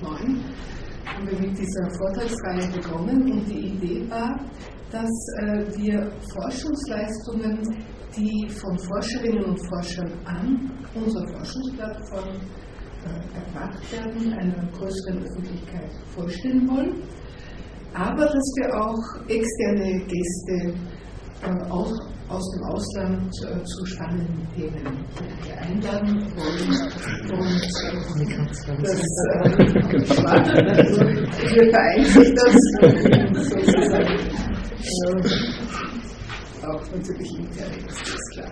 2009 haben wir mit dieser Vortragsreihe begonnen und die Idee war, dass äh, wir Forschungsleistungen, die von Forscherinnen und Forschern an unserer Forschungsplattform äh, erbracht werden, einer größeren Öffentlichkeit vorstellen wollen, aber dass wir auch externe Gäste äh, aus, aus dem Ausland äh, zu spannenden Themen einladen wollen. Und äh, das äh, also, wir vereinigt das sozusagen äh, auch natürlich intern, das ist klar.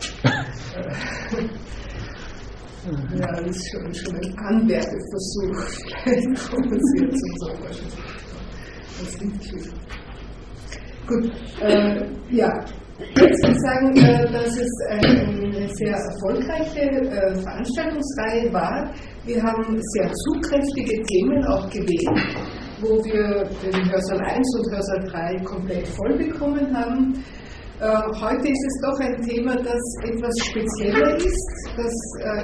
Ja, das ist schon, schon ein Anwerbeversuch. Vielleicht kommen Sie jetzt zum Forschung. Das Mitglied. Gut, äh, ja. Jetzt will ich sagen, äh, dass es eine sehr erfolgreiche äh, Veranstaltungsreihe war. Wir haben sehr zugkräftige Themen auch gewählt, wo wir den Hörsaal 1 und Hörsaal 3 komplett voll bekommen haben. Äh, heute ist es doch ein Thema, das etwas spezieller ist, das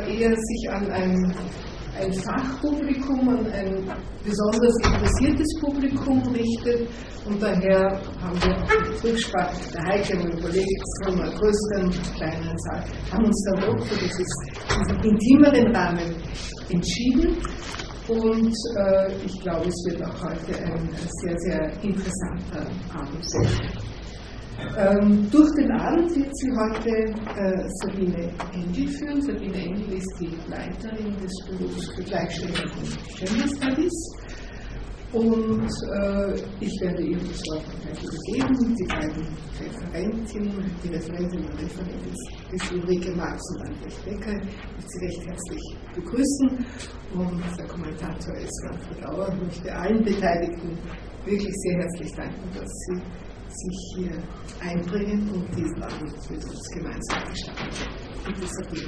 eher sich an ein, ein Fachpublikum, an ein besonders interessiertes Publikum richtet. Und daher haben wir auch mit Rücksprache der Heike und Kollegen zu einer größeren, kleineren Zahl, haben uns dann doch für diesen intimeren Rahmen entschieden. Und äh, ich glaube, es wird auch heute ein sehr, sehr interessanter Abend sein. Ähm, durch den Abend wird sie heute äh, Sabine Engel führen. Sabine Engel ist die Leiterin des Büros für Gleichstellung und Gender Studies. Und äh, ich werde ihr das Wort übergeben. Die beiden Referentinnen, die Referentin und Referentin ist Ulrike Marx und Albrecht Becker. Ich Sie recht herzlich begrüßen. Und der Kommentator ist Manfred Lauer. Ich möchte allen Beteiligten wirklich sehr herzlich danken, dass sie sich hier einbringen und diesen Abend mit uns gemeinsam gestalten. Bitte.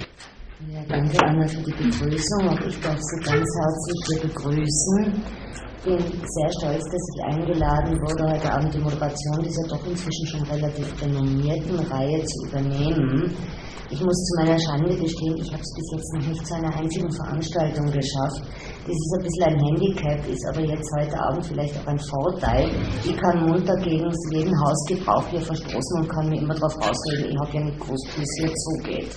Ja, danke Anna für die Begrüßung. Auch ich darf Sie ganz herzlich hier begrüßen. Ich bin sehr stolz, dass ich eingeladen wurde, heute Abend die Moderation dieser doch inzwischen schon relativ renommierten Reihe zu übernehmen. Ich muss zu meiner Schande gestehen, ich habe es bis jetzt noch nicht zu einer einzigen Veranstaltung geschafft. Das ist ein bisschen ein Handicap, ist aber jetzt heute Abend vielleicht auch ein Vorteil. Ich kann munter gegen jeden Hausgebrauch hier verstoßen und kann mir immer darauf ausreden, ich habe ja nicht gewusst, wie es hier zugeht.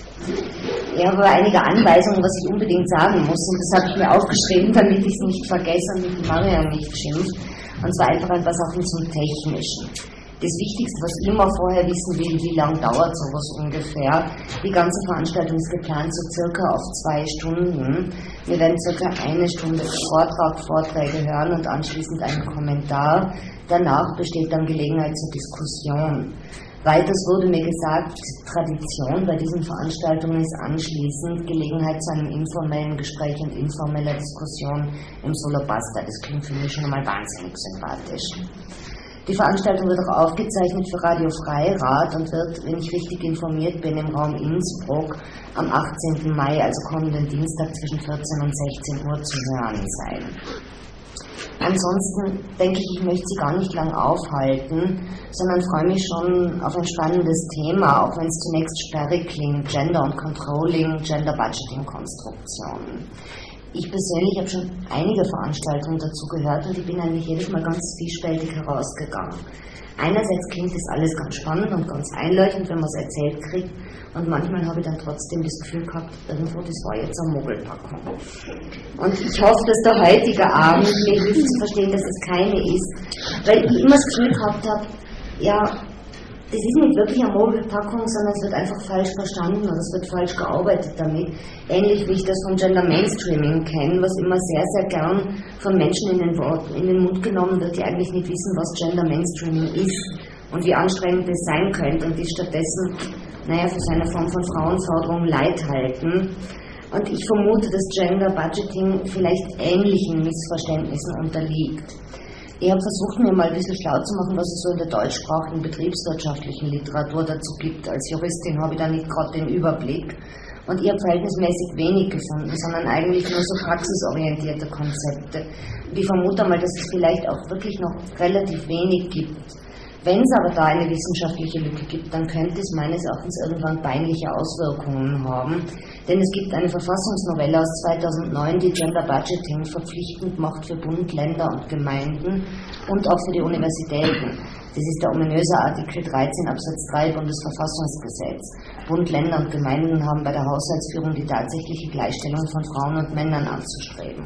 Ich habe aber einige Anweisungen, was ich unbedingt sagen muss und das habe ich mir aufgeschrieben, damit ich es nicht vergesse und mit Marian nicht schimpft. Und zwar einfach ein paar Sachen zum Technischen das Wichtigste, was immer vorher wissen will, wie lange dauert sowas ungefähr. Die ganze Veranstaltung ist geplant so circa auf zwei Stunden. Wir werden circa eine Stunde Vortrag, Vorträge hören und anschließend einen Kommentar. Danach besteht dann Gelegenheit zur Diskussion. Weiters wurde mir gesagt, Tradition bei diesen Veranstaltungen ist anschließend Gelegenheit zu einem informellen Gespräch und informeller Diskussion im Solobasta. Das klingt für mich schon einmal wahnsinnig sympathisch. Die Veranstaltung wird auch aufgezeichnet für Radio Freirad und wird, wenn ich richtig informiert bin, im Raum Innsbruck am 18. Mai, also kommenden Dienstag zwischen 14 und 16 Uhr zu hören sein. Ansonsten denke ich, ich möchte Sie gar nicht lang aufhalten, sondern freue mich schon auf ein spannendes Thema, auch wenn es zunächst sperrig klingt, Gender und Controlling, Gender Budgeting Konstruktion. Ich persönlich habe schon einige Veranstaltungen dazu gehört und ich bin eigentlich jedes Mal ganz zwiespältig herausgegangen. Einerseits klingt das alles ganz spannend und ganz einleuchtend, wenn man es erzählt kriegt, und manchmal habe ich dann trotzdem das Gefühl gehabt, irgendwo, das war jetzt eine Mogelpackung. Und ich hoffe, dass der heutige Abend mir hilft zu verstehen, dass es keine ist, weil ich immer das Gefühl gehabt habe, ja, das ist nicht wirklich eine Mogelpackung, sondern es wird einfach falsch verstanden oder es wird falsch gearbeitet damit. Ähnlich wie ich das von Gender Mainstreaming kenne, was immer sehr, sehr gern von Menschen in den, Wort, in den Mund genommen wird, die eigentlich nicht wissen, was Gender Mainstreaming ist und wie anstrengend das sein könnte und die stattdessen, naja, für seine Form von Frauenförderung Leid halten. Und ich vermute, dass Gender Budgeting vielleicht ähnlichen Missverständnissen unterliegt. Ich habe versucht, mir mal ein bisschen schlau zu machen, was es so in der deutschsprachigen betriebswirtschaftlichen Literatur dazu gibt. Als Juristin habe ich da nicht gerade den Überblick. Und ich habe verhältnismäßig wenig gefunden, sondern eigentlich nur so praxisorientierte Konzepte. Ich vermute mal, dass es vielleicht auch wirklich noch relativ wenig gibt, Wenn es aber da eine wissenschaftliche Lücke gibt, dann könnte es meines Erachtens irgendwann peinliche Auswirkungen haben. Denn es gibt eine Verfassungsnovelle aus 2009, die Gender Budgeting verpflichtend macht für Bund, Länder und Gemeinden und auch für die Universitäten. Das ist der ominöse Artikel 13 Absatz 3 Bundesverfassungsgesetz. Bund, Länder und Gemeinden haben bei der Haushaltsführung die tatsächliche Gleichstellung von Frauen und Männern anzustreben.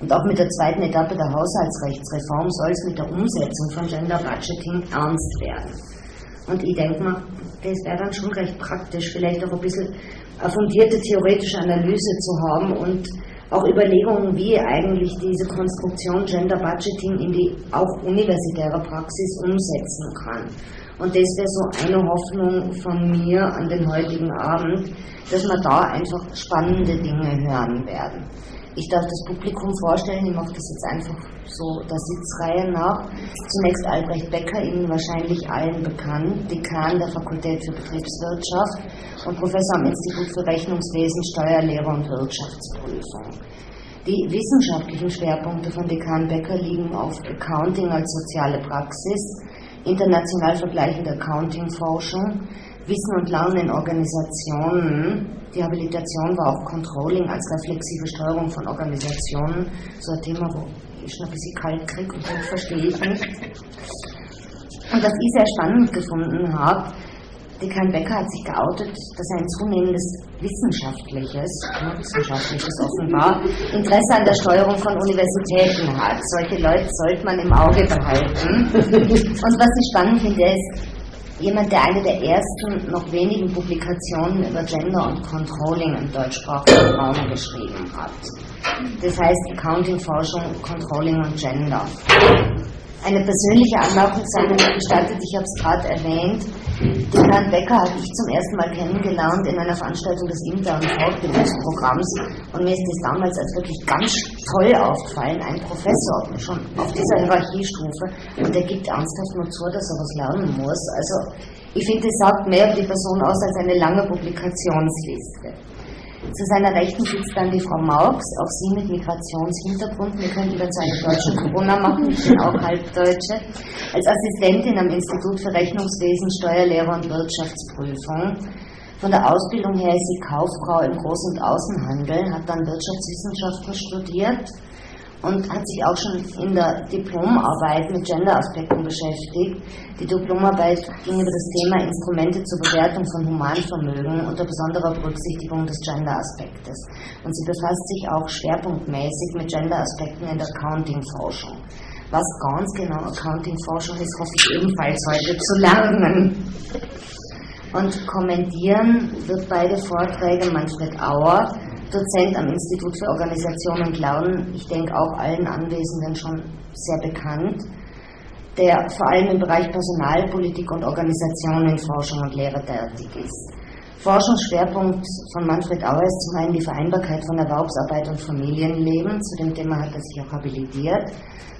Und auch mit der zweiten Etappe der Haushaltsrechtsreform soll es mit der Umsetzung von Gender Budgeting ernst werden. Und ich denke mal, das wäre dann schon recht praktisch, vielleicht auch ein bisschen eine fundierte theoretische Analyse zu haben und auch Überlegungen, wie eigentlich diese Konstruktion Gender Budgeting in die auch universitäre Praxis umsetzen kann. Und das wäre so eine Hoffnung von mir an den heutigen Abend, dass wir da einfach spannende Dinge hören werden. Ich darf das Publikum vorstellen, ich mache das jetzt einfach so der Sitzreihe nach. Zunächst Albrecht Becker, Ihnen wahrscheinlich allen bekannt, Dekan der Fakultät für Betriebswirtschaft und Professor am Institut für Rechnungswesen, Steuerlehre und Wirtschaftsprüfung. Die wissenschaftlichen Schwerpunkte von Dekan Becker liegen auf Accounting als soziale Praxis, international vergleichende Accounting-Forschung, Wissen und Lernen in Organisationen. Die Habilitation war auch Controlling als reflexive Steuerung von Organisationen. So ein Thema, wo ich schon ein bisschen kalt kriege und das verstehe ich nicht. Und was ich sehr spannend gefunden habe, Dekan Becker hat sich geoutet, dass er ein zunehmendes wissenschaftliches, wissenschaftliches offenbar, Interesse an der Steuerung von Universitäten hat. Solche Leute sollte man im Auge behalten. Und was ich spannend finde, ist, jemand, der eine der ersten, noch wenigen Publikationen über Gender und Controlling im deutschsprachigen Raum geschrieben hat. Das heißt Accounting-Forschung, Controlling und Gender. Eine persönliche mir gestattet, ich habe es gerade erwähnt. Den Herrn Becker habe ich zum ersten Mal kennengelernt in einer Veranstaltung des internen Fortbildungsprogramms und mir ist das damals als wirklich ganz toll aufgefallen. Ein Professor schon auf dieser Hierarchiestufe und der gibt ernsthaft nur zu, dass er was lernen muss. Also ich finde, es sagt mehr über die Person aus als eine lange Publikationsliste. Zu seiner Rechten sitzt dann die Frau Marx, auch sie mit Migrationshintergrund. Wir könnten dazu eine deutsche Corona machen, ich bin auch Halbdeutsche. Als Assistentin am Institut für Rechnungswesen, Steuerlehre und Wirtschaftsprüfung. Von der Ausbildung her ist sie Kauffrau im Groß- und Außenhandel, hat dann Wirtschaftswissenschaften studiert und hat sich auch schon in der Diplomarbeit mit Gender-Aspekten beschäftigt. Die Diplomarbeit ging über das Thema Instrumente zur Bewertung von Humanvermögen unter besonderer Berücksichtigung des Gender-Aspektes. Und sie befasst sich auch schwerpunktmäßig mit Gender-Aspekten in der Accounting-Forschung. Was ganz genau Accounting-Forschung ist, hoffe ich ebenfalls heute zu lernen. Und kommentieren wird beide Vorträge Manfred Auer, Dozent am Institut für Organisation und Lernen, ich denke auch allen Anwesenden schon sehr bekannt, der vor allem im Bereich Personalpolitik und Organisation in Forschung und Lehre tätig ist. Forschungsschwerpunkt von Manfred Auer ist zum einen die Vereinbarkeit von Erwerbsarbeit und Familienleben, zu dem Thema hat er sich auch habilitiert,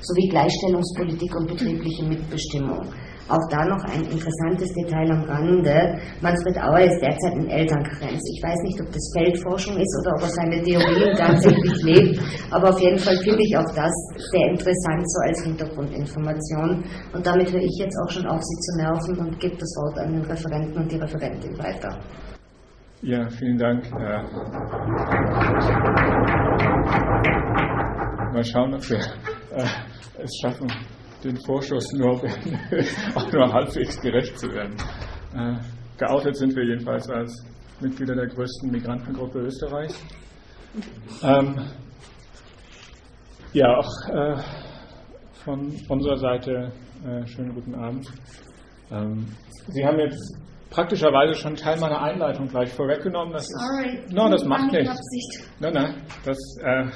sowie Gleichstellungspolitik und betriebliche Mitbestimmung. Auch da noch ein interessantes Detail am Rande. Manfred Auer ist derzeit in Elternkarenz. Ich weiß nicht, ob das Feldforschung ist oder ob er seine Theorien tatsächlich lebt, aber auf jeden Fall finde ich auch das sehr interessant, so als Hintergrundinformation. Und damit höre ich jetzt auch schon auf, Sie zu nerven und gebe das Wort an den Referenten und die Referentin weiter. Ja, vielen Dank. Mal schauen, ob wir äh, es schaffen, den Vorschuss nur, auch nur halbwegs gerecht zu werden. Äh, geoutet sind wir jedenfalls als Mitglieder der größten Migrantengruppe Österreichs. Ähm, ja, auch äh, von unserer Seite äh, schönen guten Abend. Ähm, Sie haben jetzt praktischerweise schon Teil meiner Einleitung gleich vorweggenommen. Das Sorry. Ist, no, das macht nichts. Nein, nein, das äh,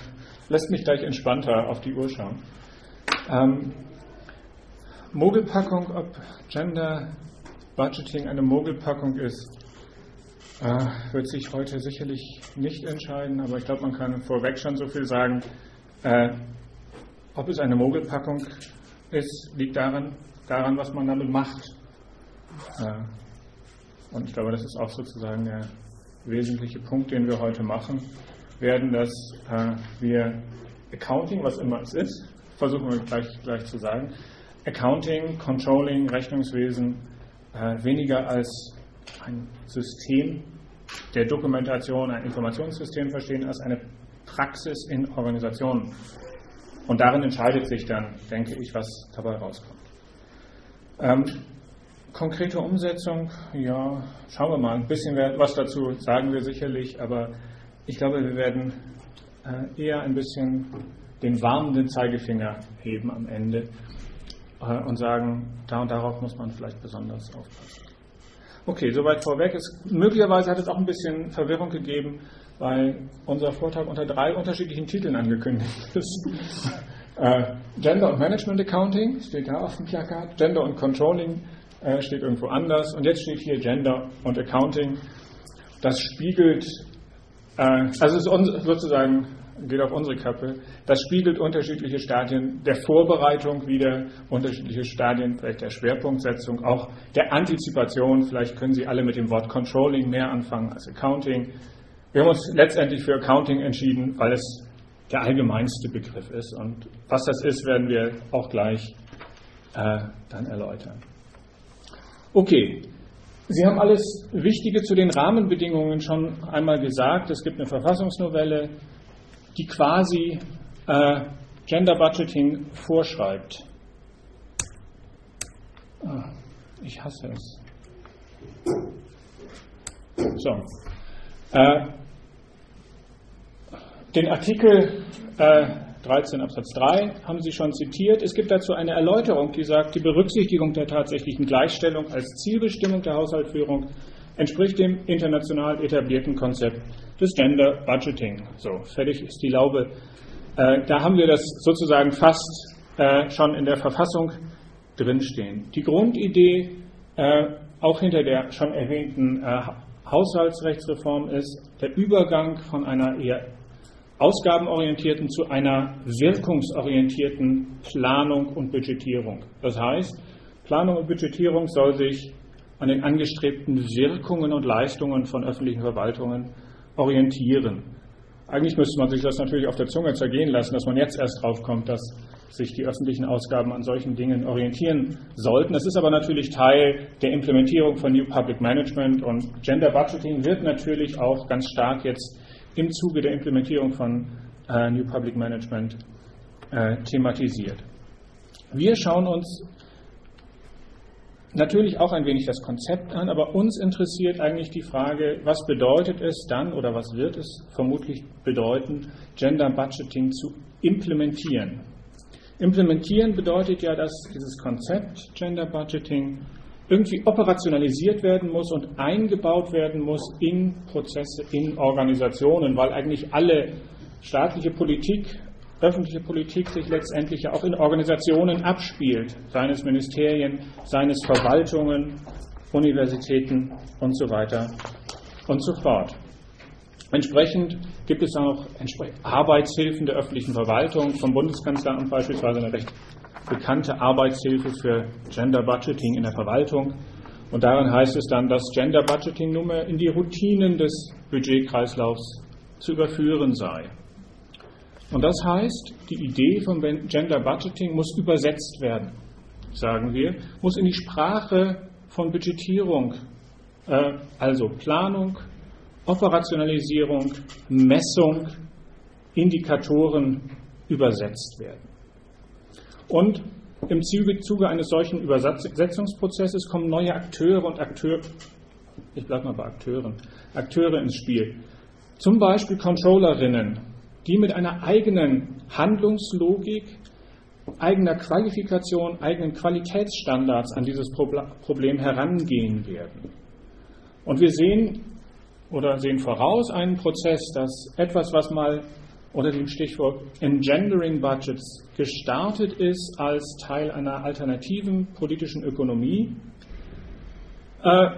lässt mich gleich entspannter auf die Uhr schauen. Ähm, Mogelpackung, ob Gender Budgeting eine Mogelpackung ist, äh, wird sich heute sicherlich nicht entscheiden, aber ich glaube, man kann vorweg schon so viel sagen. Äh, ob es eine Mogelpackung ist, liegt daran, daran was man damit macht. Äh, und ich glaube, das ist auch sozusagen der wesentliche Punkt, den wir heute machen werden, dass äh, wir Accounting, was immer es ist, versuchen wir gleich, gleich zu sagen, Accounting, Controlling, Rechnungswesen äh, weniger als ein System der Dokumentation, ein Informationssystem verstehen, als eine Praxis in Organisationen. Und darin entscheidet sich dann, denke ich, was dabei rauskommt. Ähm, konkrete Umsetzung, ja, schauen wir mal. Ein bisschen was dazu sagen wir sicherlich, aber ich glaube, wir werden äh, eher ein bisschen den warnenden Zeigefinger heben am Ende und sagen, da und darauf muss man vielleicht besonders aufpassen. Okay, soweit vorweg. Es, möglicherweise hat es auch ein bisschen Verwirrung gegeben, weil unser Vortrag unter drei unterschiedlichen Titeln angekündigt ist. äh, Gender und Management Accounting steht da auf dem Plakat, Gender und Controlling äh, steht irgendwo anders und jetzt steht hier Gender und Accounting. Das spiegelt, äh, also es ist sozusagen geht auf unsere Kappe. Das spiegelt unterschiedliche Stadien der Vorbereitung wieder, unterschiedliche Stadien vielleicht der Schwerpunktsetzung, auch der Antizipation. Vielleicht können Sie alle mit dem Wort Controlling mehr anfangen als Accounting. Wir haben uns letztendlich für Accounting entschieden, weil es der allgemeinste Begriff ist. Und was das ist, werden wir auch gleich äh, dann erläutern. Okay, Sie haben alles Wichtige zu den Rahmenbedingungen schon einmal gesagt. Es gibt eine Verfassungsnovelle, die quasi äh, Gender Budgeting vorschreibt. Ah, ich hasse es. So. Äh, den Artikel äh, 13 Absatz 3 haben Sie schon zitiert. Es gibt dazu eine Erläuterung, die sagt, die Berücksichtigung der tatsächlichen Gleichstellung als Zielbestimmung der Haushaltsführung entspricht dem international etablierten Konzept des Gender Budgeting. So, fertig ist die Laube. Äh, da haben wir das sozusagen fast äh, schon in der Verfassung drinstehen. Die Grundidee, äh, auch hinter der schon erwähnten äh, Haushaltsrechtsreform, ist der Übergang von einer eher ausgabenorientierten zu einer wirkungsorientierten Planung und Budgetierung. Das heißt, Planung und Budgetierung soll sich an den angestrebten Wirkungen und Leistungen von öffentlichen Verwaltungen orientieren. Eigentlich müsste man sich das natürlich auf der Zunge zergehen lassen, dass man jetzt erst drauf kommt, dass sich die öffentlichen Ausgaben an solchen Dingen orientieren sollten. Das ist aber natürlich Teil der Implementierung von New Public Management und Gender Budgeting wird natürlich auch ganz stark jetzt im Zuge der Implementierung von äh, New Public Management äh, thematisiert. Wir schauen uns natürlich auch ein wenig das Konzept an, aber uns interessiert eigentlich die Frage, was bedeutet es dann oder was wird es vermutlich bedeuten, Gender Budgeting zu implementieren. Implementieren bedeutet ja, dass dieses Konzept Gender Budgeting irgendwie operationalisiert werden muss und eingebaut werden muss in Prozesse, in Organisationen, weil eigentlich alle staatliche Politik öffentliche Politik sich letztendlich ja auch in Organisationen abspielt, seines Ministerien, seines Verwaltungen, Universitäten und so weiter und so fort. Entsprechend gibt es auch Arbeitshilfen der öffentlichen Verwaltung. Vom Bundeskanzleramt beispielsweise eine recht bekannte Arbeitshilfe für Gender Budgeting in der Verwaltung. Und darin heißt es dann, dass Gender Budgeting nun in die Routinen des Budgetkreislaufs zu überführen sei. Und das heißt, die Idee von Gender Budgeting muss übersetzt werden, sagen wir, muss in die Sprache von Budgetierung, äh, also Planung, Operationalisierung, Messung, Indikatoren übersetzt werden. Und im Zuge, Zuge eines solchen Übersetzungsprozesses kommen neue Akteure und Akteure, ich bleibe mal bei Akteuren, Akteure ins Spiel. Zum Beispiel Controllerinnen, die mit einer eigenen Handlungslogik, eigener Qualifikation, eigenen Qualitätsstandards an dieses Problem herangehen werden. Und wir sehen oder sehen voraus einen Prozess, dass etwas, was mal unter dem Stichwort Engendering Budgets gestartet ist als Teil einer alternativen politischen Ökonomie, äh,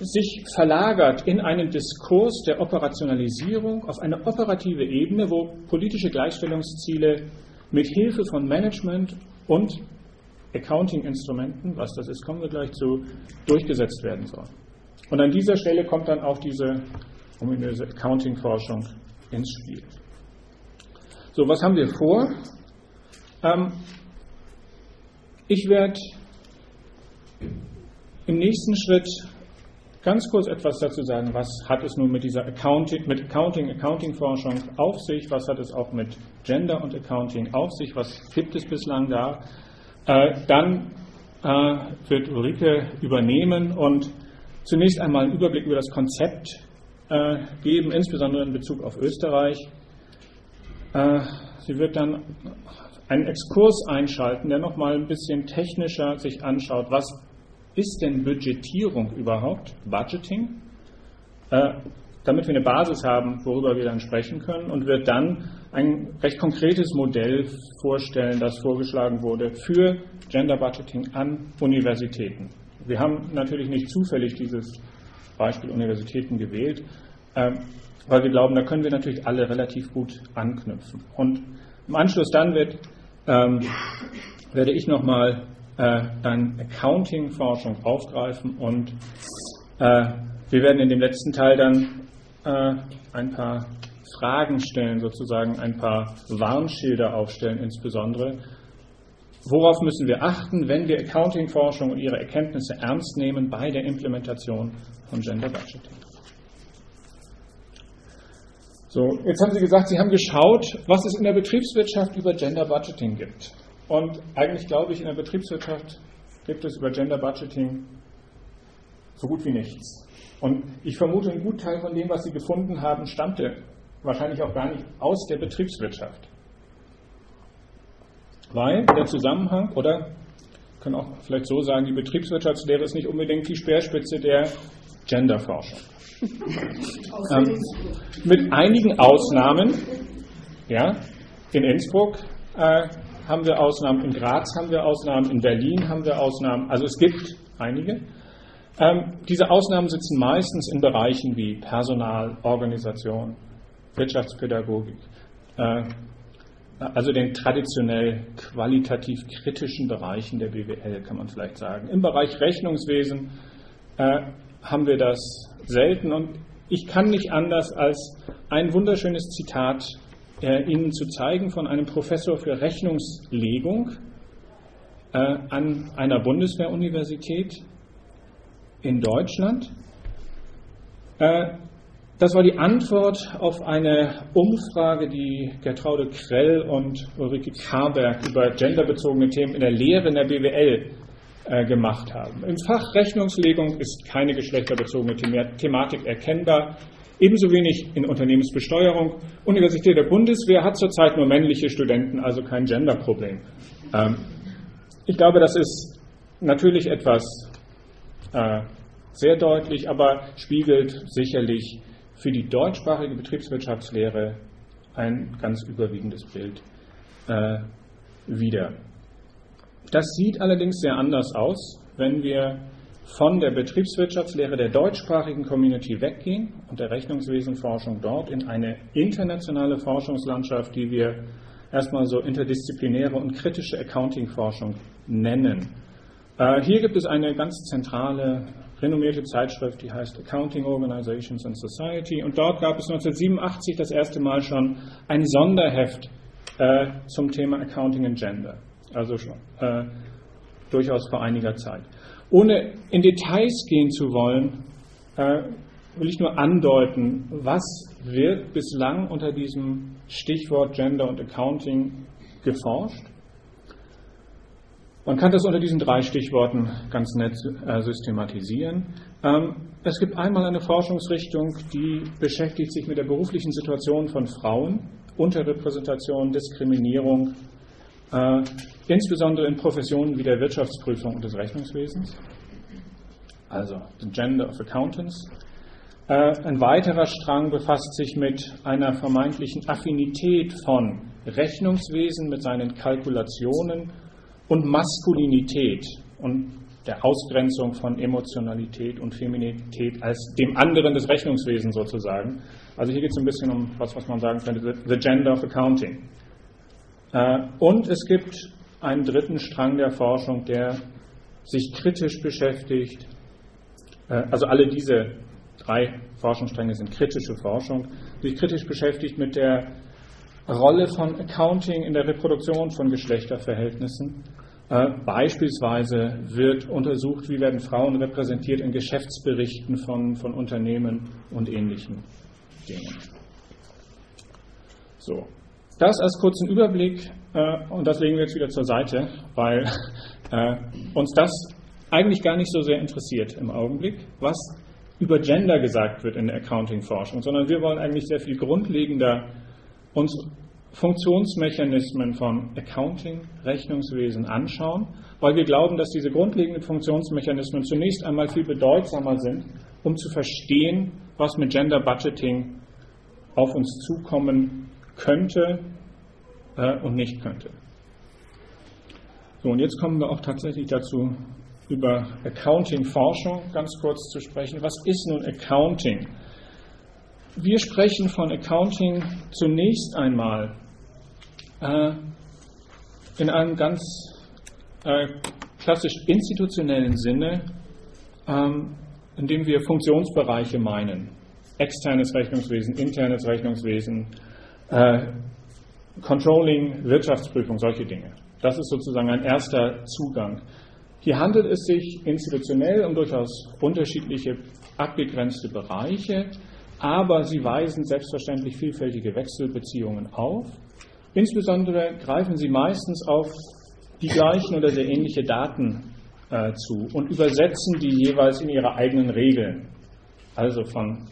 sich verlagert in einen Diskurs der Operationalisierung auf eine operative Ebene, wo politische Gleichstellungsziele mit Hilfe von Management und Accounting-Instrumenten, was das ist, kommen wir gleich zu, durchgesetzt werden sollen. Und an dieser Stelle kommt dann auch diese ominöse Accounting-Forschung ins Spiel. So, was haben wir vor? Ähm, ich werde im nächsten Schritt ganz kurz etwas dazu sagen, was hat es nun mit dieser Accounting, mit Accounting, Accounting-Forschung auf sich, was hat es auch mit Gender und Accounting auf sich, was gibt es bislang da. Äh, dann äh, wird Ulrike übernehmen und zunächst einmal einen Überblick über das Konzept äh, geben, insbesondere in Bezug auf Österreich. Äh, sie wird dann einen Exkurs einschalten, der nochmal ein bisschen technischer sich anschaut, was ist denn Budgetierung überhaupt, Budgeting, äh, damit wir eine Basis haben, worüber wir dann sprechen können und wird dann ein recht konkretes Modell vorstellen, das vorgeschlagen wurde für Gender Budgeting an Universitäten. Wir haben natürlich nicht zufällig dieses Beispiel Universitäten gewählt, äh, weil wir glauben, da können wir natürlich alle relativ gut anknüpfen. Und im Anschluss dann wird, ähm, werde ich nochmal äh, dann Accounting-Forschung aufgreifen und äh, wir werden in dem letzten Teil dann äh, ein paar Fragen stellen, sozusagen ein paar Warnschilder aufstellen, insbesondere. Worauf müssen wir achten, wenn wir Accounting-Forschung und ihre Erkenntnisse ernst nehmen bei der Implementation von Gender Budgeting? So, jetzt haben Sie gesagt, Sie haben geschaut, was es in der Betriebswirtschaft über Gender Budgeting gibt. Und eigentlich glaube ich, in der Betriebswirtschaft gibt es über Gender Budgeting so gut wie nichts. Und ich vermute, ein Gutteil von dem, was Sie gefunden haben, stammte wahrscheinlich auch gar nicht aus der Betriebswirtschaft. Weil der Zusammenhang, oder können auch vielleicht so sagen, die Betriebswirtschaftslehre ist nicht unbedingt die Speerspitze der Genderforschung. ähm, mit einigen Ausnahmen, ja, in Innsbruck äh, haben wir Ausnahmen, in Graz haben wir Ausnahmen, in Berlin haben wir Ausnahmen. Also es gibt einige. Ähm, diese Ausnahmen sitzen meistens in Bereichen wie Personal, Organisation, Wirtschaftspädagogik, äh, also den traditionell qualitativ kritischen Bereichen der BWL, kann man vielleicht sagen. Im Bereich Rechnungswesen äh, haben wir das selten und ich kann nicht anders als ein wunderschönes Zitat äh, Ihnen zu zeigen von einem Professor für Rechnungslegung äh, an einer Bundeswehruniversität in Deutschland. Äh, das war die Antwort auf eine Umfrage, die Gertraude Krell und Ulrike Karberg über genderbezogene Themen in der Lehre in der BWL äh, gemacht haben. Im Fach Rechnungslegung ist keine geschlechterbezogene Thematik erkennbar. Ebenso wenig in Unternehmensbesteuerung. Universität der Bundeswehr hat zurzeit nur männliche Studenten, also kein Genderproblem. Ähm, ich glaube, das ist natürlich etwas äh, sehr deutlich, aber spiegelt sicherlich für die deutschsprachige Betriebswirtschaftslehre ein ganz überwiegendes Bild äh, wider. Das sieht allerdings sehr anders aus, wenn wir von der Betriebswirtschaftslehre der deutschsprachigen Community weggehen und der Rechnungswesenforschung dort in eine internationale Forschungslandschaft, die wir erstmal so interdisziplinäre und kritische Accounting-Forschung nennen. Äh, hier gibt es eine ganz zentrale, renommierte Zeitschrift, die heißt Accounting Organizations and Society. Und dort gab es 1987 das erste Mal schon ein Sonderheft äh, zum Thema Accounting and Gender. Also schon äh, durchaus vor einiger Zeit. Ohne in Details gehen zu wollen, äh, will ich nur andeuten, was wird bislang unter diesem Stichwort Gender und Accounting geforscht. Man kann das unter diesen drei Stichworten ganz nett äh, systematisieren. Ähm, es gibt einmal eine Forschungsrichtung, die beschäftigt sich mit der beruflichen Situation von Frauen, Unterrepräsentation, Diskriminierung, äh, insbesondere in Professionen wie der Wirtschaftsprüfung und des Rechnungswesens, also the Gender of Accountants. Äh, ein weiterer Strang befasst sich mit einer vermeintlichen Affinität von Rechnungswesen mit seinen Kalkulationen und Maskulinität und der Ausgrenzung von Emotionalität und Feminität als dem anderen des Rechnungswesens sozusagen. Also hier geht es ein bisschen um was, was man sagen könnte, the gender of accounting. Äh, und es gibt einen dritten Strang der Forschung, der sich kritisch beschäftigt. Äh, also alle diese drei Forschungsstränge sind kritische Forschung, sich kritisch beschäftigt mit der Rolle von Accounting in der Reproduktion von Geschlechterverhältnissen Äh, beispielsweise wird untersucht, wie werden Frauen repräsentiert in Geschäftsberichten von, von Unternehmen und ähnlichen Dingen. So, das als kurzen Überblick äh, und das legen wir jetzt wieder zur Seite, weil äh, uns das eigentlich gar nicht so sehr interessiert im Augenblick, was über Gender gesagt wird in der Accounting-Forschung, sondern wir wollen eigentlich sehr viel grundlegender uns Funktionsmechanismen von Accounting, Rechnungswesen anschauen, weil wir glauben, dass diese grundlegenden Funktionsmechanismen zunächst einmal viel bedeutsamer sind, um zu verstehen, was mit Gender Budgeting auf uns zukommen könnte äh, und nicht könnte. So, und jetzt kommen wir auch tatsächlich dazu, über Accounting-Forschung ganz kurz zu sprechen. Was ist nun Accounting? Wir sprechen von Accounting zunächst einmal äh, in einem ganz äh, klassisch institutionellen Sinne, ähm, indem wir Funktionsbereiche meinen. Externes Rechnungswesen, internes Rechnungswesen, äh, Controlling, Wirtschaftsprüfung, solche Dinge. Das ist sozusagen ein erster Zugang. Hier handelt es sich institutionell um durchaus unterschiedliche abgegrenzte Bereiche, aber sie weisen selbstverständlich vielfältige Wechselbeziehungen auf. Insbesondere greifen sie meistens auf die gleichen oder sehr ähnliche Daten äh, zu und übersetzen die jeweils in ihre eigenen Regeln. Also von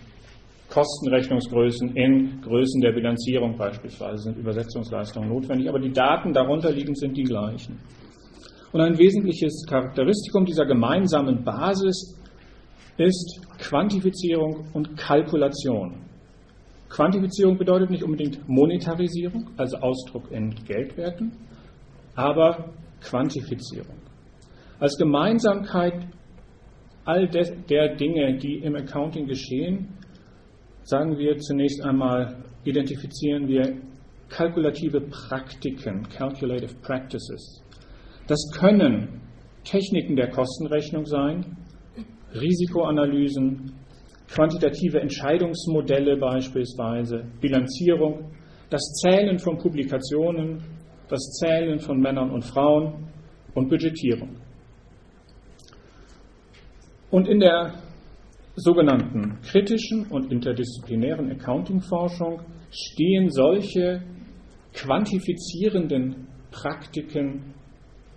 Kostenrechnungsgrößen in Größen der Bilanzierung beispielsweise sind Übersetzungsleistungen notwendig, aber die Daten darunter liegend sind die gleichen. Und ein wesentliches Charakteristikum dieser gemeinsamen Basis ist Quantifizierung und Kalkulation. Quantifizierung bedeutet nicht unbedingt Monetarisierung, also Ausdruck in Geldwerten, aber Quantifizierung. Als Gemeinsamkeit all der Dinge, die im Accounting geschehen, sagen wir zunächst einmal, identifizieren wir kalkulative Praktiken, calculative practices. Das können Techniken der Kostenrechnung sein, Risikoanalysen, quantitative Entscheidungsmodelle beispielsweise, Bilanzierung, das Zählen von Publikationen, das Zählen von Männern und Frauen und Budgetierung. Und in der sogenannten kritischen und interdisziplinären Accounting-Forschung stehen solche quantifizierenden Praktiken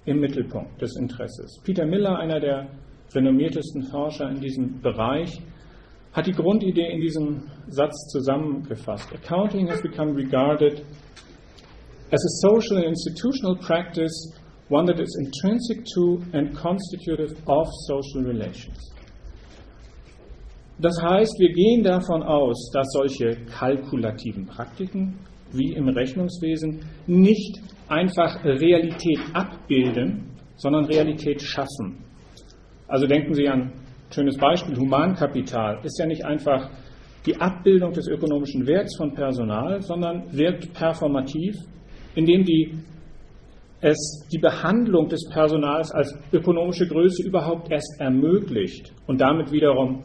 im Mittelpunkt des Interesses. Peter Miller, einer der renommiertesten Forscher in diesem Bereich, hat die Grundidee in diesem Satz zusammengefasst. Accounting has become regarded as a social and institutional practice, one that is intrinsic to and constitutive of social relations. Das heißt, wir gehen davon aus, dass solche kalkulativen Praktiken wie im Rechnungswesen nicht einfach Realität abbilden, sondern Realität schaffen. Also denken Sie an ein schönes Beispiel, Humankapital ist ja nicht einfach die Abbildung des ökonomischen Werts von Personal, sondern wirkt performativ, indem die, es die Behandlung des Personals als ökonomische Größe überhaupt erst ermöglicht und damit wiederum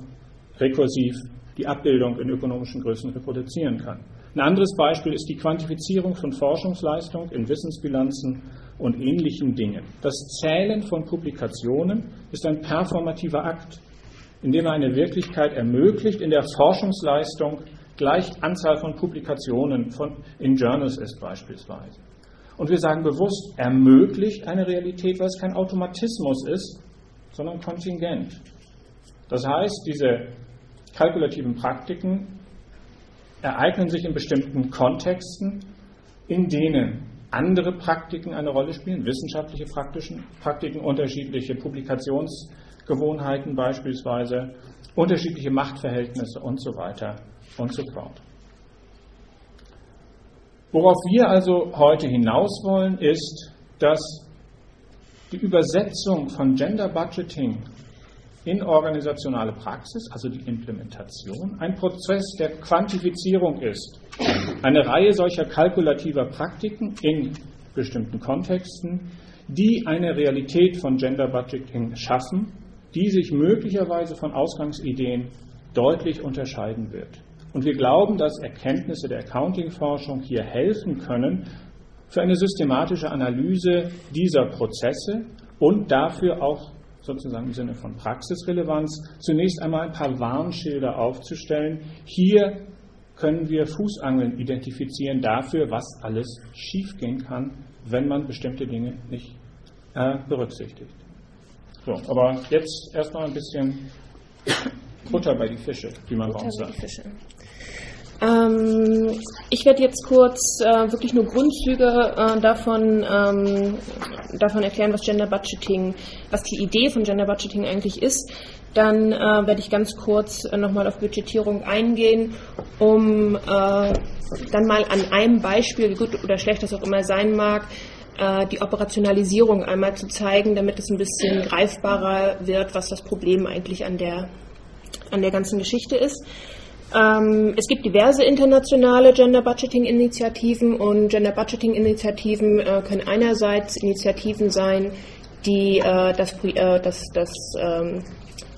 rekursiv die Abbildung in ökonomischen Größen reproduzieren kann. Ein anderes Beispiel ist die Quantifizierung von Forschungsleistung in Wissensbilanzen und ähnlichen Dingen. Das Zählen von Publikationen ist ein performativer Akt, in dem er eine Wirklichkeit ermöglicht, in der Forschungsleistung gleich Anzahl von Publikationen von, in Journals ist beispielsweise. Und wir sagen bewusst, ermöglicht eine Realität, weil es kein Automatismus ist, sondern kontingent. Das heißt, diese kalkulativen Praktiken ereignen sich in bestimmten Kontexten, in denen andere Praktiken eine Rolle spielen, wissenschaftliche Praktiken, unterschiedliche Publikationsgewohnheiten beispielsweise, unterschiedliche Machtverhältnisse und so weiter und so fort. Worauf wir also heute hinaus wollen, ist, dass die Übersetzung von Gender Budgeting in organisationale Praxis, also die Implementation, ein Prozess der Quantifizierung ist. Eine Reihe solcher kalkulativer Praktiken in bestimmten Kontexten, die eine Realität von Gender Budgeting schaffen, die sich möglicherweise von Ausgangsideen deutlich unterscheiden wird. Und wir glauben, dass Erkenntnisse der Accounting-Forschung hier helfen können, für eine systematische Analyse dieser Prozesse und dafür auch sozusagen im Sinne von Praxisrelevanz zunächst einmal ein paar Warnschilder aufzustellen. Hier können wir Fußangeln identifizieren dafür, was alles schiefgehen kann, wenn man bestimmte Dinge nicht äh, berücksichtigt. So, aber jetzt erstmal ein bisschen Futter bei die Fische, wie man bei uns sagt. Ähm, ich werde jetzt kurz äh, wirklich nur Grundzüge äh, davon, ähm, davon erklären, was Gender Budgeting, was die Idee von Gender Budgeting eigentlich ist. Dann äh, werde ich ganz kurz äh, nochmal auf Budgetierung eingehen, um äh, dann mal an einem Beispiel, wie gut oder schlecht das auch immer sein mag, äh, die Operationalisierung einmal zu zeigen, damit es ein bisschen greifbarer wird, was das Problem eigentlich an der, an der ganzen Geschichte ist. Ähm, es gibt diverse internationale Gender Budgeting Initiativen und Gender Budgeting Initiativen äh, können einerseits Initiativen sein, die äh, das, äh, das, das ähm,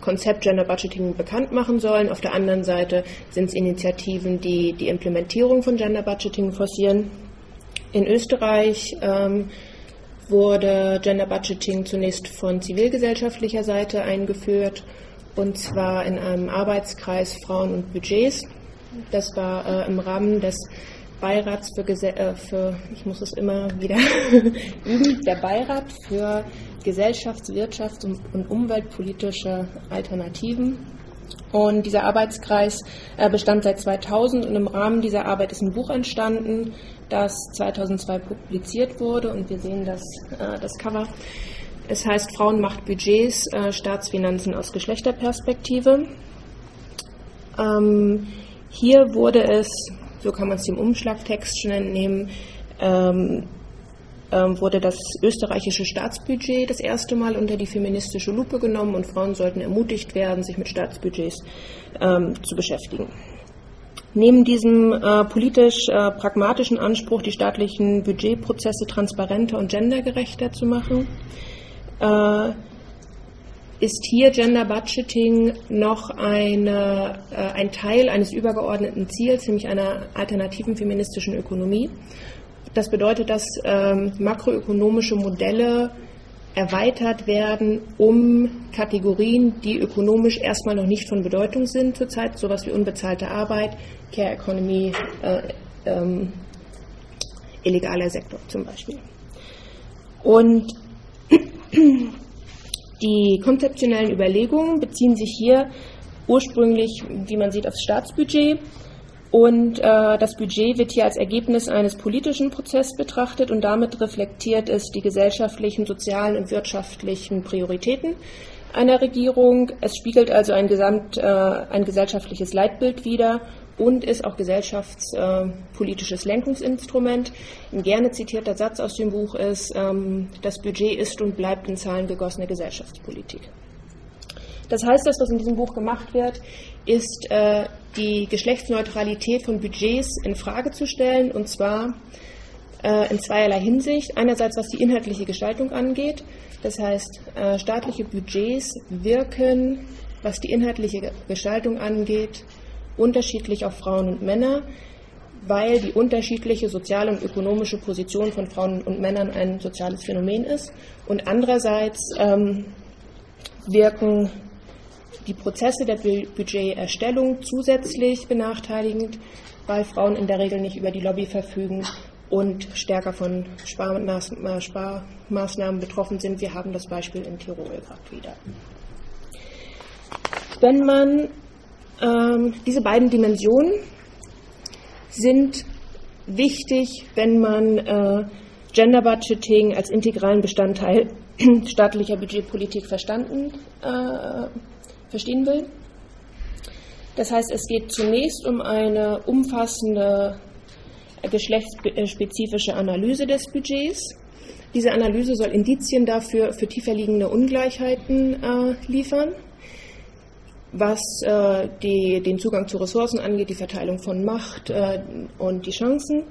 Konzept Gender Budgeting bekannt machen sollen. Auf der anderen Seite sind es Initiativen, die die Implementierung von Gender Budgeting forcieren. In Österreich ähm, wurde Gender Budgeting zunächst von zivilgesellschaftlicher Seite eingeführt und zwar in einem Arbeitskreis Frauen und Budgets. Das war äh, im Rahmen des Beirats für, äh, für, ich muss es immer wieder üben, der Beirat für Gesellschafts-, Wirtschafts- und umweltpolitische Alternativen. Und dieser Arbeitskreis äh, bestand seit 2000 und im Rahmen dieser Arbeit ist ein Buch entstanden, das 2002 publiziert wurde und wir sehen das, äh, das Cover. Es heißt Frauen macht Budgets, äh, Staatsfinanzen aus Geschlechterperspektive. Ähm, hier wurde es, so kann man es dem Umschlagtext schon entnehmen, ähm, ähm, wurde das österreichische Staatsbudget das erste Mal unter die feministische Lupe genommen und Frauen sollten ermutigt werden, sich mit Staatsbudgets ähm, zu beschäftigen. Neben diesem äh, politisch äh, pragmatischen Anspruch, die staatlichen Budgetprozesse transparenter und gendergerechter zu machen, äh, ist hier Gender Budgeting noch eine, äh, ein Teil eines übergeordneten Ziels, nämlich einer alternativen feministischen Ökonomie. Das bedeutet, dass ähm, makroökonomische Modelle erweitert werden um Kategorien, die ökonomisch erstmal noch nicht von Bedeutung sind zurzeit, sowas wie unbezahlte Arbeit, Care Economy, äh, ähm, illegaler Sektor zum Beispiel. Und die konzeptionellen Überlegungen beziehen sich hier ursprünglich, wie man sieht, aufs Staatsbudget. Und äh, das Budget wird hier als Ergebnis eines politischen Prozesses betrachtet und damit reflektiert es die gesellschaftlichen, sozialen und wirtschaftlichen Prioritäten einer Regierung. Es spiegelt also ein, gesamt, äh, ein gesellschaftliches Leitbild wider und ist auch gesellschaftspolitisches Lenkungsinstrument. Ein gerne zitierter Satz aus dem Buch ist, ähm, das Budget ist und bleibt in Zahlen gegossene Gesellschaftspolitik. Das heißt, das, was in diesem Buch gemacht wird, ist äh, die Geschlechtsneutralität von Budgets in Frage zu stellen, und zwar äh, in zweierlei Hinsicht. Einerseits, was die inhaltliche Gestaltung angeht. Das heißt, äh, staatliche Budgets wirken, was die inhaltliche Gestaltung angeht, unterschiedlich auf Frauen und Männer, weil die unterschiedliche soziale und ökonomische Position von Frauen und Männern ein soziales Phänomen ist. Und andererseits ähm, wirken die Prozesse der Budgeterstellung zusätzlich benachteiligend, weil Frauen in der Regel nicht über die Lobby verfügen und stärker von Sparmaßnahmen betroffen sind. Wir haben das Beispiel in Tirol gerade wieder. Wenn man ähm, diese beiden Dimensionen sind wichtig, wenn man äh, Gender Budgeting als integralen Bestandteil staatlicher Budgetpolitik verstanden, äh, verstehen will. Das heißt, es geht zunächst um eine umfassende geschlechtsspezifische Analyse des Budgets. Diese Analyse soll Indizien dafür für tiefer liegende Ungleichheiten äh, liefern was äh, die, den Zugang zu Ressourcen angeht, die Verteilung von Macht äh, und die Chancen.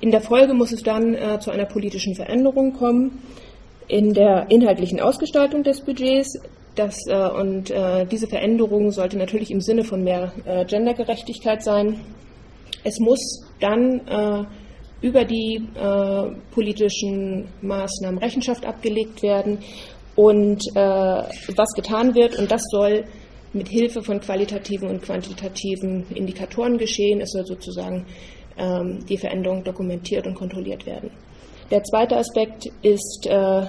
In der Folge muss es dann äh, zu einer politischen Veränderung kommen in der inhaltlichen Ausgestaltung des Budgets. Das, äh, und äh, diese Veränderung sollte natürlich im Sinne von mehr äh, Gendergerechtigkeit sein. Es muss dann über die politischen Maßnahmen Rechenschaft abgelegt werden und was getan wird. Und das soll mit Hilfe von qualitativen und quantitativen Indikatoren geschehen. Es soll sozusagen ähm, die Veränderung dokumentiert und kontrolliert werden. Der zweite Aspekt ist äh,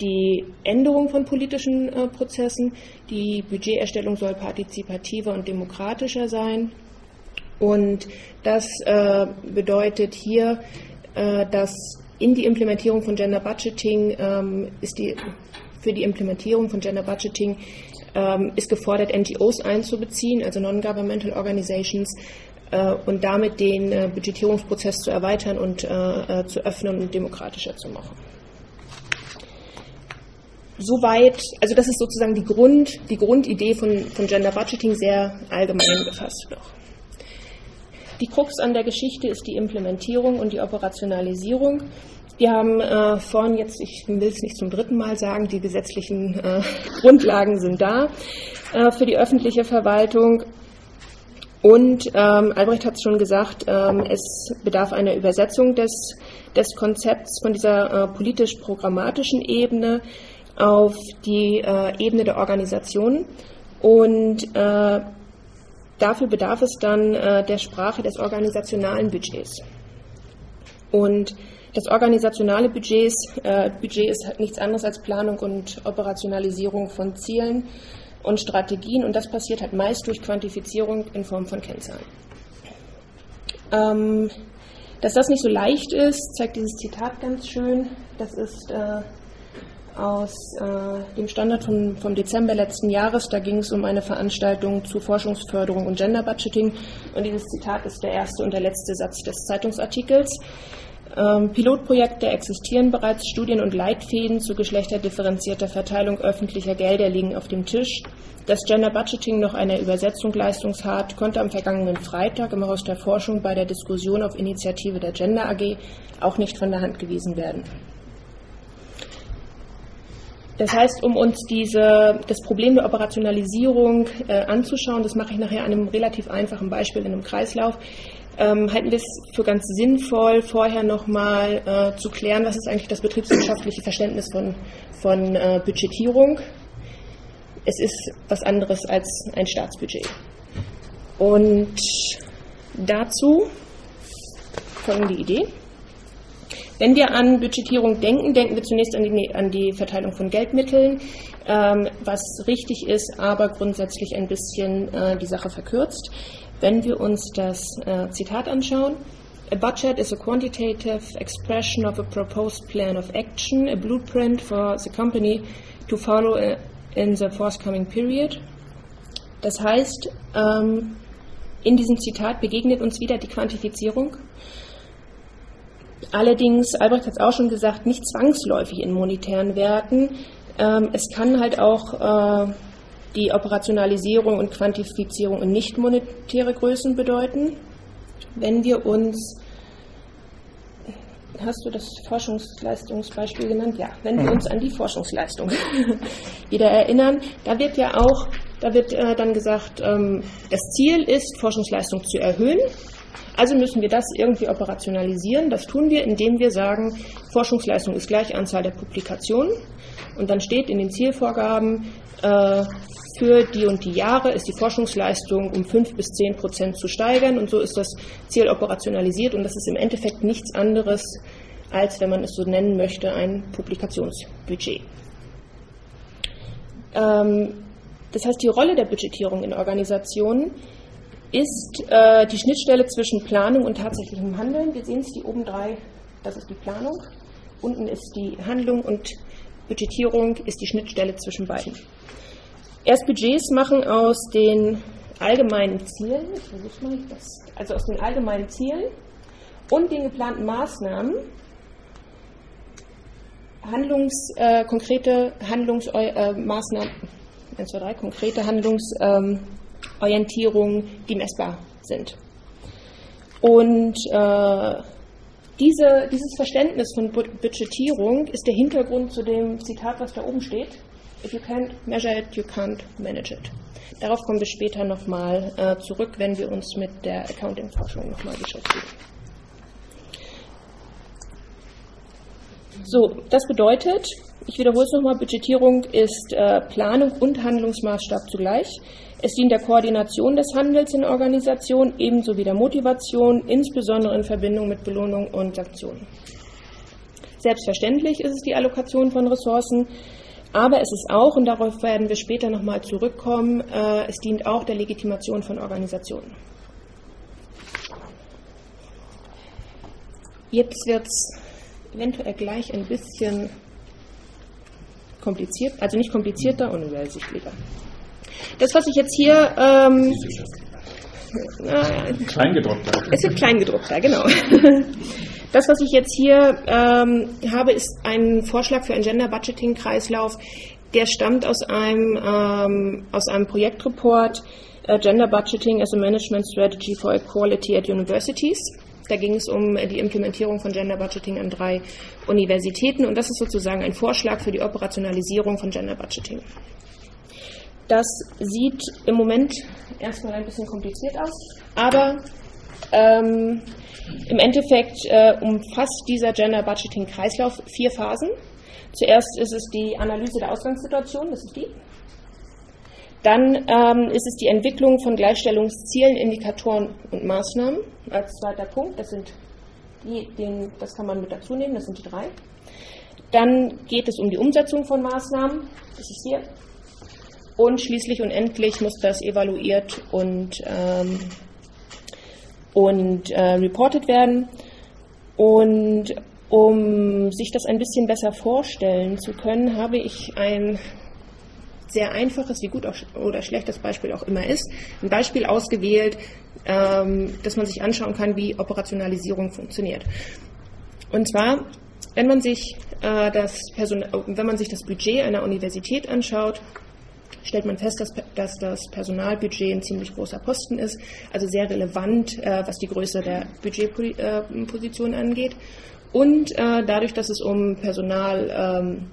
die Änderung von politischen äh, Prozessen. Die Budgeterstellung soll partizipativer und demokratischer sein. Und das äh, bedeutet hier, äh, dass in die Implementierung von Gender Budgeting ähm, ist die für die Implementierung von Gender Budgeting ähm, ist gefordert, NGOs einzubeziehen, also Non-Governmental Organizations, äh, und damit den äh, Budgetierungsprozess zu erweitern und äh, äh, zu öffnen und demokratischer zu machen. Soweit, also das ist sozusagen die, Grund, die Grundidee von, von Gender Budgeting sehr allgemein gefasst noch. Die Krux an der Geschichte ist die Implementierung und die Operationalisierung. Wir haben äh, vorhin jetzt, ich will es nicht zum dritten Mal sagen, die gesetzlichen äh, Grundlagen sind da äh, für die öffentliche Verwaltung. Und ähm, Albrecht hat es schon gesagt, ähm, es bedarf einer Übersetzung des, des Konzepts von dieser äh, politisch-programmatischen Ebene auf die äh, Ebene der Organisation. Und äh, dafür bedarf es dann der Sprache des organisationalen Budgets. Und das organisationale Budgets, äh, Budget ist halt nichts anderes als Planung und Operationalisierung von Zielen und Strategien und das passiert halt meist durch Quantifizierung in Form von Kennzahlen. Ähm, dass das nicht so leicht ist, zeigt dieses Zitat ganz schön. Das ist äh, aus äh, dem Standard vom, vom Dezember letzten Jahres. Da ging es um eine Veranstaltung zu Forschungsförderung und Gender Budgeting. Und dieses Zitat ist der erste und der letzte Satz des Zeitungsartikels. Ähm, Pilotprojekte existieren bereits, Studien und Leitfäden zu geschlechterdifferenzierter Verteilung öffentlicher Gelder liegen auf dem Tisch. Dass Gender Budgeting noch eine Übersetzung leistungshat, konnte am vergangenen Freitag im Haus der Forschung bei der Diskussion auf Initiative der Gender AG auch nicht von der Hand gewiesen werden. Das heißt, um uns diese, das Problem der Operationalisierung äh, anzuschauen, das mache ich nachher an einem relativ einfachen Beispiel in einem Kreislauf, ähm, halten wir es für ganz sinnvoll, vorher nochmal äh, zu klären, was ist eigentlich das betriebswirtschaftliche Verständnis von, von äh, Budgetierung. Es ist was anderes als ein Staatsbudget. Und dazu folgende Idee. Wenn wir an Budgetierung denken, denken wir zunächst an die, an die Verteilung von Geldmitteln, ähm, was richtig ist, aber grundsätzlich ein bisschen äh, die Sache verkürzt. Wenn wir uns das äh, Zitat anschauen, A budget is a quantitative expression of a proposed plan of action, a blueprint for the company to follow uh, in the forthcoming period. Das heißt, ähm, in diesem Zitat begegnet uns wieder die Quantifizierung. Allerdings, Albrecht hat es auch schon gesagt, nicht zwangsläufig in monetären Werten. Ähm, es kann halt auch äh, die Operationalisierung und Quantifizierung in nicht monetäre Größen bedeuten. Wenn wir uns, hast du das Forschungsleistungsbeispiel genannt? Ja, wenn wir uns an die Forschungsleistung wieder erinnern, da wird ja auch, da wird äh, dann gesagt, ähm, das Ziel ist, Forschungsleistung zu erhöhen. Also müssen wir das irgendwie operationalisieren. Das tun wir, indem wir sagen, Forschungsleistung ist gleich Anzahl der Publikationen. Und dann steht in den Zielvorgaben, äh, für die und die Jahre ist die Forschungsleistung um 5 bis 10 Prozent zu steigern und so ist das Ziel operationalisiert und das ist im Endeffekt nichts anderes als, wenn man es so nennen möchte, ein Publikationsbudget. Ähm, das heißt, die Rolle der Budgetierung in Organisationen ist äh, die Schnittstelle zwischen Planung und tatsächlichem Handeln. Wir sehen es, die oben drei, das ist die Planung, unten ist die Handlung und Budgetierung ist die Schnittstelle zwischen beiden. Erst Budgets machen aus den allgemeinen Zielen, also aus den allgemeinen Zielen und den geplanten Maßnahmen Handlungs, äh, konkrete Handlungsmaßnahmen, äh, 1, 2, 3, konkrete Handlungsorientierungen, ähm, die messbar sind. Und äh, diese, dieses Verständnis von Budgetierung ist der Hintergrund zu dem Zitat, was da oben steht. If you can't measure it, you can't manage it. Darauf kommen wir später nochmal äh, zurück, wenn wir uns mit der Accounting-Forschung nochmal beschäftigen. So, das bedeutet, ich wiederhole es nochmal, Budgetierung ist äh, Planung und Handlungsmaßstab zugleich. Es dient der Koordination des Handels in Organisationen ebenso wie der Motivation, insbesondere in Verbindung mit Belohnung und Sanktionen. Selbstverständlich ist es die Allokation von Ressourcen, aber es ist auch, und darauf werden wir später nochmal zurückkommen, äh, es dient auch der Legitimation von Organisationen. Jetzt wird es eventuell gleich ein bisschen kompliziert, also nicht komplizierter, unübersichtlicher. Das, was ich jetzt hier. Ähm, äh, Kleingedruckter. Es wird kleingedruckter, genau. Das, was ich jetzt hier ähm, habe, ist ein Vorschlag für einen Gender Budgeting Kreislauf. Der stammt aus einem, ähm, aus einem Projektreport uh, Gender Budgeting as a Management Strategy for Equality at Universities. Da ging es um die Implementierung von Gender Budgeting an drei Universitäten und das ist sozusagen ein Vorschlag für die Operationalisierung von Gender Budgeting. Das sieht im Moment erstmal ein bisschen kompliziert aus, aber ähm, im Endeffekt äh, umfasst dieser Gender Budgeting Kreislauf vier Phasen. Zuerst ist es die Analyse der Ausgangssituation, das ist die. Dann ähm, ist es die Entwicklung von Gleichstellungszielen, Indikatoren und Maßnahmen als zweiter Punkt. Das sind die, den, das kann man mit dazu nehmen, das sind die drei. Dann geht es um die Umsetzung von Maßnahmen, das ist hier. Und schließlich und endlich muss das evaluiert und ähm, und äh, reported werden. Und um sich das ein bisschen besser vorstellen zu können, habe ich ein sehr einfaches, wie gut oder schlechtes Beispiel auch immer ist, ein Beispiel ausgewählt, ähm, dass man sich anschauen kann, wie Operationalisierung funktioniert. Und zwar, wenn man sich, äh, das, wenn man sich das Budget einer Universität anschaut, stellt man fest, dass, dass das Personalbudget ein ziemlich großer Posten ist, also sehr relevant, äh, was die Größe der Budgetposition angeht. Und äh, dadurch, dass es um Personal, ähm,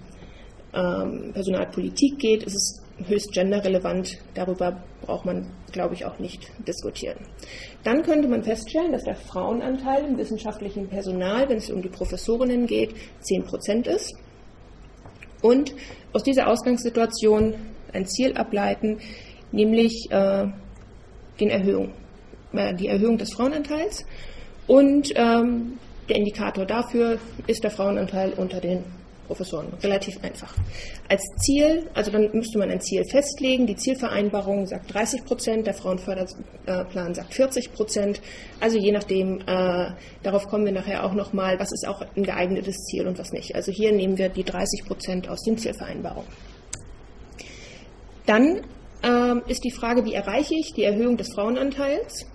ähm, Personalpolitik geht, ist es höchst genderrelevant. Darüber braucht man, glaube ich, auch nicht diskutieren. Dann könnte man feststellen, dass der Frauenanteil im wissenschaftlichen Personal, wenn es um die Professorinnen geht, 10 Prozent ist. Und aus dieser Ausgangssituation ein Ziel ableiten, nämlich äh, den Erhöhung, äh, die Erhöhung des Frauenanteils. Und ähm, der Indikator dafür ist der Frauenanteil unter den Professoren. Relativ einfach. Als Ziel, also dann müsste man ein Ziel festlegen. Die Zielvereinbarung sagt 30 Prozent, der Frauenförderplan sagt 40 Prozent. Also je nachdem, äh, darauf kommen wir nachher auch nochmal, was ist auch ein geeignetes Ziel und was nicht. Also hier nehmen wir die 30 Prozent aus den Zielvereinbarungen. Dann ähm, ist die Frage, wie erreiche ich die Erhöhung des Frauenanteils?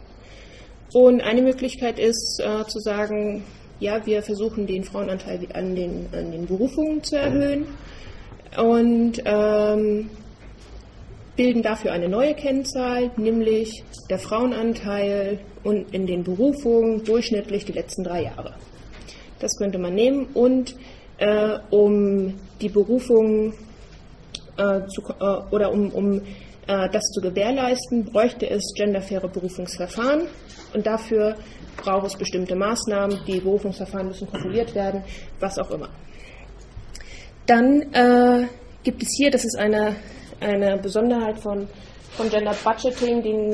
Und eine Möglichkeit ist äh, zu sagen, ja, wir versuchen den Frauenanteil an den, an den Berufungen zu erhöhen und ähm, bilden dafür eine neue Kennzahl, nämlich der Frauenanteil und in den Berufungen durchschnittlich die letzten drei Jahre. Das könnte man nehmen und äh, um die Berufungen äh, zu, äh, oder um, um äh, das zu gewährleisten, bräuchte es genderfaire Berufungsverfahren und dafür braucht es bestimmte Maßnahmen, die Berufungsverfahren müssen kontrolliert werden, was auch immer. Dann äh, gibt es hier, das ist eine, eine Besonderheit von, von Gender Budgeting, den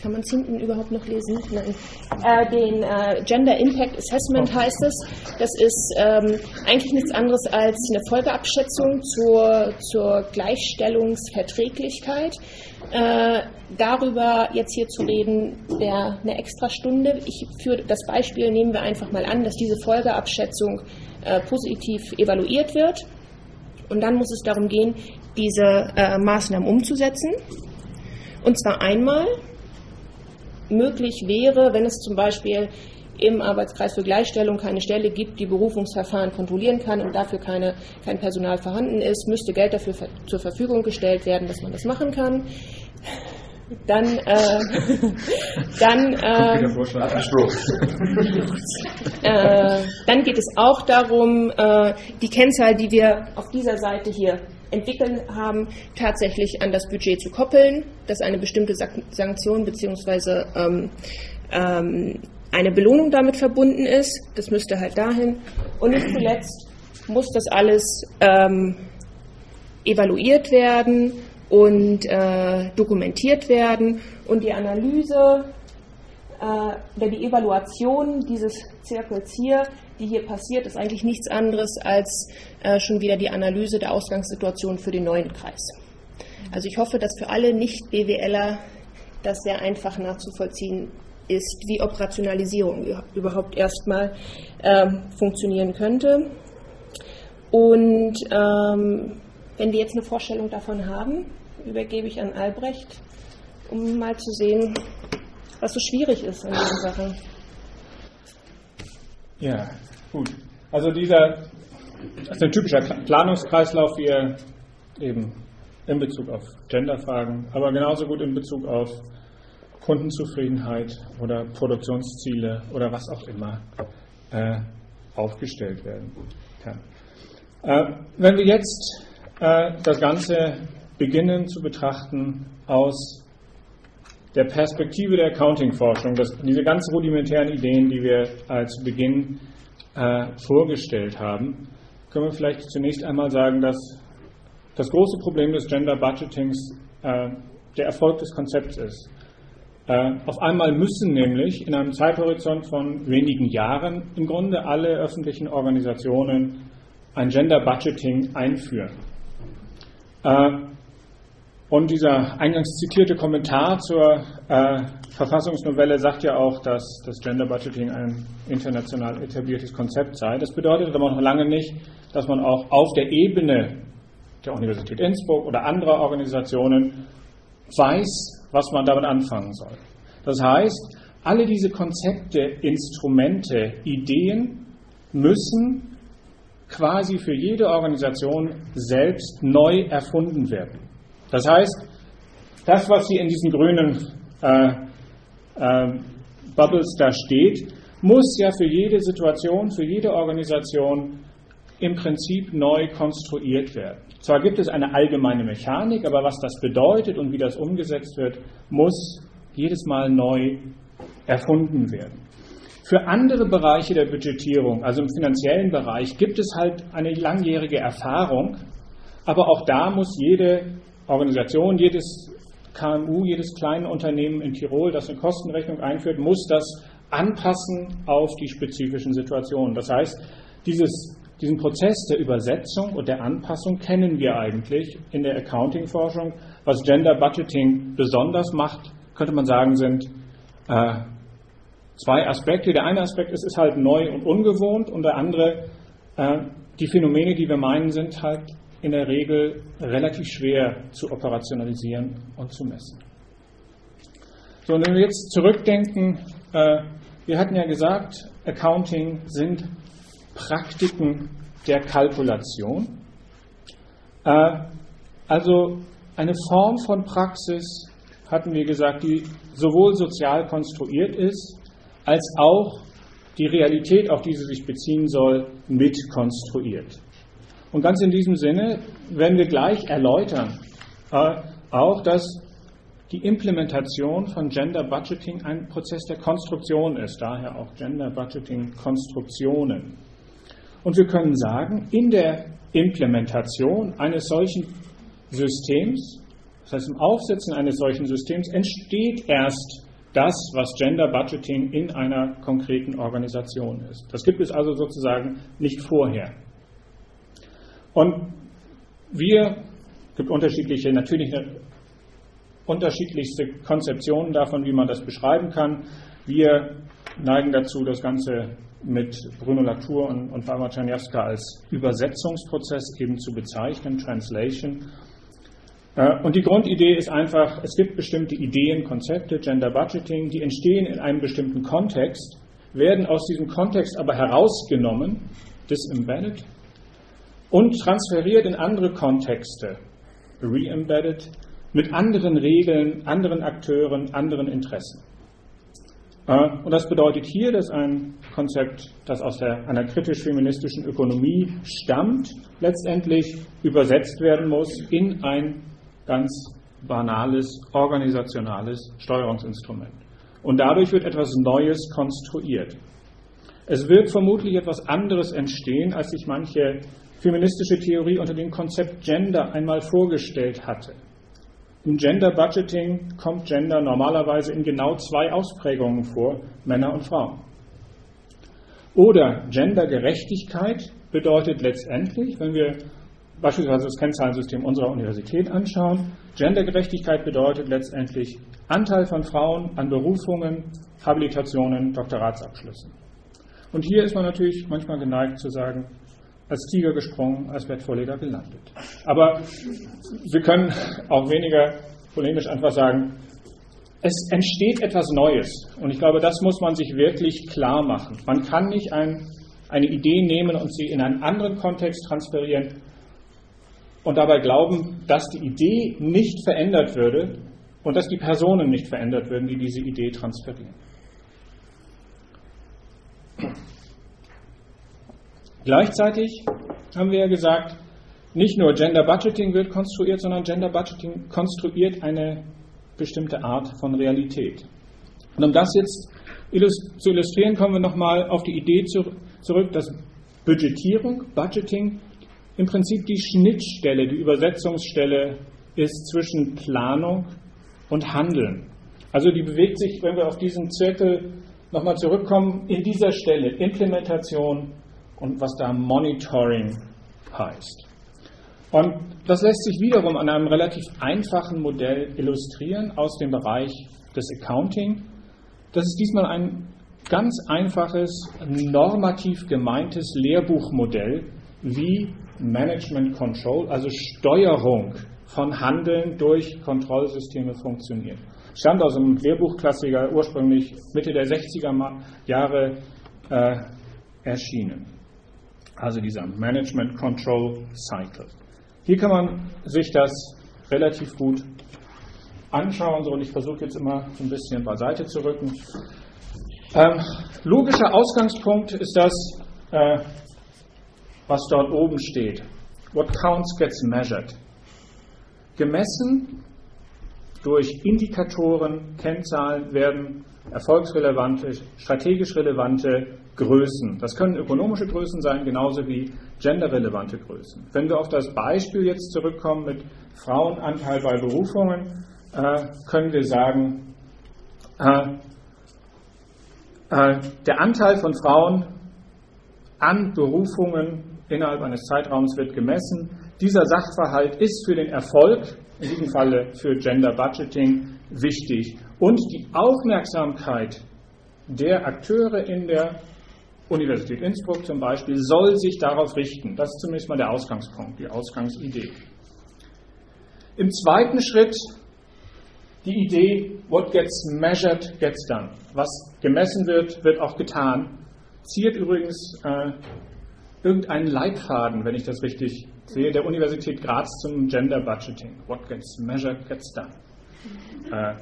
kann man es hinten überhaupt noch lesen? Nein. Äh, den äh, Gender Impact Assessment heißt es. Das ist ähm, eigentlich nichts anderes als eine Folgeabschätzung zur, zur Gleichstellungsverträglichkeit. Äh, darüber jetzt hier zu reden, wäre eine extra Stunde. Ich, für das Beispiel nehmen wir einfach mal an, dass diese Folgeabschätzung äh, positiv evaluiert wird. Und dann muss es darum gehen, diese äh, Maßnahmen umzusetzen. Und zwar einmal möglich wäre, wenn es zum Beispiel im Arbeitskreis für Gleichstellung keine Stelle gibt, die Berufungsverfahren kontrollieren kann und dafür keine, kein Personal vorhanden ist, müsste Geld dafür zur Verfügung gestellt werden, dass man das machen kann. Dann, äh, dann, äh, äh, dann geht es auch darum, äh, die Kennzahl, die wir auf dieser Seite hier entwickeln haben, tatsächlich an das Budget zu koppeln, dass eine bestimmte Sanktion bzw. Ähm, ähm, eine Belohnung damit verbunden ist. Das müsste halt dahin. Und nicht zuletzt muss das alles ähm, evaluiert werden und äh, dokumentiert werden und die Analyse äh, oder die Evaluation dieses Zirkels hier, die hier passiert, ist eigentlich nichts anderes als äh, schon wieder die Analyse der Ausgangssituation für den neuen Kreis. Also ich hoffe, dass für alle Nicht-BWLer das sehr einfach nachzuvollziehen ist, wie Operationalisierung überhaupt erstmal ähm, funktionieren könnte. Und ähm, wenn wir jetzt eine Vorstellung davon haben, übergebe ich an Albrecht, um mal zu sehen, was so schwierig ist an dieser Sache. Ja, gut. Also dieser das ist ein typischer Planungskreislauf, wie er eben in Bezug auf Genderfragen, aber genauso gut in Bezug auf Kundenzufriedenheit oder Produktionsziele oder was auch immer äh, aufgestellt werden kann. Äh, wenn wir jetzt äh, das Ganze beginnen zu betrachten aus der Perspektive der Accounting-Forschung, diese ganz rudimentären Ideen, die wir zu Beginn äh, vorgestellt haben, können wir vielleicht zunächst einmal sagen, dass das große Problem des Gender Budgetings äh, der Erfolg des Konzepts ist. Äh, auf einmal müssen nämlich in einem Zeithorizont von wenigen Jahren im Grunde alle öffentlichen Organisationen ein Gender Budgeting einführen. Äh, und dieser eingangs zitierte Kommentar zur äh, Verfassungsnovelle sagt ja auch, dass das Gender Budgeting ein international etabliertes Konzept sei. Das bedeutet aber noch lange nicht, dass man auch auf der Ebene der Universität Innsbruck oder anderer Organisationen weiß, was man damit anfangen soll. Das heißt, alle diese Konzepte, Instrumente, Ideen müssen quasi für jede Organisation selbst neu erfunden werden. Das heißt, das, was hier in diesen grünen äh, äh, Bubbles da steht, muss ja für jede Situation, für jede Organisation im Prinzip neu konstruiert werden. Zwar gibt es eine allgemeine Mechanik, aber was das bedeutet und wie das umgesetzt wird, muss jedes Mal neu erfunden werden. Für andere Bereiche der Budgetierung, also im finanziellen Bereich, gibt es halt eine langjährige Erfahrung, aber auch da muss jede Organisation, jedes KMU, jedes kleine Unternehmen in Tirol, das eine Kostenrechnung einführt, muss das anpassen auf die spezifischen Situationen. Das heißt, dieses, diesen Prozess der Übersetzung und der Anpassung kennen wir eigentlich in der Accounting-Forschung. Was Gender Budgeting besonders macht, könnte man sagen, sind äh, zwei Aspekte. Der eine Aspekt ist, ist halt neu und ungewohnt und der andere, äh, die Phänomene, die wir meinen, sind halt in der Regel relativ schwer zu operationalisieren und zu messen. So, und wenn wir jetzt zurückdenken, äh, wir hatten ja gesagt, Accounting sind Praktiken der Kalkulation. Äh, also eine Form von Praxis, hatten wir gesagt, die sowohl sozial konstruiert ist, als auch die Realität, auf die sie sich beziehen soll, mitkonstruiert. Und ganz in diesem Sinne werden wir gleich erläutern, äh, auch, dass die Implementation von Gender Budgeting ein Prozess der Konstruktion ist, daher auch Gender Budgeting Konstruktionen. Und wir können sagen, in der Implementation eines solchen Systems, das heißt im Aufsetzen eines solchen Systems, entsteht erst das, was Gender Budgeting in einer konkreten Organisation ist. Das gibt es also sozusagen nicht vorher. Und wir, es gibt unterschiedliche, natürlich unterschiedlichste Konzeptionen davon, wie man das beschreiben kann. Wir neigen dazu, das Ganze mit Bruno Latour und, und Farma Czerniawska als Übersetzungsprozess eben zu bezeichnen, Translation. Äh, und die Grundidee ist einfach, es gibt bestimmte Ideen, Konzepte, Gender Budgeting, die entstehen in einem bestimmten Kontext, werden aus diesem Kontext aber herausgenommen, disembedded, und transferiert in andere Kontexte, re-embedded, mit anderen Regeln, anderen Akteuren, anderen Interessen. Äh, und das bedeutet hier, dass ein Konzept, das aus der, einer kritisch-feministischen Ökonomie stammt, letztendlich übersetzt werden muss in ein ganz banales, organisationales Steuerungsinstrument. Und dadurch wird etwas Neues konstruiert. Es wird vermutlich etwas anderes entstehen, als sich manche feministische Theorie unter dem Konzept Gender einmal vorgestellt hatte. Im Gender Budgeting kommt Gender normalerweise in genau zwei Ausprägungen vor, Männer und Frauen. Oder Gendergerechtigkeit bedeutet letztendlich, wenn wir beispielsweise das Kennzahlensystem unserer Universität anschauen, Gendergerechtigkeit bedeutet letztendlich Anteil von Frauen an Berufungen, Habilitationen, Doktoratsabschlüssen. Und hier ist man natürlich manchmal geneigt zu sagen, als Tiger gesprungen, als Bettvorleger gelandet. Aber wir können auch weniger polemisch einfach sagen, es entsteht etwas Neues. Und ich glaube, das muss man sich wirklich klar machen. Man kann nicht ein, eine Idee nehmen und sie in einen anderen Kontext transferieren und dabei glauben, dass die Idee nicht verändert würde und dass die Personen nicht verändert würden, die diese Idee transferieren. Gleichzeitig haben wir ja gesagt, nicht nur Gender Budgeting wird konstruiert, sondern Gender Budgeting konstruiert eine bestimmte Art von Realität. Und um das jetzt zu illustrieren, kommen wir nochmal auf die Idee zurück, dass Budgetierung, Budgeting, im Prinzip die Schnittstelle, die Übersetzungsstelle ist zwischen Planung und Handeln. Also die bewegt sich, wenn wir auf diesen Zirkel nochmal zurückkommen, in dieser Stelle Implementation und was da Monitoring heißt. Und das lässt sich wiederum an einem relativ einfachen Modell illustrieren aus dem Bereich des Accounting. Das ist diesmal ein ganz einfaches, normativ gemeintes Lehrbuchmodell, wie Management Control, also Steuerung von Handeln durch Kontrollsysteme funktioniert. Stammt aus einem Lehrbuchklassiker, ursprünglich Mitte der 60er Jahre äh, erschienen. Also dieser Management Control Cycle. Hier kann man sich das relativ gut anschauen. So, und ich versuche jetzt immer so ein bisschen beiseite zu rücken. Ähm, logischer Ausgangspunkt ist das, äh, was dort oben steht. What counts gets measured. Gemessen durch Indikatoren, Kennzahlen werden erfolgsrelevante, strategisch relevante Größen. Das können ökonomische Größen sein, genauso wie genderrelevante Größen. Wenn wir auf das Beispiel jetzt zurückkommen mit Frauenanteil bei Berufungen, äh, können wir sagen, äh, äh, der Anteil von Frauen an Berufungen innerhalb eines Zeitraums wird gemessen. Dieser Sachverhalt ist für den Erfolg, in diesem Falle für Gender Budgeting, wichtig. Und die Aufmerksamkeit der Akteure in der Universität Innsbruck zum Beispiel soll sich darauf richten. Das ist zunächst mal der Ausgangspunkt, die Ausgangsidee. Im zweiten Schritt die Idee, what gets measured gets done. Was gemessen wird, wird auch getan. Ziert übrigens äh, irgendeinen Leitfaden, wenn ich das richtig sehe, der Universität Graz zum Gender Budgeting. What gets measured gets done. Äh,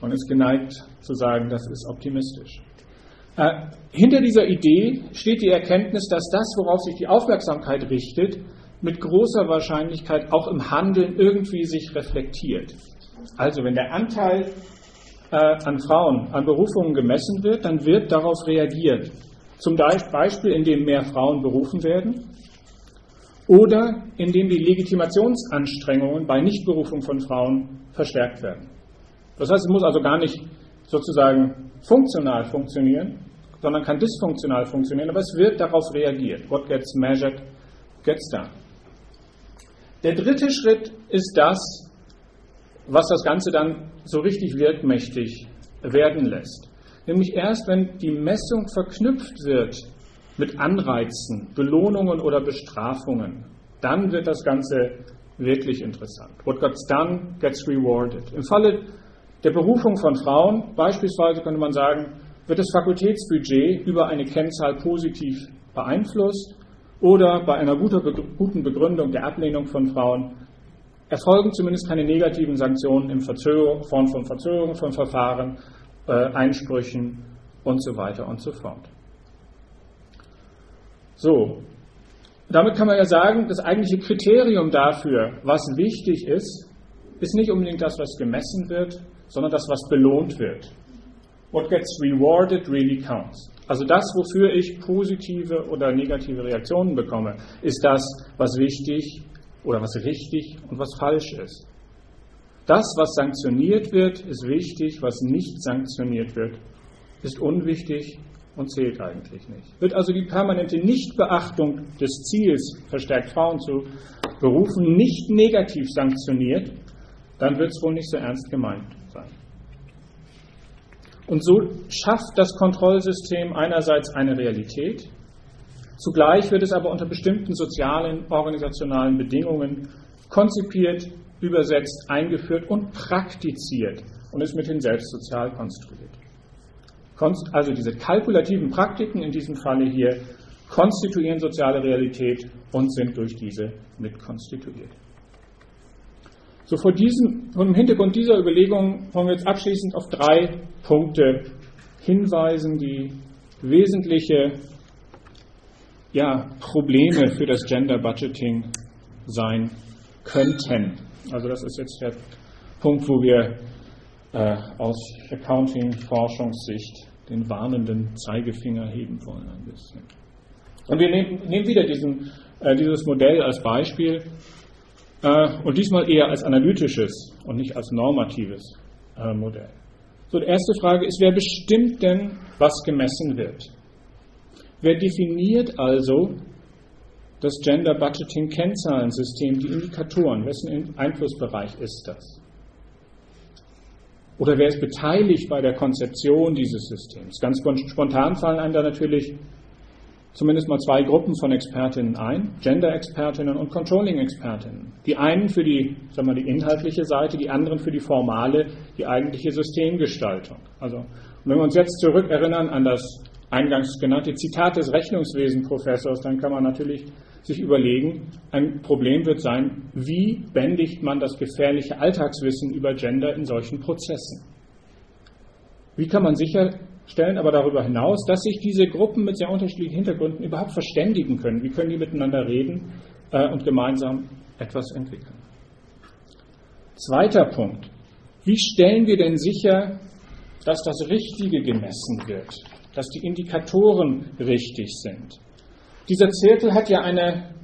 und ist geneigt zu sagen, das ist optimistisch. Äh, hinter dieser Idee steht die Erkenntnis, dass das, worauf sich die Aufmerksamkeit richtet, mit großer Wahrscheinlichkeit auch im Handeln irgendwie sich reflektiert. Also wenn der Anteil äh, an Frauen an Berufungen gemessen wird, dann wird darauf reagiert. Zum Beispiel, indem mehr Frauen berufen werden oder indem die Legitimationsanstrengungen bei Nichtberufung von Frauen verstärkt werden. Das heißt, es muss also gar nicht sozusagen funktional funktionieren, sondern kann dysfunktional funktionieren, aber es wird darauf reagiert. What gets measured, gets done. Der dritte Schritt ist das, was das Ganze dann so richtig wirkmächtig werden lässt. Nämlich erst, wenn die Messung verknüpft wird mit Anreizen, Belohnungen oder Bestrafungen, dann wird das Ganze wirklich interessant. What gets done gets rewarded. Im Falle der Berufung von Frauen beispielsweise könnte man sagen, wird das Fakultätsbudget über eine Kennzahl positiv beeinflusst oder bei einer guten Begründung der Ablehnung von Frauen erfolgen zumindest keine negativen Sanktionen in Form von Verzögerungen von Verfahren, äh, Einsprüchen und so weiter und so fort. So, damit kann man ja sagen, das eigentliche Kriterium dafür, was wichtig ist, ist nicht unbedingt das, was gemessen wird, sondern das, was belohnt wird. What gets rewarded really counts. Also das, wofür ich positive oder negative Reaktionen bekomme, ist das, was wichtig oder was richtig und was falsch ist. Das, was sanktioniert wird, ist wichtig, was nicht sanktioniert wird, ist unwichtig und zählt eigentlich nicht. Wird also die permanente Nichtbeachtung des Ziels, verstärkt Frauen zu berufen, nicht negativ sanktioniert, dann wird es wohl nicht so ernst gemeint. Und so schafft das Kontrollsystem einerseits eine Realität, zugleich wird es aber unter bestimmten sozialen, organisationalen Bedingungen konzipiert, übersetzt, eingeführt und praktiziert und ist mithin selbst sozial konstruiert. Also diese kalkulativen Praktiken in diesem Falle hier konstituieren soziale Realität und sind durch diese mitkonstituiert. So vor diesem, vor dem Hintergrund dieser Überlegungen wollen wir jetzt abschließend auf drei Punkte hinweisen, die wesentliche ja, Probleme für das Gender Budgeting sein könnten. Also das ist jetzt der Punkt, wo wir äh, aus Accounting-Forschungssicht den warnenden Zeigefinger heben wollen ein bisschen. Und wir nehmen, nehmen wieder diesen, äh, dieses Modell als Beispiel und diesmal eher als analytisches und nicht als normatives äh, Modell. So, die erste Frage ist, wer bestimmt denn, was gemessen wird? Wer definiert also das Gender Budgeting Kennzahlensystem, die Indikatoren? Wessen Einflussbereich ist das? Oder wer ist beteiligt bei der Konzeption dieses Systems? Ganz spontan fallen einem da natürlich zumindest mal zwei Gruppen von Expertinnen ein, Gender-Expertinnen und Controlling-Expertinnen. Die einen für die, sagen wir, die inhaltliche Seite, die anderen für die formale, die eigentliche Systemgestaltung. Also, wenn wir uns jetzt zurückerinnern an das eingangs genannte Zitat des Rechnungswesenprofessors, dann kann man natürlich sich überlegen, ein Problem wird sein, wie bändigt man das gefährliche Alltagswissen über Gender in solchen Prozessen? Wie kann man sicherstellen, aber darüber hinaus, dass sich diese Gruppen mit sehr unterschiedlichen Hintergründen überhaupt verständigen können? Wie können die miteinander reden äh, und gemeinsam etwas entwickeln? Zweiter Punkt. Wie stellen wir denn sicher, dass das Richtige gemessen wird, dass die Indikatoren richtig sind? Dieser Zirkel hat ja eine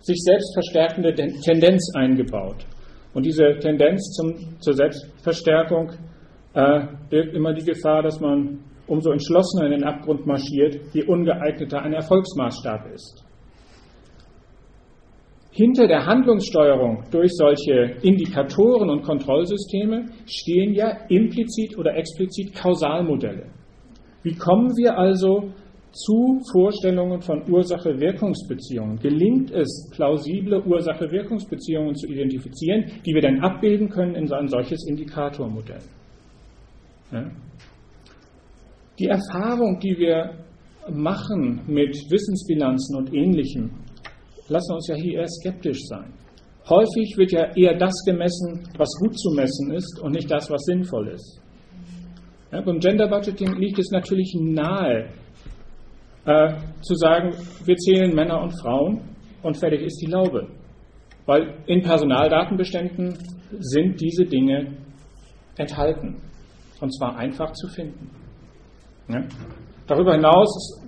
sich selbst verstärkende Tendenz eingebaut. Und diese Tendenz zum, zur Selbstverstärkung äh, birgt immer die Gefahr, dass man umso entschlossener in den Abgrund marschiert, je ungeeigneter ein Erfolgsmaßstab ist. Hinter der Handlungssteuerung durch solche Indikatoren und Kontrollsysteme stehen ja implizit oder explizit Kausalmodelle. Wie kommen wir also zu Vorstellungen von Ursache-Wirkungsbeziehungen. Gelingt es, plausible Ursache-Wirkungsbeziehungen zu identifizieren, die wir dann abbilden können in ein solches Indikatormodell? Ja? Die Erfahrung, die wir machen mit Wissensbilanzen und Ähnlichem, lassen uns ja hier eher skeptisch sein. Häufig wird ja eher das gemessen, was gut zu messen ist und nicht das, was sinnvoll ist. Ja, beim Gender Budgeting liegt es natürlich nahe, äh, zu sagen, wir zählen Männer und Frauen und fertig ist die Laube. Weil in Personaldatenbeständen sind diese Dinge enthalten. Und zwar einfach zu finden. Ja? Darüber hinaus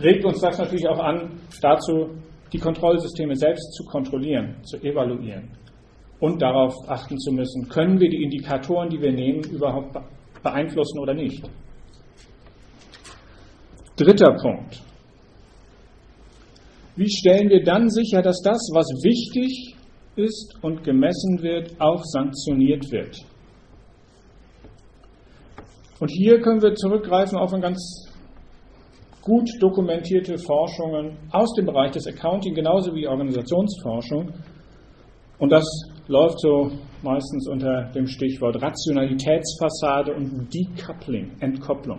regt uns das natürlich auch an, dazu die Kontrollsysteme selbst zu kontrollieren, zu evaluieren und darauf achten zu müssen, können wir die Indikatoren, die wir nehmen, überhaupt beeinflussen oder nicht. Dritter Punkt. Wie stellen wir dann sicher, dass das, was wichtig ist und gemessen wird, auch sanktioniert wird? Und hier können wir zurückgreifen auf eine ganz gut dokumentierte Forschungen aus dem Bereich des Accounting, genauso wie Organisationsforschung. Und das läuft so meistens unter dem Stichwort Rationalitätsfassade und Decoupling, Entkopplung.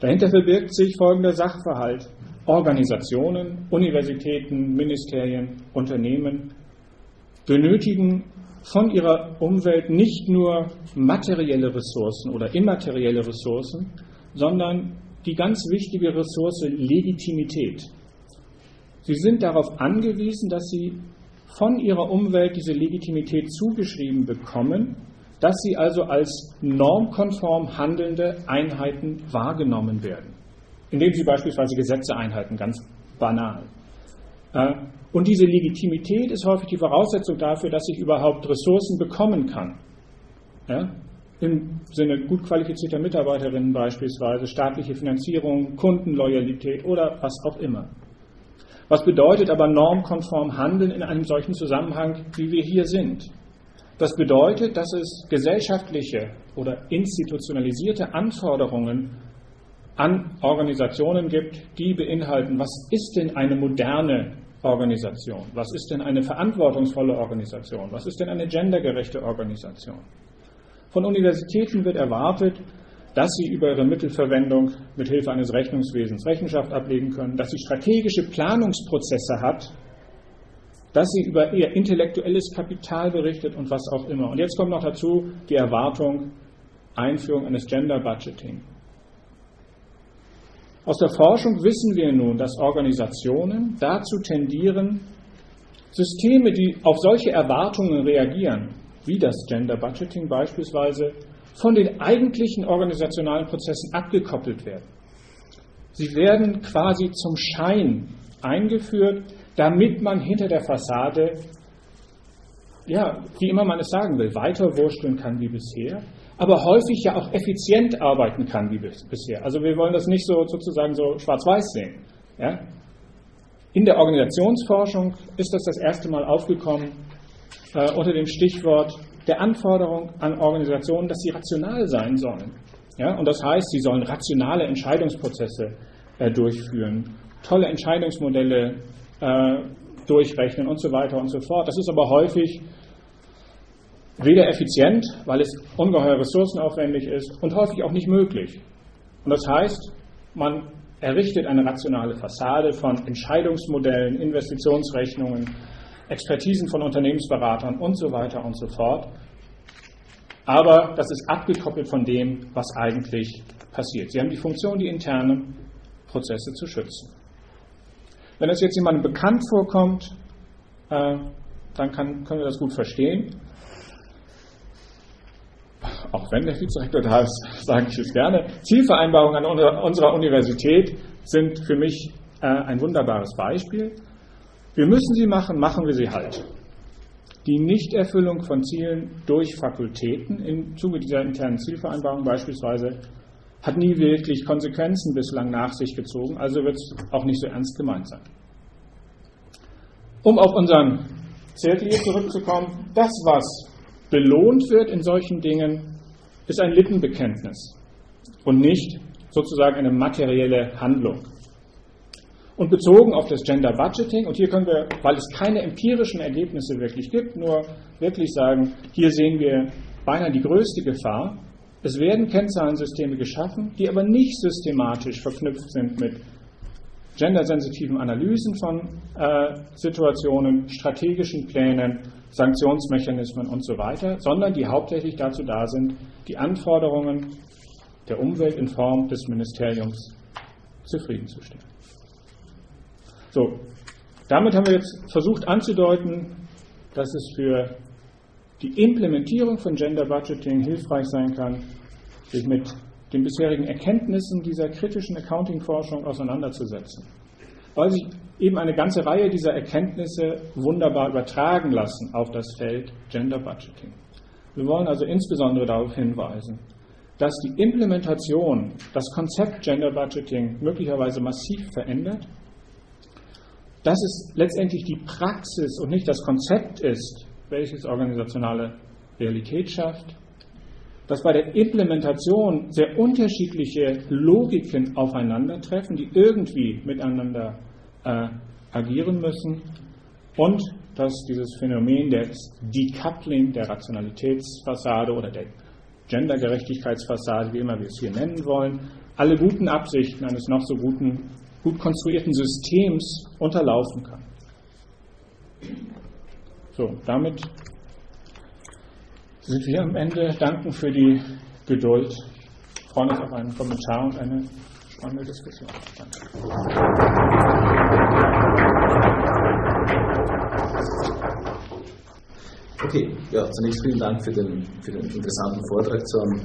Dahinter verbirgt sich folgender Sachverhalt. Organisationen, Universitäten, Ministerien, Unternehmen benötigen von ihrer Umwelt nicht nur materielle Ressourcen oder immaterielle Ressourcen, sondern die ganz wichtige Ressource Legitimität. Sie sind darauf angewiesen, dass sie von ihrer Umwelt diese Legitimität zugeschrieben bekommen, dass sie also als normkonform handelnde Einheiten wahrgenommen werden. indem sie beispielsweise Gesetze einhalten, ganz banal. Und diese Legitimität ist häufig die Voraussetzung dafür, dass ich überhaupt Ressourcen bekommen kann. Ja? Im Sinne gut qualifizierter Mitarbeiterinnen beispielsweise, staatliche Finanzierung, Kundenloyalität oder was auch immer. Was bedeutet aber normkonform Handeln in einem solchen Zusammenhang, wie wir hier sind? Das bedeutet, dass es gesellschaftliche oder institutionalisierte Anforderungen an Organisationen gibt, die beinhalten, was ist denn eine moderne Organisation? Was ist denn eine verantwortungsvolle Organisation? Was ist denn eine gendergerechte Organisation? Von Universitäten wird erwartet, dass sie über ihre Mittelverwendung mit Hilfe eines Rechnungswesens Rechenschaft ablegen können, dass sie strategische Planungsprozesse hat, dass sie über ihr intellektuelles Kapital berichtet und was auch immer. Und jetzt kommt noch dazu die Erwartung Einführung eines Gender Budgeting. Aus der Forschung wissen wir nun, dass Organisationen dazu tendieren, Systeme, die auf solche Erwartungen reagieren, wie das Gender Budgeting beispielsweise, von den eigentlichen organisationalen Prozessen abgekoppelt werden. Sie werden quasi zum Schein eingeführt, damit man hinter der Fassade, ja, wie immer man es sagen will, weiter wursteln kann wie bisher, aber häufig ja auch effizient arbeiten kann wie bisher. Also wir wollen das nicht so sozusagen so schwarz-weiß sehen. Ja? In der Organisationsforschung ist das das erste Mal aufgekommen äh, unter dem Stichwort der Anforderung an Organisationen, dass sie rational sein sollen. Ja? Und das heißt, sie sollen rationale Entscheidungsprozesse äh, durchführen, tolle Entscheidungsmodelle äh, durchrechnen und so weiter und so fort. Das ist aber häufig weder effizient, weil es ungeheuer ressourcenaufwendig ist und häufig auch nicht möglich. Und das heißt, man errichtet eine rationale Fassade von Entscheidungsmodellen, Investitionsrechnungen, Expertisen von Unternehmensberatern und so weiter und so fort. Aber das ist abgekoppelt von dem, was eigentlich passiert. Sie haben die Funktion, die internen Prozesse zu schützen. Wenn das jetzt jemandem bekannt vorkommt, äh, dann kann, können wir das gut verstehen. Auch wenn der Vizerektor da ist, sage ich es gerne. Zielvereinbarungen an unserer Universität sind für mich äh, ein wunderbares Beispiel. Wir müssen sie machen, machen wir sie halt. Die Nichterfüllung von Zielen durch Fakultäten im Zuge dieser internen Zielvereinbarung beispielsweise hat nie wirklich Konsequenzen bislang nach sich gezogen, also wird es auch nicht so ernst gemeint sein. Um auf unseren Zirkel hier zurückzukommen, das, was belohnt wird in solchen Dingen, ist ein Lippenbekenntnis und nicht sozusagen eine materielle Handlung. Und bezogen auf das Gender Budgeting, und hier können wir, weil es keine empirischen Ergebnisse wirklich gibt, nur wirklich sagen, hier sehen wir beinahe die größte Gefahr, es werden Kennzahlensysteme geschaffen, die aber nicht systematisch verknüpft sind mit gendersensitiven Analysen von äh, Situationen, strategischen Plänen, Sanktionsmechanismen und so weiter, sondern die hauptsächlich dazu da sind, die Anforderungen der Umwelt in Form des Ministeriums zufriedenzustellen. So, damit haben wir jetzt versucht anzudeuten, dass es für die Implementierung von Gender Budgeting hilfreich sein kann, sich mit den bisherigen Erkenntnissen dieser kritischen Accounting-Forschung auseinanderzusetzen, weil sich eben eine ganze Reihe dieser Erkenntnisse wunderbar übertragen lassen auf das Feld Gender Budgeting. Wir wollen also insbesondere darauf hinweisen, dass die Implementation das Konzept Gender Budgeting möglicherweise massiv verändert, dass es letztendlich die Praxis und nicht das Konzept ist, welches organisationale Realität schafft, dass bei der Implementation sehr unterschiedliche Logiken aufeinandertreffen, die irgendwie miteinander äh, agieren müssen und dass dieses Phänomen des Decoupling der Rationalitätsfassade oder der Gendergerechtigkeitsfassade, wie immer wir es hier nennen wollen, alle guten Absichten eines noch so guten, gut konstruierten Systems unterlaufen kann. So, damit sind wir am Ende. Danken für die Geduld. Freuen uns auf einen Kommentar und eine spannende Diskussion. Danke. Okay, ja, zunächst vielen Dank für den, für den interessanten Vortrag zum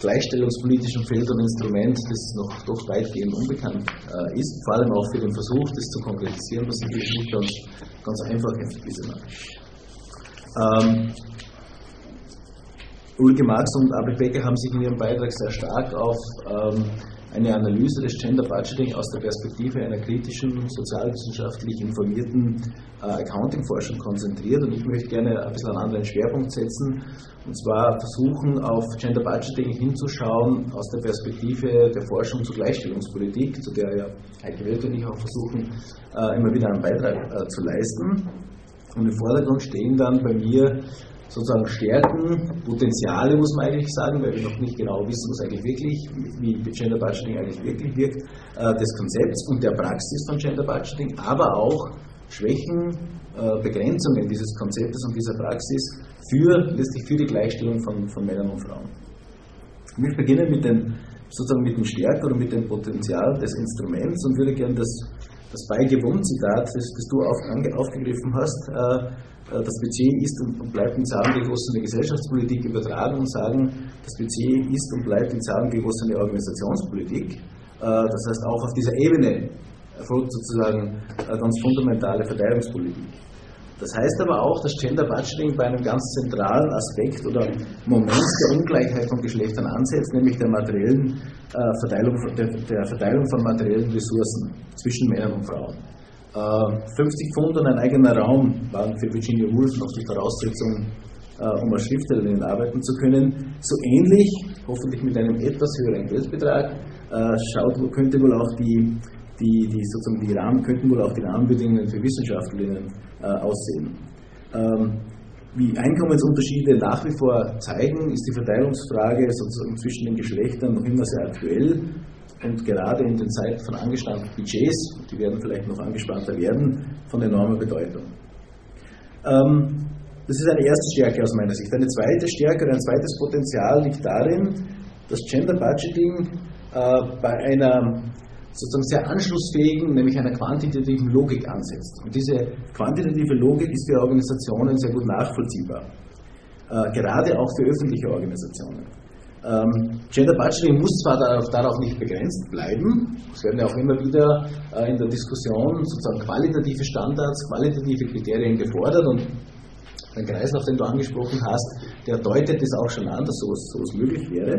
gleichstellungspolitischen Feld und Instrument, das noch doch weitgehend unbekannt äh, ist, vor allem auch für den Versuch, das zu konkretisieren, was natürlich nicht ganz, ganz einfach ist, ähm, Ulrike Marx und Abel Becker haben sich in ihrem Beitrag sehr stark auf ähm, eine Analyse des Gender Budgeting aus der Perspektive einer kritischen, sozialwissenschaftlich informierten äh, Accounting-Forschung konzentriert und ich möchte gerne ein bisschen einen anderen Schwerpunkt setzen und zwar versuchen, auf Gender Budgeting hinzuschauen aus der Perspektive der Forschung zur Gleichstellungspolitik, zu der ja Heike Welt und ich auch versuchen, äh, immer wieder einen Beitrag äh, zu leisten. Und im Vordergrund stehen dann bei mir sozusagen Stärken, Potenziale muss man eigentlich sagen, weil wir noch nicht genau wissen, was eigentlich wirklich, wie Gender Budgeting eigentlich wirklich wirkt, äh, des Konzepts und der Praxis von Gender Budgeting, aber auch Schwächen, äh, Begrenzungen dieses Konzeptes und dieser Praxis für, letztlich für die Gleichstellung von, von Männern und Frauen. Ich möchte beginnen mit den, sozusagen mit den Stärken oder mit dem Potenzial des Instruments und würde gerne das, das Beigewohnt-Zitat, das, das, du auf, aufgegriffen hast, äh, das Budget ist und bleibt in Zahlen gegossene Gesellschaftspolitik übertragen und sagen, das Budget ist und bleibt in Zahlen gegossene Organisationspolitik. Äh, das heißt, auch auf dieser Ebene erfolgt sozusagen ganz fundamentale Verteilungspolitik. Das heißt aber auch, dass Gender Budgeting bei einem ganz zentralen Aspekt oder Moment der Ungleichheit von Geschlechtern ansetzt, nämlich der materiellen äh, Verteilung, der Verteilung von materiellen Ressourcen zwischen Männern und Frauen. 50 äh, Pfund und ein eigener Raum waren für Virginia Woolf noch die Voraussetzung, äh, um als Schriftstellerin arbeiten zu können. So ähnlich, hoffentlich mit einem etwas höheren Geldbetrag, äh, schaut, könnte wohl auch die, die, die, sozusagen die Rahmen, könnten wohl auch die Rahmenbedingungen für Wissenschaftlerinnen aussehen. Ähm, wie Einkommensunterschiede nach wie vor zeigen, ist die Verteilungsfrage sozusagen zwischen den Geschlechtern noch immer sehr aktuell und gerade in den Zeiten von angespannten Budgets, die werden vielleicht noch angespannter werden, von enormer Bedeutung. Ähm, das ist eine erste Stärke aus meiner Sicht. Eine zweite Stärke oder ein zweites Potenzial liegt darin, dass Gender Budgeting äh, bei einer sozusagen sehr anschlussfähigen, nämlich einer quantitativen Logik ansetzt. Und diese quantitative Logik ist für Organisationen sehr gut nachvollziehbar, äh, gerade auch für öffentliche Organisationen. Ähm, Gender Budgeting muss zwar darauf, darauf, nicht begrenzt bleiben, es werden ja auch immer wieder äh, in der Diskussion sozusagen qualitative Standards, qualitative Kriterien gefordert und der Kreislauf, den du angesprochen hast, der deutet es auch schon an, dass sowas, sowas möglich wäre.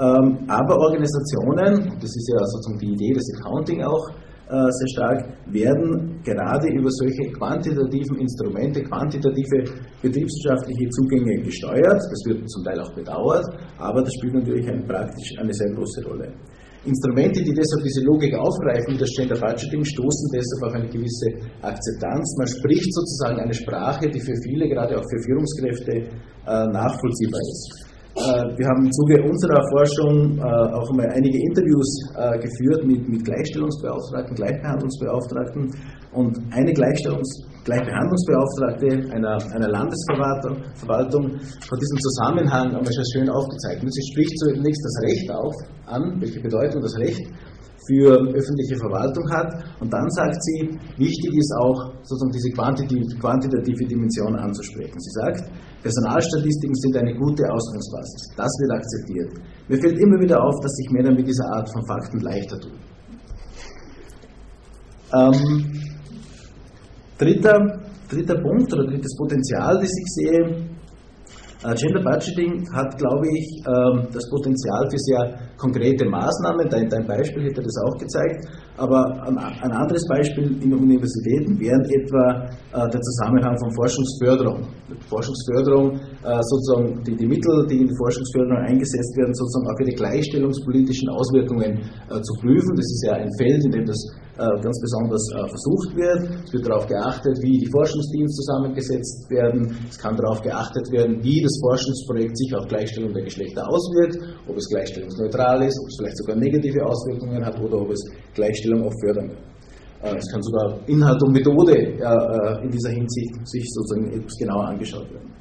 Ähm, aber Organisationen, das ist ja sozusagen die Idee des Accounting auch, äh, sehr stark, werden gerade über solche quantitativen Instrumente, quantitative betriebswirtschaftliche Zugänge gesteuert. Das wird zum Teil auch bedauert, aber das spielt natürlich ein, praktisch eine sehr große Rolle. Instrumente, die deshalb diese Logik aufgreifen, das Gender Budgeting, stoßen deshalb auf eine gewisse Akzeptanz. Man spricht sozusagen eine Sprache, die für viele, gerade auch für Führungskräfte, äh, nachvollziehbar ist. Äh, wir haben im Zuge unserer Forschung äh, auch einmal einige Interviews äh, geführt mit, mit Gleichstellungsbeauftragten, Gleichbehandlungsbeauftragten und eine Gleichstellungs Gleichbehandlungsbeauftragte einer, einer Landesverwaltung hat diesen Zusammenhang einmal schon schön aufgezeichnet. Sie spricht zunächst das Recht auf an, welche Bedeutung das Recht für öffentliche Verwaltung hat. Und dann sagt sie, wichtig ist auch sozusagen diese quantitative Dimension anzusprechen. Sie sagt, Personalstatistiken sind eine gute Ausgangsbasis. Das wird akzeptiert. Mir fällt immer wieder auf, dass sich Männer mit dieser Art von Fakten leichter tun. Ähm, dritter, dritter Punkt oder drittes Potenzial, das ich sehe, Gender Budgeting hat, glaube ich, ähm, das Potenzial für sehr konkrete Maßnahmen. Dein, dein Beispiel hätte das auch gezeigt. Aber ein anderes Beispiel in Universitäten wären etwa äh, der Zusammenhang von Forschungsförderung. Forschungsförderung, sozusagen die, die Mittel, die in die Forschungsförderung eingesetzt werden, sozusagen auf ihre gleichstellungspolitischen Auswirkungen zu prüfen. Das ist ja ein Feld, in dem das ganz besonders versucht wird. Es wird darauf geachtet, wie die Forschungsteams zusammengesetzt werden. Es kann darauf geachtet werden, wie das Forschungsprojekt sich auf Gleichstellung der Geschlechter auswirkt, ob es gleichstellungsneutral ist, ob es vielleicht sogar negative Auswirkungen hat oder ob es Gleichstellung auch fördern wird. Äh, es kann sogar Inhalt und Methode äh, in dieser Hinsicht sich sozusagen etwas genauer angeschaut werden.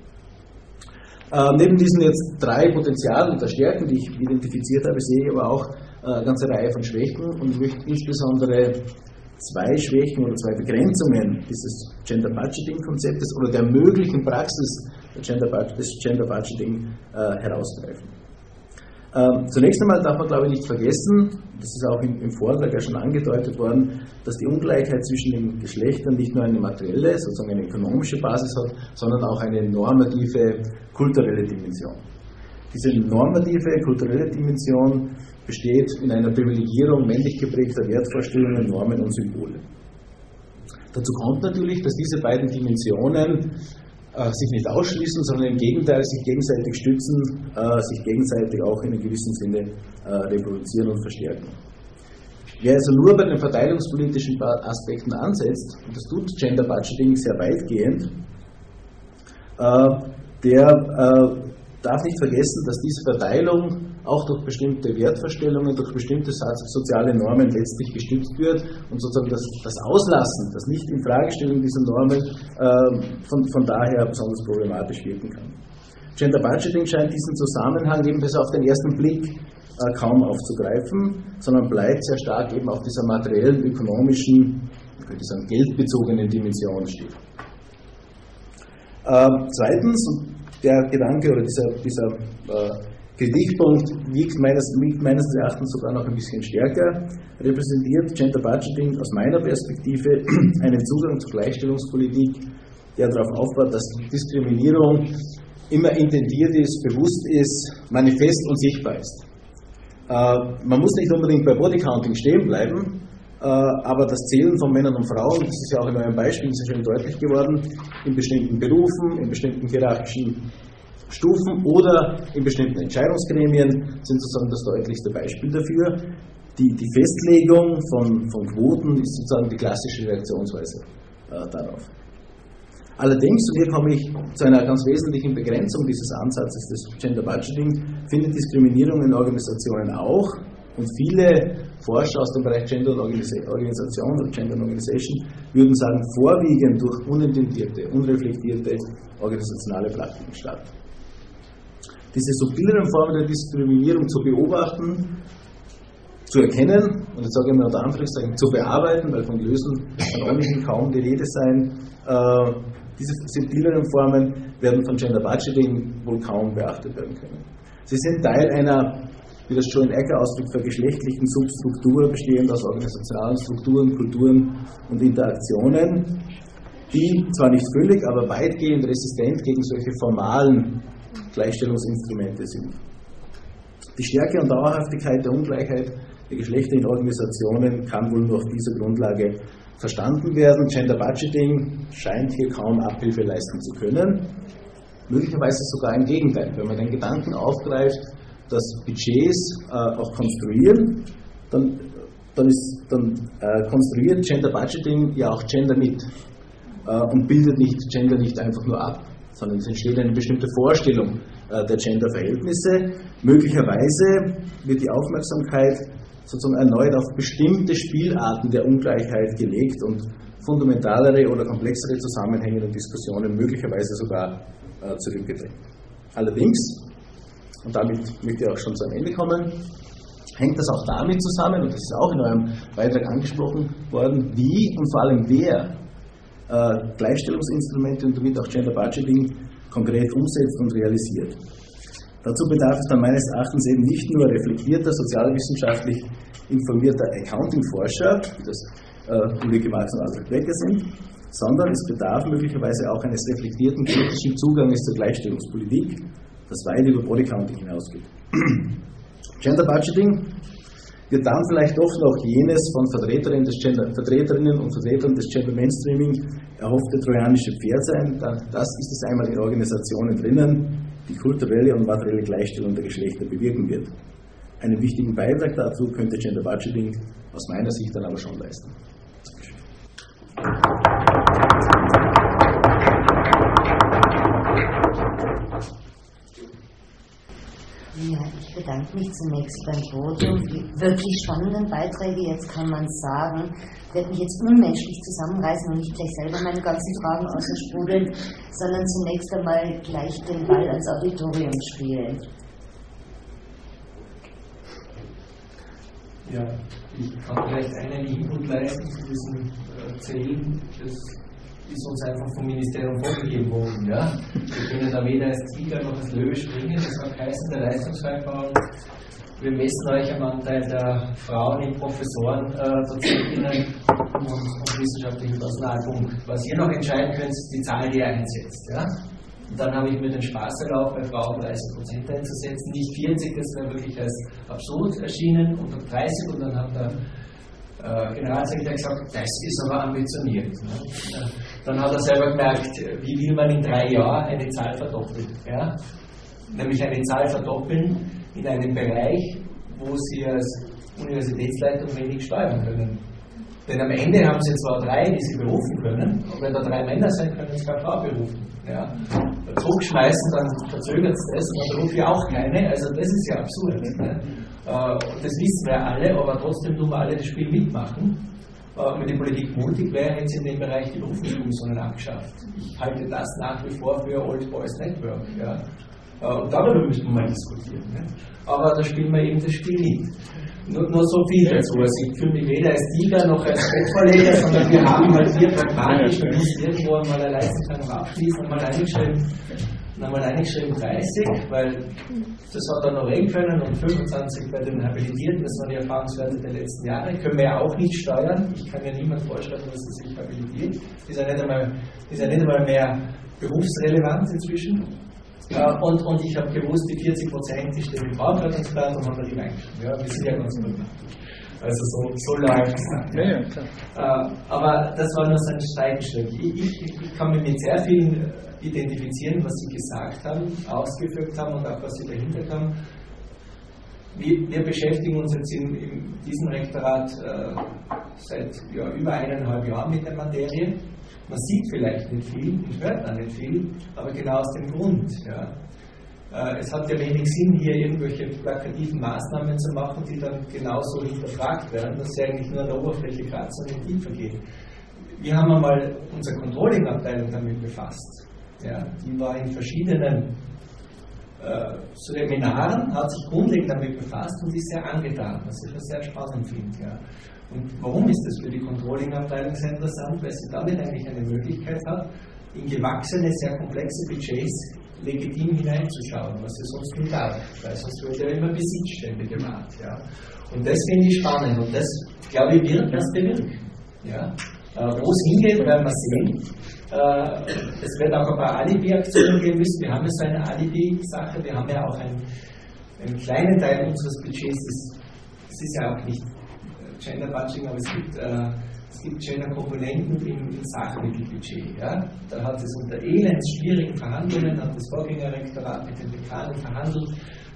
Äh, neben diesen jetzt drei Potenzialen und Stärken, die ich identifiziert habe, sehe ich aber auch eine ganze Reihe von Schwächen und möchte insbesondere zwei Schwächen oder zwei Begrenzungen dieses Gender Budgeting Konzeptes oder der möglichen Praxis des Gender Budgeting äh, herausgreifen. Ähm, zunächst einmal darf man, glaube ich, nicht vergessen, das ist auch im, Vortrag ja schon angedeutet worden, dass die Ungleichheit zwischen den Geschlechtern nicht nur eine materielle, sozusagen eine ökonomische Basis hat, sondern auch eine normative, kulturelle Dimension. Diese normative, kulturelle Dimension besteht in einer Privilegierung männlich geprägter Wertvorstellungen, Normen und Symbole. Dazu kommt natürlich, dass diese beiden Dimensionen sich nicht ausschließen, sondern im Gegenteil sich gegenseitig stützen, äh, sich gegenseitig auch in einem gewissen Sinne äh, reproduzieren und verstärken. Wer also nur bei den verteilungspolitischen Aspekten ansetzt, und das tut Gender Budgeting sehr weitgehend, der darf nicht vergessen, dass diese Verteilung auch durch bestimmte Wertvorstellungen, durch bestimmte soziale Normen letztlich gestützt wird und sozusagen das, das Auslassen, das Nicht-Infragestellung dieser Normen äh, von, von daher besonders problematisch wirken kann. Gender Budgeting scheint diesen Zusammenhang ebenfalls auf den ersten Blick äh, kaum aufzugreifen, sondern bleibt sehr stark eben auf dieser materiellen, ökonomischen, könnte ich sagen, geldbezogenen Dimension stehen. Äh, zweitens, der Gedanke oder dieser, dieser äh, Kritikpunkt wiegt meines, meines Erachtens sogar noch ein bisschen stärker, repräsentiert Gender Budgeting aus meiner Perspektive einen Zugang zur Gleichstellungspolitik, der darauf aufbaut, dass Diskriminierung immer intendiert ist, bewusst ist, manifest und sichtbar ist. Äh, man muss nicht unbedingt bei Bodycounting stehen bleiben, aber das Zählen von Männern und Frauen, das ist ja auch in eurem Beispiel sehr schön deutlich geworden, in bestimmten Berufen, in bestimmten hierarchischen Stufen oder in bestimmten Entscheidungsgremien sind sozusagen das deutlichste Beispiel dafür. Die, die Festlegung von, von Quoten ist sozusagen die klassische Reaktionsweise äh, darauf. Allerdings, und hier komme ich zu einer ganz wesentlichen Begrenzung dieses Ansatzes des Gender Budgeting, findet Diskriminierung in Organisationen auch. Und viele Forscher aus dem Bereich Gender und Organisation oder Gender und Organization würden sagen, vorwiegend durch unintendierte, unreflektierte organisationale Praktiken statt diese subtileren Formen der Diskriminierung zu beobachten, zu erkennen und jetzt sage ich mal unter Anführungszeichen zu bearbeiten, weil von Lösen kann ohnehin kaum die Rede sein. Äh, diese subtileren Formen werden von Gender Budgeting wohl kaum beachtet werden können. Sie sind Teil einer, wie das Joan Ecker ausdrückt, vergeschlechtlichen Substruktur, bestehend aus organisationalen Strukturen, Kulturen und Interaktionen, die zwar nicht völlig, aber weitgehend resistent gegen solche formalen Gleichstellungsinstrumente sind. Die Stärke und Dauerhaftigkeit der Ungleichheit der Geschlechter in Organisationen kann wohl nur auf dieser Grundlage verstanden werden. Gender Budgeting scheint hier kaum Abhilfe leisten zu können. Möglicherweise sogar im Gegenteil. Wenn man den Gedanken aufgreift, dass Budgets äh, auch konstruieren, dann, dann, ist, dann äh, konstruiert Gender Budgeting ja auch Gender mit äh, und bildet nicht Gender nicht einfach nur ab sondern es entsteht eine bestimmte Vorstellung äh, der Gender-Verhältnisse. Möglicherweise wird die Aufmerksamkeit sozusagen erneut auf bestimmte Spielarten der Ungleichheit gelegt und fundamentalere oder komplexere Zusammenhänge und Diskussionen möglicherweise sogar äh, zurückgedrängt. Allerdings, und damit möchte ich auch schon zum Ende kommen, hängt das auch damit zusammen, und das ist auch in eurem Beitrag angesprochen worden, wie und vor allem wer äh, Gleichstellungsinstrumente und damit auch Gender Budgeting konkret umsetzt und realisiert. Dazu bedarf es dann meines Erachtens eben nicht nur reflektierter, sozialwissenschaftlich informierter Accounting-Forscher, wie das äh, Marx und Alfred Becker sind, sondern es bedarf möglicherweise auch eines reflektierten kritischen Zuganges zur Gleichstellungspolitik, das weit über Bodycounting hinausgeht. Gender Budgeting wird dann vielleicht doch noch jenes von Vertreterinnen, des Gender, Vertreterinnen und Vertretern des Gender Mainstreaming erhoffte trojanische Pferd sein. Das ist es einmal in Organisationen drinnen, die kulturelle und materielle Gleichstellung der Geschlechter bewirken wird. Einen wichtigen Beitrag dazu könnte Gender Budgeting aus meiner Sicht dann aber schon leisten. Ja, ich bedanke mich zunächst beim Podium für die wirklich spannenden Beiträge. Jetzt kann man sagen, ich werde mich jetzt unmenschlich zusammenreißen und nicht gleich selber meine ganzen Fragen aussprudeln, sondern zunächst einmal gleich den Ball ans Auditorium spielen. Ja, ich kann vielleicht einen Input leisten zu diesem äh, Zählen des ist uns einfach vom Ministerium vorgegeben worden. Ja? Wir können da weder als Tiger noch als Löwe springen, das war heißen der Leistungsvereinbarung wir messen euch am Anteil der Frauen in Professoren, äh, Dozentinnen und, und wissenschaftlichen Personalpunkt. Was ihr noch entscheiden könnt, ist die Zahl, die ihr einsetzt. Ja? Und dann habe ich mir den Spaß erlaubt, bei Frauen 30 Prozent einzusetzen, nicht 40, das wäre wirklich als absurd erschienen, und 30 und dann hat der äh, Generalsekretär gesagt, das ist aber ambitioniert. Ne? Dann hat er selber gemerkt, wie will man in drei Jahren eine Zahl verdoppeln. Ja? Nämlich eine Zahl verdoppeln in einem Bereich, wo Sie als Universitätsleitung wenig steuern können. Denn am Ende haben Sie zwar drei, die Sie berufen können, und wenn da drei Männer sind, können Sie keine Frau berufen. Ja? Zurückschmeißen, dann verzögert es das, und dann rufe ich auch keine, also das ist ja absurd. Ne? Äh, das wissen wir alle, aber trotzdem tun wir alle das Spiel mitmachen. Wenn die Politik mutig wäre, hätte sie in dem Bereich die Berufskommissionen abgeschafft. Ich halte das nach wie vor für Old Boys Network. Ja. Äh, und darüber müssen wir mal diskutieren. Ne? Aber da spielen wir eben das Spiel nicht. Nur, nur so viel dazu. Also ich fühle mich weder als Tiger noch als Bettverleger, sondern wir haben halt hier pragmatisch, wir müssen irgendwo einmal eine Leistungskarte abschließen, einmal eingeschrieben, einmal eingeschrieben 30, weil das hat er noch regeln können und 25 bei den Habilitierten, das waren die Erfahrungswerte der letzten Jahre, können wir ja auch nicht steuern. Ich kann mir niemand vorstellen, dass er sich habilitiert. Ist ja nicht einmal, ist ja nicht einmal mehr berufsrelevant inzwischen. Ja, und, und ich habe gewusst, die 40 Prozent, die stehen im Frauenvertragsplan und haben da die reingeschrieben. Ja, wir sind ja ganz gut. Also so, so läuft es. Ja, ja, äh, aber das war nur so ein Steigenstück. Ich, ich, ich, kann mich mit sehr vielen identifizieren, was Sie gesagt haben, ausgeführt haben und auch was Sie dahinter haben. Wir, wir beschäftigen uns jetzt in, in diesem Rektorat äh, seit ja, über eineinhalb Jahren mit der Materie. Man sieht vielleicht nicht viel, man hört auch nicht viel, aber genau aus dem Grund. Ja. Äh, es hat ja wenig Sinn, hier irgendwelche plakativen Maßnahmen zu machen, die dann genauso hinterfragt werden, dass sie eigentlich nur an der Oberfläche kratzen und nicht tiefer gehen. Wir haben einmal unsere Controlling-Abteilung damit befasst. Ja, die war in verschiedenen äh, Seminaren, hat sich grundlegend damit befasst und ist sehr angetan, was ich sehr spannend finde. Ja. Und warum ist das für die Controlling-Abteilung sehr interessant? Weil sie damit eigentlich eine Möglichkeit hat, in gewachsene, sehr komplexe Budgets legitim hineinzuschauen, was sie sonst nicht darf, weil sonst wird ja immer Besitzstände gemacht. Ja. Und das finde ich spannend und das, glaube ich, wird das bewirken. Ja. Äh, Wo es hingeht, werden wir sehen. Äh, es wird auch ein paar Alibi-Aktionen geben müssen. Wir haben ja so eine Alibi-Sache. Wir haben ja auch einen, einen kleinen Teil unseres Budgets. Das, das ist ja auch nicht äh, Gender Budgeting, aber es gibt, äh, es gibt Gender-Komponenten im, im Sachmittelbudget. Ja? Da hat es unter elends schwierigen Verhandlungen, hat das Vorgängerrektorat mit den Dekanen verhandelt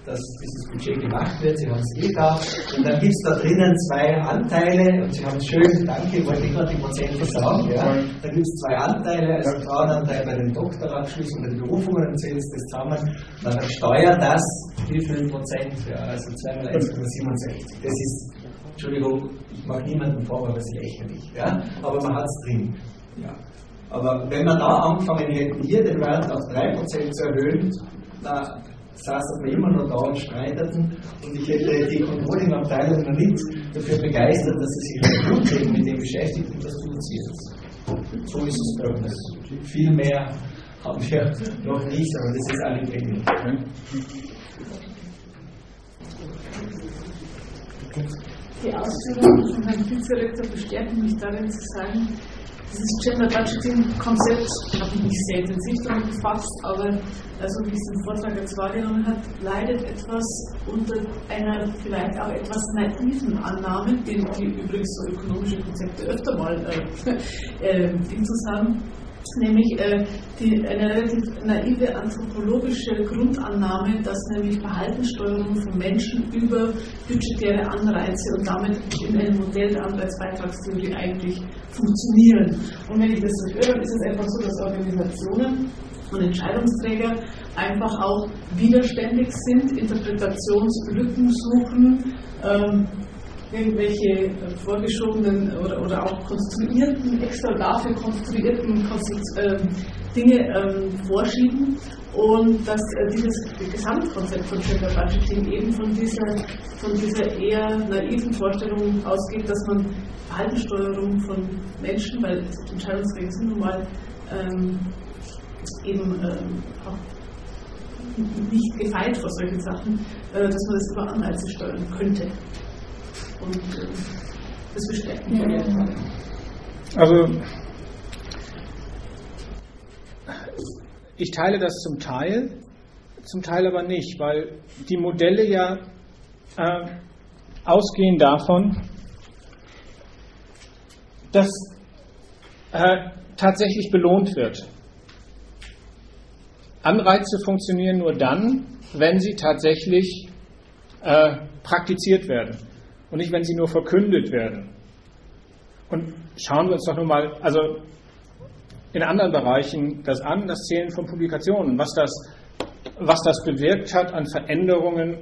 dass dieses Budget gemacht wird. Sie haben es eh da. Und dann gibt es da drinnen zwei Anteile und Sie haben es schön, danke, ich wollte nicht gerade die Prozente sagen. Ja. Da gibt es zwei Anteile, also Frauenanteil bei den Doktorabschluss und den Berufungen und zählen das zusammen. Und dann steuert das wie viel Prozent? Ja, also 2 mal 1,67. Das ist, Entschuldigung, ich mache niemanden vor, aber das ist lächerlich. Ja. Aber man hat es drin. Ja. Aber wenn man da angefangen hätte, hier den Wert auf 3% zu erhöhen, na, saßen wir immer noch da und streiteten und ich hätte die Controlling-Abteilung noch nicht dafür begeistert, dass sie sich grundlegend mit dem beschäftigt und das tut sie jetzt. So ist es bei uns. Viel mehr haben wir noch nicht, aber das ist alle Dinge. Die Ausführungen von Herrn Vizerektor bestärken mich darin zu sagen, dieses Gender Budgeting Konzept habe ich nicht sehr intensiv damit befasst, aber also wie es im Vortrag jetzt wahrgenommen hat, leidet etwas unter einer vielleicht auch etwas naiven Annahme, die, die übrigens so ökonomische Konzepte öfter mal äh, äh, Intus haben, nämlich äh, die, eine relativ naive anthropologische Grundannahme, dass nämlich Verhaltenssteuerung von Menschen über budgetäre Anreize und damit in einem Modell der Anreizbeitragstheorie eigentlich funktionieren. Und wenn ich das so höre, ist es einfach so, dass Organisationen und Entscheidungsträger einfach auch widerständig sind, Interpretationslücken suchen, ähm, irgendwelche äh, vorgeschobenen oder, oder auch konstruierten, extra dafür konstruierten äh, Dinge ähm, vorschieben und dass äh, dieses Gesamtkonzept von Gender Budgeting eben von dieser, von dieser eher naiven Vorstellung ausgeht, dass man Verhaltenssteuerung von Menschen, weil Entscheidungsträger sind nun mal ähm, eben ähm, auch nicht gefeit vor solchen Sachen, äh, dass man das über Anreize steuern könnte. Und äh, das bestärken ja. Also ich teile das zum Teil, zum Teil aber nicht, weil die Modelle ja äh, ausgehen davon, dass äh, tatsächlich belohnt wird. Anreize funktionieren nur dann, wenn sie tatsächlich äh, praktiziert werden und nicht, wenn sie nur verkündet werden. Und schauen wir uns doch nun mal, also in anderen Bereichen das an, das Zählen von Publikationen, was das, was das bewirkt hat an Veränderungen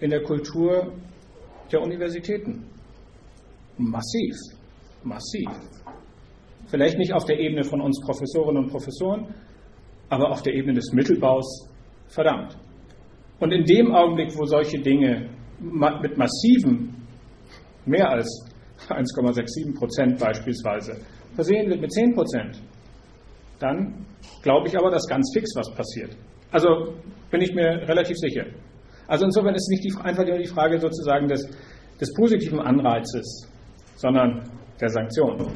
in der Kultur der Universitäten. Massiv, massiv. Vielleicht nicht auf der Ebene von uns Professorinnen und Professoren, aber auf der Ebene des Mittelbaus verdammt. Und in dem Augenblick, wo solche Dinge mit massiven, mehr als 1,67 Prozent beispielsweise, versehen wird mit 10 Prozent, dann glaube ich aber, dass ganz fix was passiert. Also bin ich mir relativ sicher. Also insofern ist es nicht die, einfach nur die Frage sozusagen des, des positiven Anreizes, sondern der Sanktion.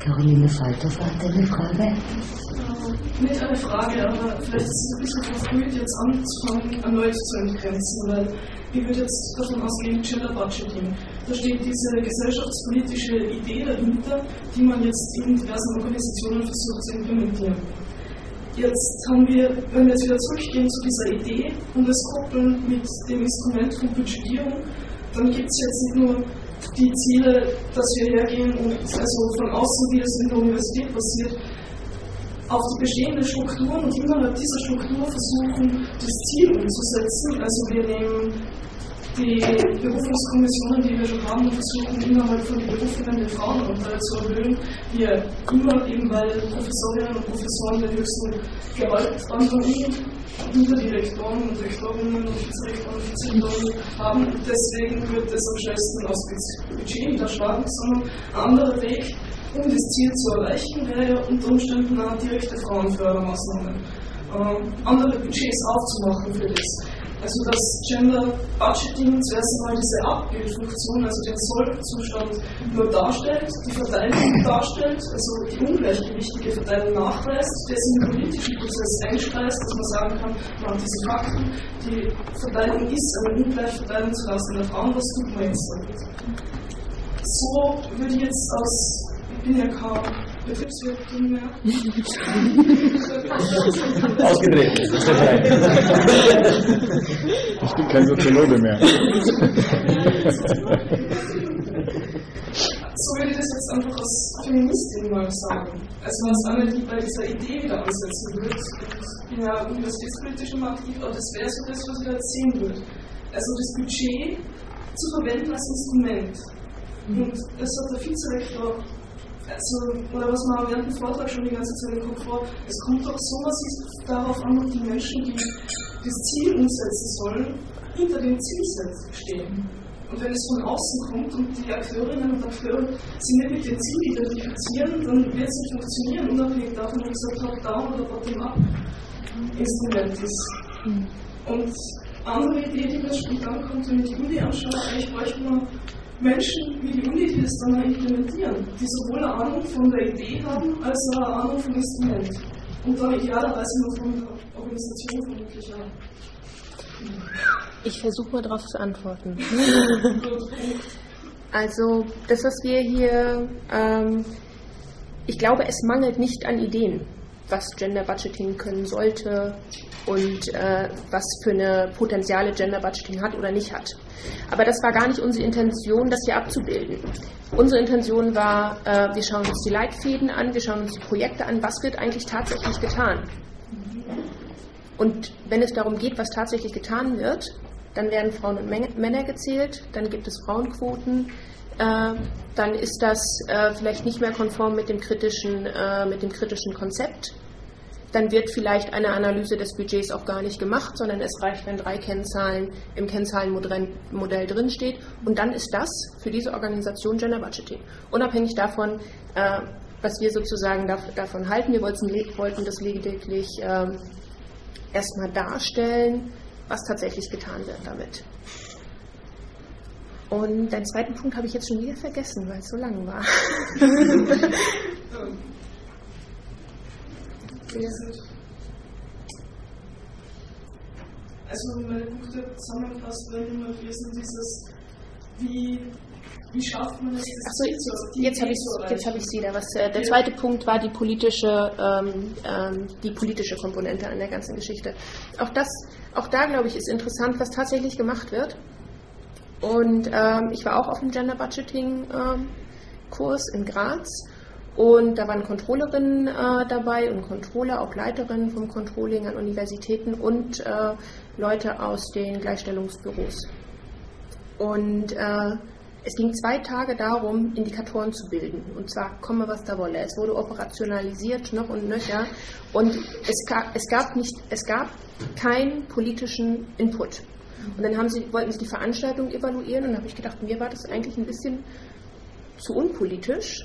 Caroline Faltoff hat eine Frage. Nicht eine Frage, aber vielleicht ist es ein bisschen verfrüht, jetzt anzufangen, erneut zu entgrenzen, weil ich würde jetzt davon ausgehen, Gender Budgeting. Da steht diese gesellschaftspolitische Idee dahinter, die man jetzt in diversen Organisationen versucht zu implementieren. Jetzt haben wir, wenn wir jetzt wieder zurückgehen zu dieser Idee und das koppeln mit dem Instrument von Budgetierung, dann gibt es jetzt nicht nur die Ziele, dass wir hergehen und also von außen, wie es in der Universität passiert, auf die bestehenden Strukturen und innerhalb dieser Struktur versuchen, das Ziel umzusetzen. Also wir nehmen die Berufungskommissionen, die wir schon haben, versuchen innerhalb von den Berufungen den Frauenanteil zu erhöhen. Wir immer eben, weil Professorinnen und Professoren den höchsten Gehaltsanteil hinter die Rektoren und Rektorinnen und Vizerektoren und Vizedirektoren haben. Deswegen wird es am schnellsten aus Budget niederschlagen, sondern ein anderer Weg, um das Ziel zu erreichen, wäre unter Umständen eine direkte Frauenfördermaßnahme. Ähm, andere Budgets aufzumachen für das. Also das Gender Budgeting zuerst einmal diese Abbildfunktion, also den Sollzustand nur darstellt, die Verteilung darstellt, also die ungleichgewichtige Verteilung nachweist, das in den politischen Prozess einspeist, dass man sagen kann, man hat diese Fakten, die Verteilung ist eine Ungleichverteilung zulasten der Frauen, was tut man jetzt damit? So würde ich jetzt aus bin ja kaum Betriebswirtin mehr. Ausgedreht. Ich bin kein Soziologe mehr. so würde ich das jetzt einfach als Feministin mal sagen. Also als eine, die bei dieser Idee wieder ansetzen würde. Ich bin ja universitätspolitisch immer aktiv, aber das wäre so das, was ich da erzählen würde. Also das Budget zu verwenden als Instrument. Und das hat der Vizerektor also, oder was man während dem Vortrag schon die ganze Zeit im Kopf war, es kommt doch so massiv darauf an, ob die Menschen, die das Ziel umsetzen sollen, hinter dem Ziel stehen. Und wenn es von außen kommt und die Akteurinnen und Akteure sich nicht mit dem Ziel identifizieren, dann wird es nicht funktionieren, unabhängig davon, ob es ein Top-Down oder Bottom-Up-Instrument ist. Und andere Idee, die mir spontan kommt, wenn ich die Uni anschaue, eigentlich bräuchte man Menschen wie die Uni, die das dann mal implementieren, die sowohl eine Ahnung von der Idee haben, als auch eine Ahnung vom Instrument. Und dann idealerweise noch von der Organisation vermutlich auch. Ich versuche mal darauf zu antworten. also das, was wir hier, ähm, ich glaube, es mangelt nicht an Ideen, was Gender Budgeting können sollte und äh, was für eine Potenziale Gender Budgeting hat oder nicht hat. Aber das war gar nicht unsere Intention, das hier abzubilden. Unsere Intention war, äh, wir schauen uns die Leitfäden an, wir schauen uns die Projekte an, was wird eigentlich tatsächlich getan. Und wenn es darum geht, was tatsächlich getan wird, dann werden Frauen und Männer gezählt, dann gibt es Frauenquoten, äh, dann ist das äh, vielleicht nicht mehr konform mit dem kritischen, äh, mit dem kritischen Konzept dann wird vielleicht eine Analyse des Budgets auch gar nicht gemacht, sondern es reicht, wenn drei Kennzahlen im Kennzahlenmodell drinsteht. Und dann ist das für diese Organisation Gender Budgeting. Unabhängig davon, äh, was wir sozusagen davon halten. Wir wollten das lediglich ähm, erstmal darstellen, was tatsächlich getan wird damit. Und deinen zweiten Punkt habe ich jetzt schon wieder vergessen, weil es so lang war. Also meine Punkte zusammenfasst, wenn immer sind dieses, wie wie schafft man es? Achso, jetzt, jetzt habe ich es hab wieder. Was, äh, der zweite Punkt war die politische, ähm, ähm, die politische Komponente an der ganzen Geschichte. Auch, das, auch da, glaube ich, ist interessant, was tatsächlich gemacht wird. Und ähm, ich war auch auf dem Gender Budgeting ähm, Kurs in Graz. Und da waren Controllerinnen äh, dabei und Controller, auch Leiterinnen vom Controlling an Universitäten und äh, Leute aus den Gleichstellungsbüros. Und äh, es ging zwei Tage darum, Indikatoren zu bilden. Und zwar komme, was da wolle. Es wurde operationalisiert, noch und nöcher. Und es gab, es gab, nicht, es gab keinen politischen Input. Und dann sie, wollten sie die Veranstaltung evaluieren und dann habe ich gedacht, mir war das eigentlich ein bisschen zu unpolitisch.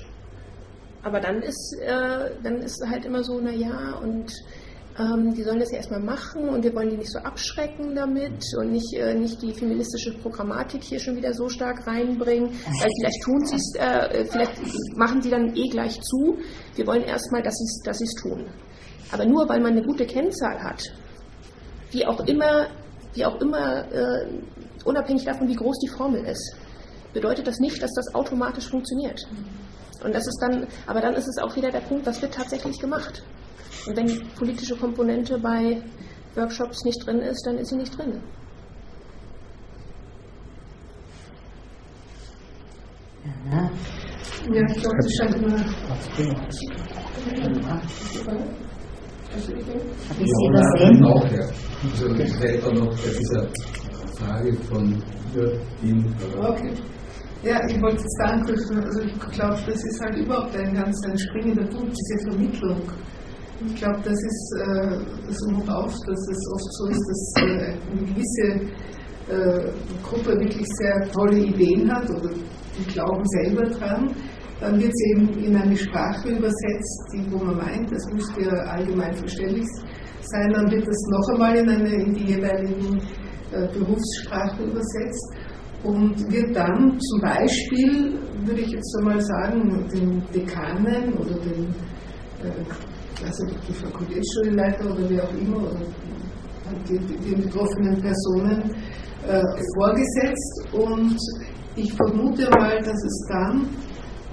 Aber dann ist, äh, dann ist halt immer so, naja, und ähm, die sollen das ja erstmal machen und wir wollen die nicht so abschrecken damit und nicht, äh, nicht die feministische Programmatik hier schon wieder so stark reinbringen, weil vielleicht tun sie es, äh, vielleicht machen sie dann eh gleich zu. Wir wollen erstmal, dass sie es dass tun. Aber nur weil man eine gute Kennzahl hat, wie auch immer, wie auch immer äh, unabhängig davon, wie groß die Formel ist, bedeutet das nicht, dass das automatisch funktioniert. Und das ist dann, aber dann ist es auch wieder der Punkt, was wird tatsächlich gemacht. Und wenn die politische Komponente bei Workshops nicht drin ist, dann ist sie nicht drin. Ja, ja ich glaube, das scheint immer. Habe ich Sie übersehen? Auch, ja. Also, vielleicht auch noch bei dieser Frage von Jürgen. Okay. Ja, ich wollte jetzt da. Also, ich glaube, das ist halt überhaupt ein ganz ein springender Punkt, diese Vermittlung ich glaube, das ist äh, das Um auf, dass es oft so ist, dass äh, eine gewisse äh, Gruppe wirklich sehr tolle Ideen hat oder die glauben selber dran. Dann wird sie eben in eine Sprache übersetzt, die, wo man meint, das müsste ja allgemein verständlich sein. Dann wird das noch einmal in, eine, in die jeweiligen äh, Berufssprache übersetzt und wird dann zum Beispiel, würde ich jetzt einmal sagen, den Dekanen oder den äh, also die Fakultätsschulleiter oder wie auch immer, oder die, die betroffenen Personen äh, vorgesetzt. Und ich vermute mal, dass es dann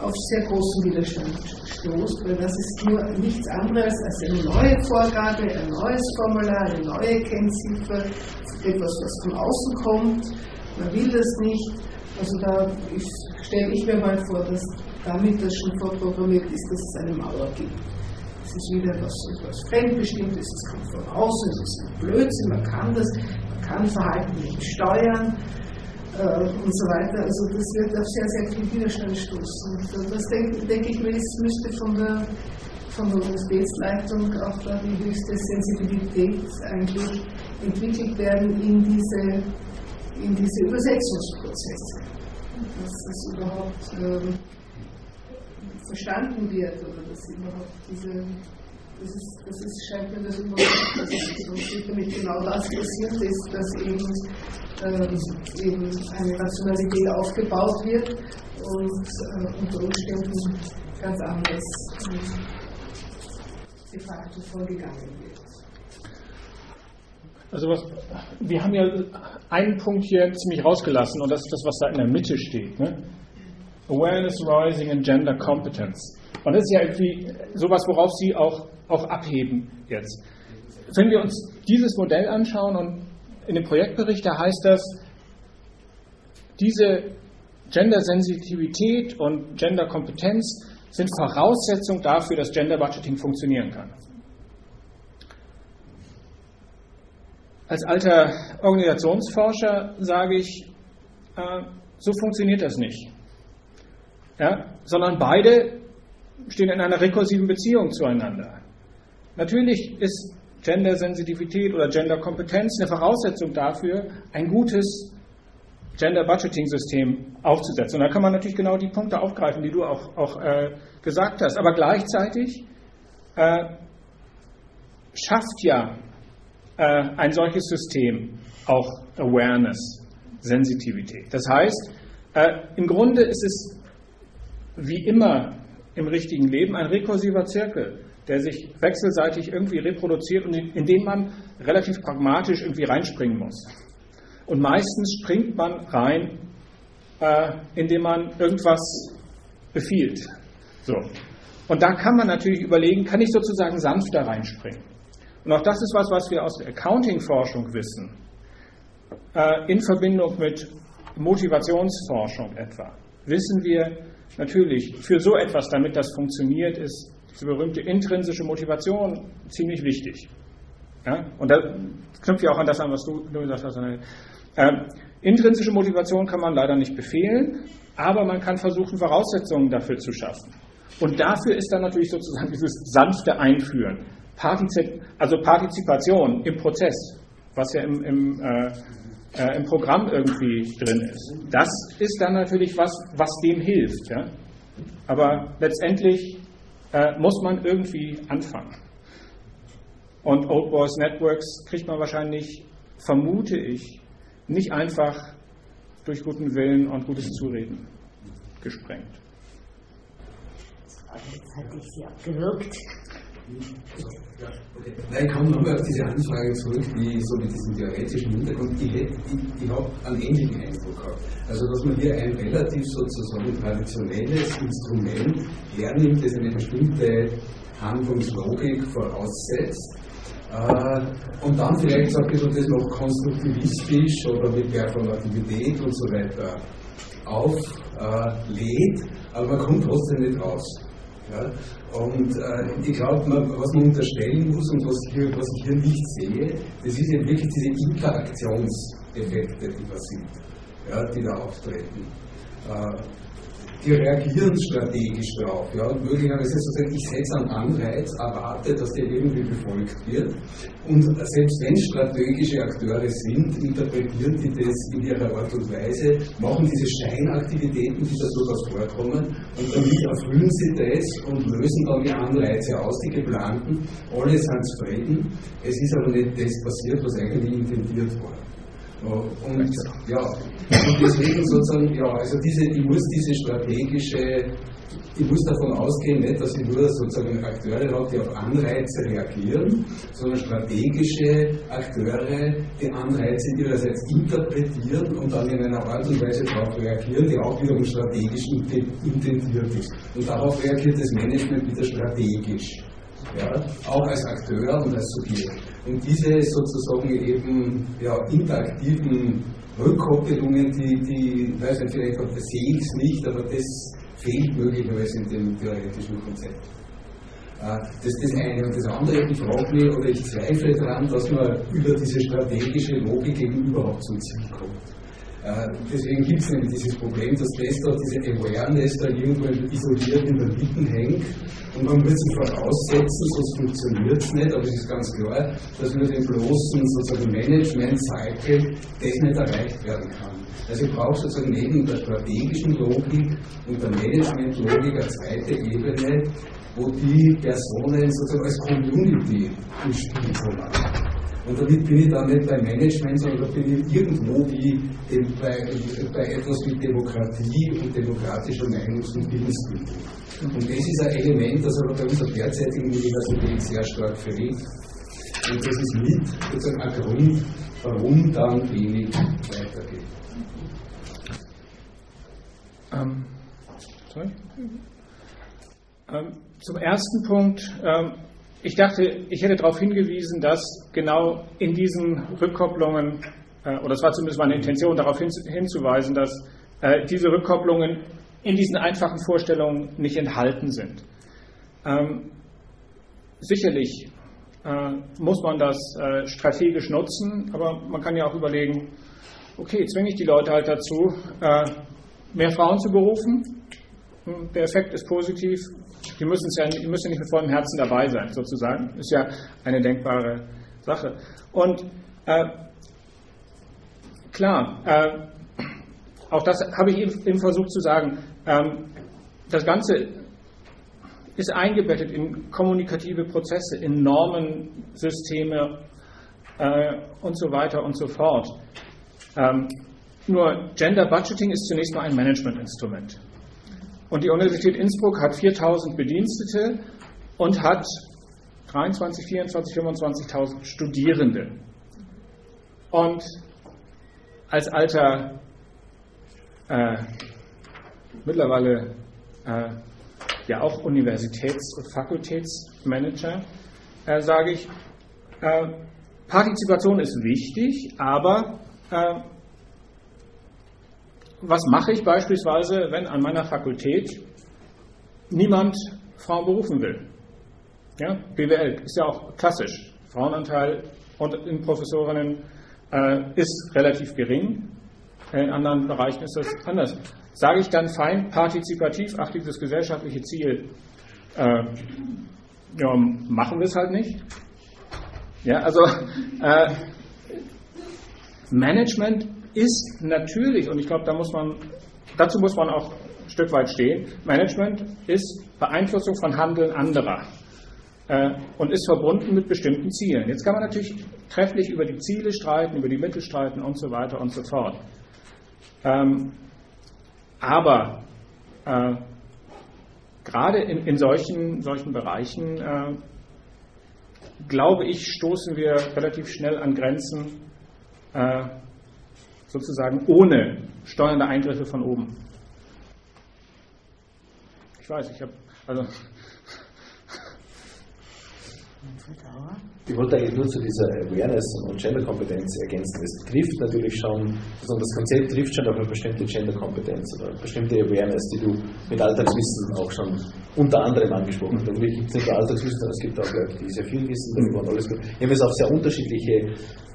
auf sehr großen Widerstand stoßt, weil das ist nur nichts anderes als eine neue Vorgabe, ein neues Formular, eine neue Kennziffer, etwas, was von außen kommt. Man will das nicht. Also da stelle ich mir mal vor, dass damit das schon vorprogrammiert ist, dass es eine Mauer gibt ist wieder etwas, etwas Fremdbestimmtes, es kommt von außen, es ist ein Blödsinn, man kann das, man kann Verhalten nicht steuern äh, und so weiter. Also das wird auf sehr, sehr viel Widerstand stoßen. Und das denke denk ich mir, das müsste von der, von der Universitätsleitung auch da die höchste Sensibilität eigentlich entwickelt werden in diese, in diese Übersetzungsprozesse. Dass das überhaupt ähm, verstanden wird oder dass überhaupt diese, das, ist, das ist, scheint mir das überhaupt dass es damit genau das passiert ist, dass eben, ähm, eben eine Rationalität aufgebaut wird und äh, unter Umständen ganz anders äh, de facto vorgegangen wird. Also was, wir haben ja einen Punkt hier ziemlich rausgelassen und das ist das, was da in der Mitte steht. Ne? Awareness Rising and Gender Competence. Und das ist ja irgendwie sowas, worauf Sie auch, auch abheben jetzt. Wenn wir uns dieses Modell anschauen und in dem Projektbericht, da heißt das, diese Gender-Sensitivität und Gender-Kompetenz sind Voraussetzung dafür, dass Gender-Budgeting funktionieren kann. Als alter Organisationsforscher sage ich, äh, so funktioniert das nicht ja, sondern beide stehen in einer rekursiven Beziehung zueinander. Natürlich ist Gender-Sensitivität oder Gender-Kompetenz eine Voraussetzung dafür, ein gutes Gender Budgeting System aufzusetzen. Und da kann man natürlich genau die Punkte aufgreifen, die du auch, auch äh, gesagt hast. Aber gleichzeitig äh, schafft ja ein solches System auch Awareness, Sensitivität. Das heißt, äh, im Grunde ist es wie immer im richtigen Leben ein rekursiver Zirkel, der sich wechselseitig irgendwie reproduziert und in, in den man relativ pragmatisch irgendwie reinspringen muss. Und meistens springt man rein, äh, indem man irgendwas befiehlt. So. Und da kann man natürlich überlegen, kann ich sozusagen sanfter reinspringen? Und auch das ist was, was wir aus der Accounting-Forschung wissen, äh, in Verbindung mit Motivationsforschung etwa. Wissen wir natürlich, für so etwas, damit das funktioniert, ist diese berühmte intrinsische Motivation ziemlich wichtig. Ja? Und da knüpft ja auch an das an, was du, du gesagt hast. Ähm, intrinsische Motivation kann man leider nicht befehlen, aber man kann versuchen, Voraussetzungen dafür zu schaffen. Und dafür ist dann natürlich sozusagen dieses sanfte Einführen, Partizip also Partizipation im Prozess, was ja im, im, äh, äh, im Programm irgendwie drin ist. Das ist dann natürlich was, was dem hilft. Ja? Aber letztendlich äh, muss man irgendwie anfangen. Und Old Boys Networks kriegt man wahrscheinlich, vermute ich, nicht einfach durch guten Willen und gutes Zureden gesprengt. Jetzt hatte ich sie abgewürgt. Nein, ich komme nochmal auf diese Anfrage zurück, die so mit diesem theoretischen Hintergrund, ich, ich, ich habe einen ähnlichen Eindruck gehabt. Also, dass man hier ein relativ sozusagen traditionelles Instrument hernimmt, das eine bestimmte Handlungslogik voraussetzt, äh, und dann vielleicht so ein bisschen das noch konstruktivistisch oder mit Performativität und so weiter auflädt, aber man kommt trotzdem nicht raus. Ja? Und äh, ich glaube, was man unterstellen muss und was, hier, was ich hier nicht sehe, das ist ja wirklich diese Interaktionseffekte, die da sind, ja, die da auftreten. Äh, die reagieren strategisch darauf. Ja, und möglicherweise sozusagen, ich setze einen Anreiz, erwarte, dass der irgendwie befolgt wird. Und selbst wenn strategische Akteure sind, interpretieren die das in ihrer Art und Weise, machen diese Scheinaktivitäten, die da durchaus vorkommen, und damit erfüllen sie das und lösen dann die Anreize aus, die geplanten. Alle sind zufrieden. Es ist aber nicht das passiert, was eigentlich intendiert war. Und ja, und deswegen sozusagen, ja, also diese, ich muss diese strategische, ich muss davon ausgehen, nicht, dass ich nur sozusagen Akteure habe, die auf Anreize reagieren, sondern strategische Akteure, die Anreize ihrerseits interpretieren und dann in einer Art und Weise darauf reagieren, die auch wiederum strategisch intendiert ist. Und darauf reagiert das Management wieder strategisch. Ja, auch als Akteur und als Subjekt. Und diese sozusagen eben ja, interaktiven Rückkoppelungen, die, die weiß nicht, vielleicht sehe ich es nicht, aber das fehlt möglicherweise in dem theoretischen Konzept. Äh, das ist das eine. Und das andere, ich frage mich oder ich zweifle daran, dass man über diese strategische Logik eben überhaupt zum Ziel kommt. Äh, deswegen gibt es nämlich dieses Problem, dass das da, diese Awareness da irgendwo isoliert in der Mitte hängt und man muss sich voraussetzen, sonst funktioniert es nicht, aber es ist ganz klar, dass über den bloßen sozusagen Management-Cycle das nicht erreicht werden kann. Also ich brauche sozusagen neben der strategischen Logik und der Management-Logik eine zweite Ebene, wo die Personen sozusagen als Community im Spiel kommen. Und damit bin ich dann nicht beim Management, sondern da bin ich irgendwo wie bei, bei etwas wie Demokratie und demokratischer Meinungs- und Willensbildung. Und das ist ein Element, das aber bei unserer derzeitigen Universität sehr stark fehlt. Und das ist mit sozusagen ein Grund, warum dann wenig weitergeht. Ähm, sorry? Ähm, zum ersten Punkt, ähm, ich dachte, ich hätte darauf hingewiesen, dass genau in diesen Rückkopplungen, äh, oder es war zumindest meine Intention, darauf hinzuweisen, dass äh, diese Rückkopplungen in diesen einfachen Vorstellungen nicht enthalten sind. Ähm, sicherlich äh, muss man das äh, strategisch nutzen, aber man kann ja auch überlegen, okay, zwinge ich die Leute halt dazu, äh, mehr Frauen zu berufen. Hm, der Effekt ist positiv, die müssen, ja, die müssen nicht mit vollem Herzen dabei sein, sozusagen. Ist ja eine denkbare Sache. Und äh, klar, äh, auch das habe ich eben versucht zu sagen, ähm, das Ganze ist eingebettet in kommunikative Prozesse, in Normensysteme äh, und so weiter und so fort. Ähm, nur Gender Budgeting ist zunächst mal ein Managementinstrument. Und die Universität Innsbruck hat 4000 Bedienstete und hat 23, 24, 25.000 Studierende. Und als alter, äh, mittlerweile äh, ja auch Universitäts- und Fakultätsmanager, äh, sage ich, äh, Partizipation ist wichtig, aber äh, was mache ich beispielsweise, wenn an meiner Fakultät niemand Frauen berufen will? Ja, BWL ist ja auch klassisch. Frauenanteil in Professorinnen äh, ist relativ gering. In anderen Bereichen ist das anders. Sage ich dann fein partizipativ, ach, dieses gesellschaftliche Ziel, äh, ja, machen wir es halt nicht. Ja, also äh, Management ist natürlich, und ich glaube, da muss man, dazu muss man auch ein Stück weit stehen, Management ist Beeinflussung von Handeln anderer äh, und ist verbunden mit bestimmten Zielen. Jetzt kann man natürlich trefflich über die Ziele streiten, über die Mittel streiten und so weiter und so fort. Ähm, aber äh, gerade in, in solchen, solchen Bereichen, äh, glaube ich, stoßen wir relativ schnell an Grenzen, äh, sozusagen ohne steuernde Eingriffe von oben. Ich weiß, ich habe, also Ich wollte eigentlich nur zu dieser Awareness und Gender-Kompetenz ergänzen. Es trifft natürlich schon, also das Konzept trifft schon auf eine bestimmte Gender-Kompetenz oder eine bestimmte Awareness, die du mit Alltagswissen auch schon unter anderem angesprochen hast. Natürlich gibt es nicht nur Alltagswissen, sondern es gibt auch Leute, die sehr viel wissen darüber und alles. Wir haben es auf sehr unterschiedliche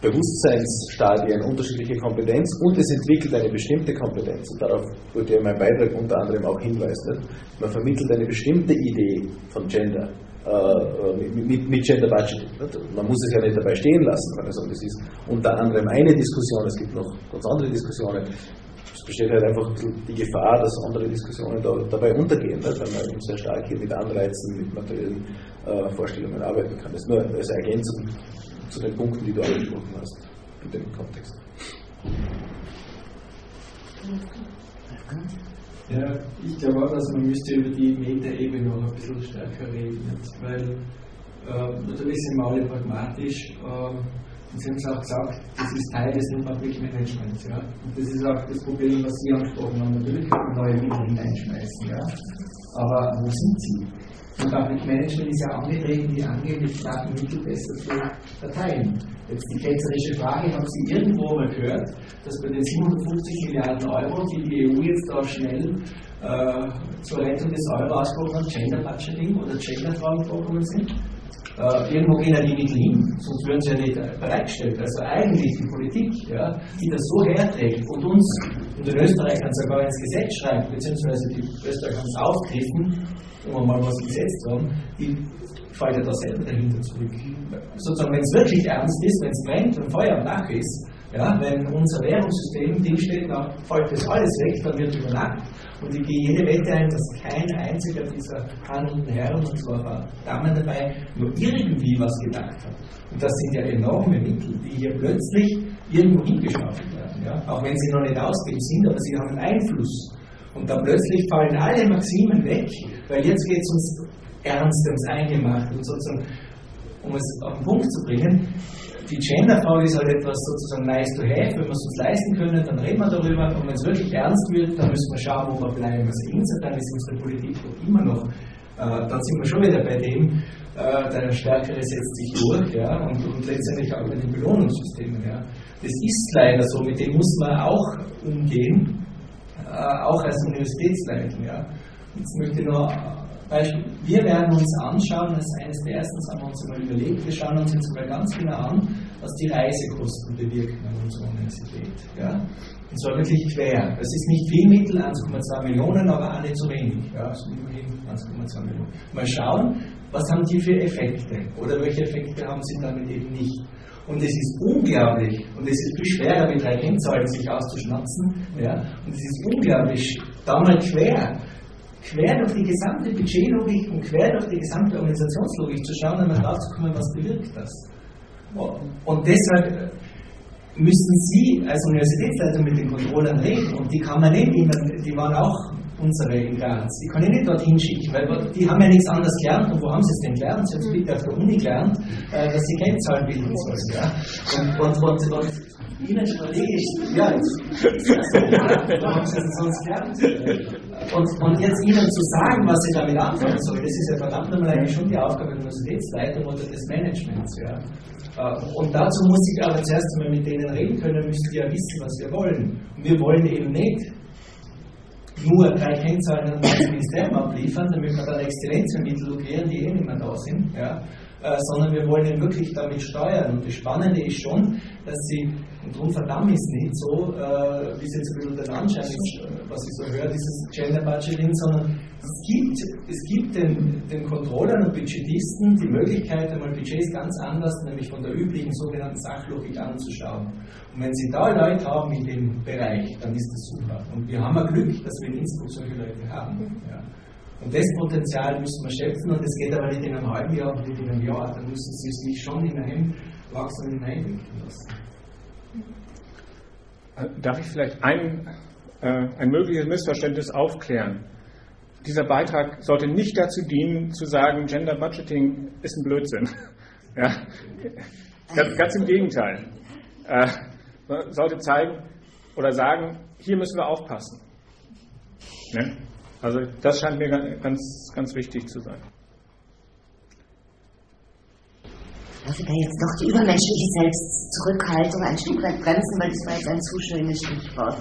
Bewusstseinsstadien, unterschiedliche Kompetenz und es entwickelt eine bestimmte Kompetenz. Und darauf wurde ja mein Beitrag unter anderem auch hinweisen. Man vermittelt eine bestimmte Idee von Gender mit, mit Gender Budgeting. Man muss es ja nicht dabei stehen lassen, kann ich sagen. Das ist unter anderem eine Diskussion, es gibt noch ganz andere Diskussionen. Es besteht halt einfach die Gefahr, dass andere Diskussionen da, dabei untergehen, nicht? weil man eben sehr stark hier mit Anreizen, mit materiellen äh, Vorstellungen arbeiten kann. Das ist nur als Ergänzung zu den Punkten, die du angesprochen hast, in dem Kontext. Ja, ich glaube auch, dass man müsste über die Metaebene noch ein bisschen stärker reden, weil äh, natürlich sind wir alle pragmatisch äh, und Sie haben es auch gesagt, das ist Teil des Public Managements. Ja? Und das ist auch das Problem, was Sie angesprochen haben. Natürlich können wir neue Mittel hineinschmeißen, ja? aber wo sind sie? Und Public Management ist ja angetreten, die angeblich Mittel besser zu verteilen. Jetzt die ketzerische Frage, haben Sie irgendwo mal gehört, dass bei den 750 Milliarden Euro, die die EU jetzt da schnell äh, zur Rettung des Euro ausgesprochen hat, Gender Budgeting oder Genderfragen vorkommen sind? Äh, irgendwo gehen ja die Mittel hin, sonst würden sie ja nicht bereitgestellt. Also eigentlich die Politik, ja, die das so herträgt und uns und den Österreichern sogar ins Gesetz schreibt, beziehungsweise die Österreicher es aufgriffen, um mal was gesetzt haben, die fällt ja da selber dahinter zurück. Sozusagen, wenn es wirklich ernst ist, wenn es brennt und Feuer am Dach ist, ja, wenn unser Währungssystem Ding steht, dann fällt das alles weg, dann wird übernachtet. Und ich gehe jede Wette ein, dass kein einziger dieser handelnden Herren, und zwar Damen dabei, nur irgendwie was gedacht hat. Und das sind ja enorme Mittel, die hier plötzlich irgendwo hingeschaufelt werden. Ja? Auch wenn sie noch nicht ausgegeben sind, aber sie haben Einfluss. Und dann plötzlich fallen alle Maximen weg, weil jetzt geht es uns ernst ums Eingemacht und sozusagen, um es auf den Punkt zu bringen, die Genderfrage ist halt etwas sozusagen nice to have, wenn wir es uns leisten können, dann reden wir darüber und wenn es wirklich ernst wird, dann müssen wir schauen, wo wir bleiben. Also insofern ist unsere Politik immer noch, äh, dann sind wir schon wieder bei dem, äh, der Stärkere setzt sich durch ja, und, und letztendlich auch bei den Belohnungssystemen. Ja. Das ist leider so, mit dem muss man auch umgehen, äh, auch als Universitätsleitung. Ja. Jetzt möchte ich noch Beispiel, wir werden uns anschauen, das ist eines der ersten, haben wir uns mal überlegt, wir schauen uns jetzt mal ganz genau an, was die Reisekosten bewirken an unserer Universität. Ja? Und zwar wirklich quer. Das ist nicht viel Mittel, 1,2 Millionen, aber auch nicht so wenig. Ja? Also immerhin 1,2 Millionen. Mal schauen, was haben die für Effekte oder welche Effekte haben sie damit eben nicht. Und es ist unglaublich, und es ist viel schwerer, mit drei Kennzahlen sich auszuschnatzen, ja, und es ist unglaublich, da mal quer, durch die gesamte Budgetlogik und quer durch die gesamte Organisationslogik zu schauen, um drauf zu kommen, was bewirkt das. Und deshalb müssen Sie als Universitätsleitung mit den Controllern reden und die kann man nicht die waren auch unsere Instanz. Die kann ich nicht dorthin schicken, weil die haben ja nichts anderes gelernt. Und wo haben sie es denn gelernt? Sie haben es bitte auf der Uni gelernt, äh, dass sie Kennzahlen bilden sollen. Ja? Und, und, und, und Ihnen strategisch, ja, wo haben sie es sonst gelernt? Und, und jetzt Ihnen zu sagen, was Sie damit anfangen sollen, das ist ja verdammt nochmal eigentlich schon die Aufgabe der Universitätsleitung oder des Managements. Ja? Äh, und dazu muss ich aber zuerst einmal mit denen reden können, müssen die ja wissen, was wir wollen. Und wir wollen eben nicht nur drei Kennzahlen an das Ministerium abliefern, damit wir dann Exzellenzmittel lukrieren, die eh nicht mehr da sind, ja, äh, sondern wir wollen ihn wirklich damit steuern. Und das Spannende ist schon, dass sie, und verdammt ist nicht so, äh, wie es jetzt ein bisschen den Anschein ist, äh, was ich so höre, dieses Gender Budgeting, sondern es gibt, es gibt den, den Controllern und Budgetisten die Möglichkeit, einmal Budgets ganz anders, nämlich von der üblichen sogenannten Sachlogik anzuschauen. Und wenn Sie da Leute haben in dem Bereich, dann ist das super. Und wir haben ein Glück, dass wir in Innsbruck solche Leute haben. Ja. Und das Potenzial müssen wir schöpfen und das geht aber nicht in einem halben Jahr nicht in einem Jahr. Da müssen Sie sich schon hinein wachsen und hineinwickeln lassen. Darf ich vielleicht ein, äh, ein mögliches Missverständnis aufklären? dieser Beitrag sollte nicht dazu dienen, zu sagen, Gender Budgeting ist ein Blödsinn. Ja? Ganz, ganz im Gegenteil. Äh, sollte zeigen oder sagen, hier müssen wir aufpassen. Ne? Also das scheint mir ganz, ganz wichtig zu sein. Darf ich da jetzt doch die übermenschliche Selbstzurückhaltung ein Stück weit bremsen, weil das war jetzt ein zu schönes Stichwort.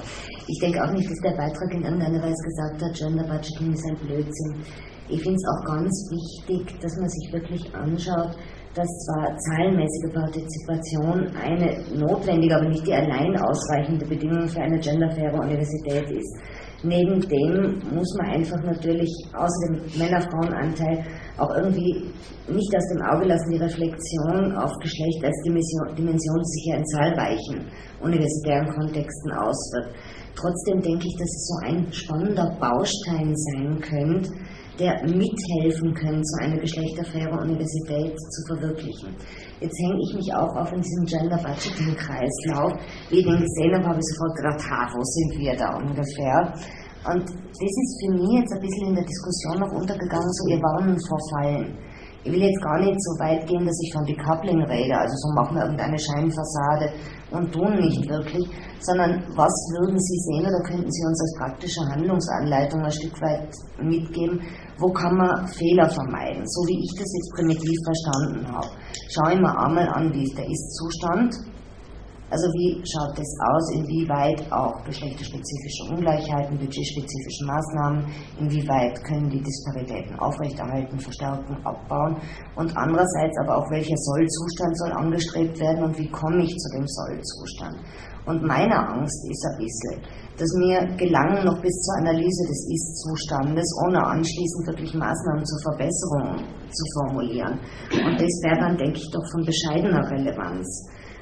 Ich denke auch nicht, dass der Beitrag in irgendeiner Weise gesagt hat, Gender Budgeting ist ein Blödsinn. Ich finde es auch ganz wichtig, dass man sich wirklich anschaut, dass zwar zahlenmäßige Partizipation eine notwendige, aber nicht die allein ausreichende Bedingung für eine genderfaire Universität ist. Neben dem muss man einfach natürlich außer dem Männer-Frauen-Anteil auch irgendwie nicht aus dem Auge lassen die Reflexion auf Geschlecht als Dimension, Dimension die sich ja in zahlreichen universitären Kontexten auswirkt. Trotzdem denke ich, dass es so ein spannender Baustein sein könnte, der mithelfen könnte, so eine geschlechterfaire Universität zu verwirklichen. Jetzt hänge ich mich auch auf in diesem Gender Budgeting Kreislauf. Wie ich den gesehen habe, habe ich sofort gedacht, ha, wo sind wir da ungefähr? Und das ist für mich jetzt ein bisschen in der Diskussion noch untergegangen, so ihr Warnen vor Fallen. Ich will jetzt gar nicht so weit gehen, dass ich von Decoupling rede, also so machen wir irgendeine Scheinfassade und tun nicht wirklich, sondern was würden Sie sehen oder könnten Sie uns als praktische Handlungsanleitung ein Stück weit mitgeben, wo kann man Fehler vermeiden, so wie ich das jetzt primitiv verstanden habe. Schau ich mir einmal an, wie ist der Ist-Zustand, also wie schaut das aus, inwieweit auch geschlechterspezifische Ungleichheiten, budgetspezifische Maßnahmen, inwieweit können die Disparitäten aufrechterhalten, verstärken, abbauen und andererseits aber auch welcher Sollzustand soll angestrebt werden und wie komme ich zu dem Sollzustand. Und meine Angst ist ein bisschen, dass mir gelangen, noch bis zur Analyse des Ist-Zustandes, ohne anschließend wirklich Maßnahmen zur Verbesserung zu formulieren. Und das wäre dann, denke ich, doch von bescheidener Relevanz.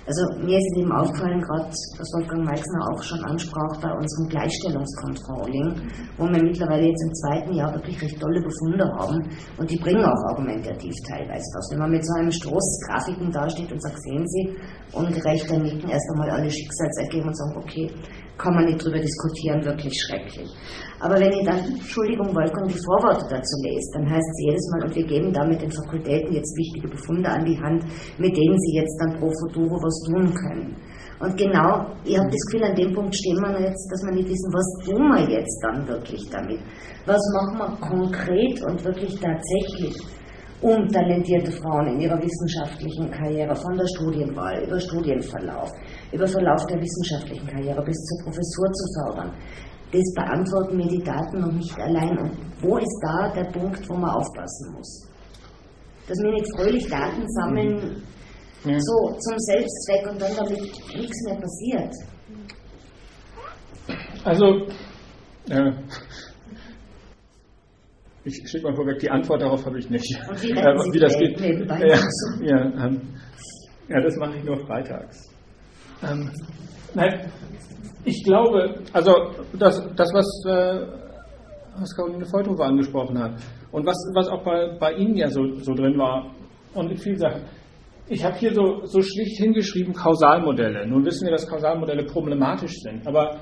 Also mir ist eben aufgefallen, gerade was Wolfgang Meixner auch schon ansprach, bei unserem Gleichstellungscontrolling, wo wir mittlerweile jetzt im zweiten Jahr wirklich recht tolle Befunde haben und die bringen auch argumentativ teilweise was. Wenn man mit so einem Stoß Grafiken dasteht und sagt, sehen Sie, ungerechter Nicken erst einmal alle Schicksalsergeben und sagen, okay, kann man nicht drüber diskutieren, wirklich schrecklich. Aber wenn ihr dann, Entschuldigung, Wolfgang, die Vorworte dazu lest, dann heißt es jedes Mal, und wir geben damit den Fakultäten jetzt wichtige Befunde an die Hand, mit denen sie jetzt dann pro futuro was tun können. Und genau, ihr habt das Gefühl, an dem Punkt stehen wir jetzt, dass wir nicht wissen, was tun wir jetzt dann wirklich damit? Was machen wir konkret und wirklich tatsächlich? um talentierte Frauen in ihrer wissenschaftlichen Karriere von der Studienwahl über Studienverlauf, über Verlauf der wissenschaftlichen Karriere bis zur Professur zu fördern. Das beantworten mir die Daten noch nicht allein. Und wo ist da der Punkt, wo man aufpassen muss? Dass wir nicht fröhlich Daten sammeln, ja. so zum Selbstzweck und dann damit nichts mehr passiert. Also, äh, ich schicke mal vorweg, die Antwort darauf habe ich nicht. Und wie, äh, wie das geht. Ja, ja, ähm, Ja, das mache ich nur freitags. Ähm, nein, ich glaube, also das, das was, äh, was Caroline Feuthofer angesprochen hat und was, was auch bei, bei Ihnen ja so, so drin war und in vielen Sachen. Ich habe hier so, so schlicht hingeschrieben Kausalmodelle. Nun wissen wir, dass Kausalmodelle problematisch sind, aber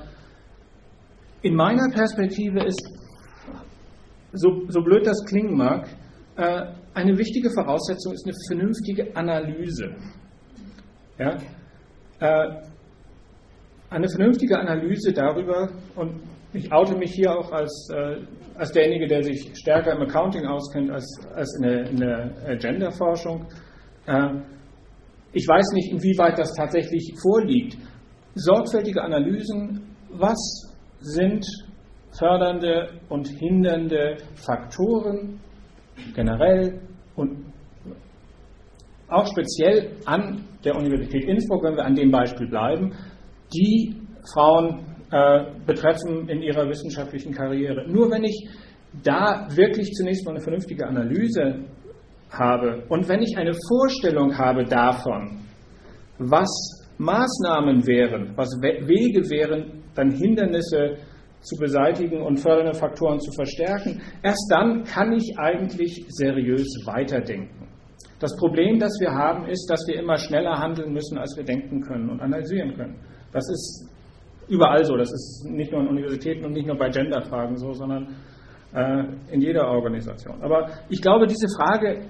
in meiner Perspektive ist, so, so blöd das klingen mag, äh, eine wichtige Voraussetzung ist eine vernünftige Analyse. Ja? Äh, eine vernünftige Analyse darüber, und ich oute mich hier auch als, äh, als derjenige, der sich stärker im Accounting auskennt als, als in der, in der Genderforschung. Äh, ich weiß nicht, inwieweit das tatsächlich vorliegt. Sorgfältige Analysen, was sind fördernde und hindernde Faktoren generell und auch speziell an der Universität Innsbruck, wenn wir an dem Beispiel bleiben, die Frauen äh, betreffen in ihrer wissenschaftlichen Karriere. Nur wenn ich da wirklich zunächst mal eine vernünftige Analyse habe und wenn ich eine Vorstellung habe davon, was Maßnahmen wären, was Wege wären, dann Hindernisse zu beseitigen und fördernde Faktoren zu verstärken, erst dann kann ich eigentlich seriös weiterdenken. Das Problem, das wir haben, ist, dass wir immer schneller handeln müssen, als wir denken können und analysieren können. Das ist überall so. Das ist nicht nur an Universitäten und nicht nur bei Genderfragen so, sondern äh, in jeder Organisation. Aber ich glaube, diese Frage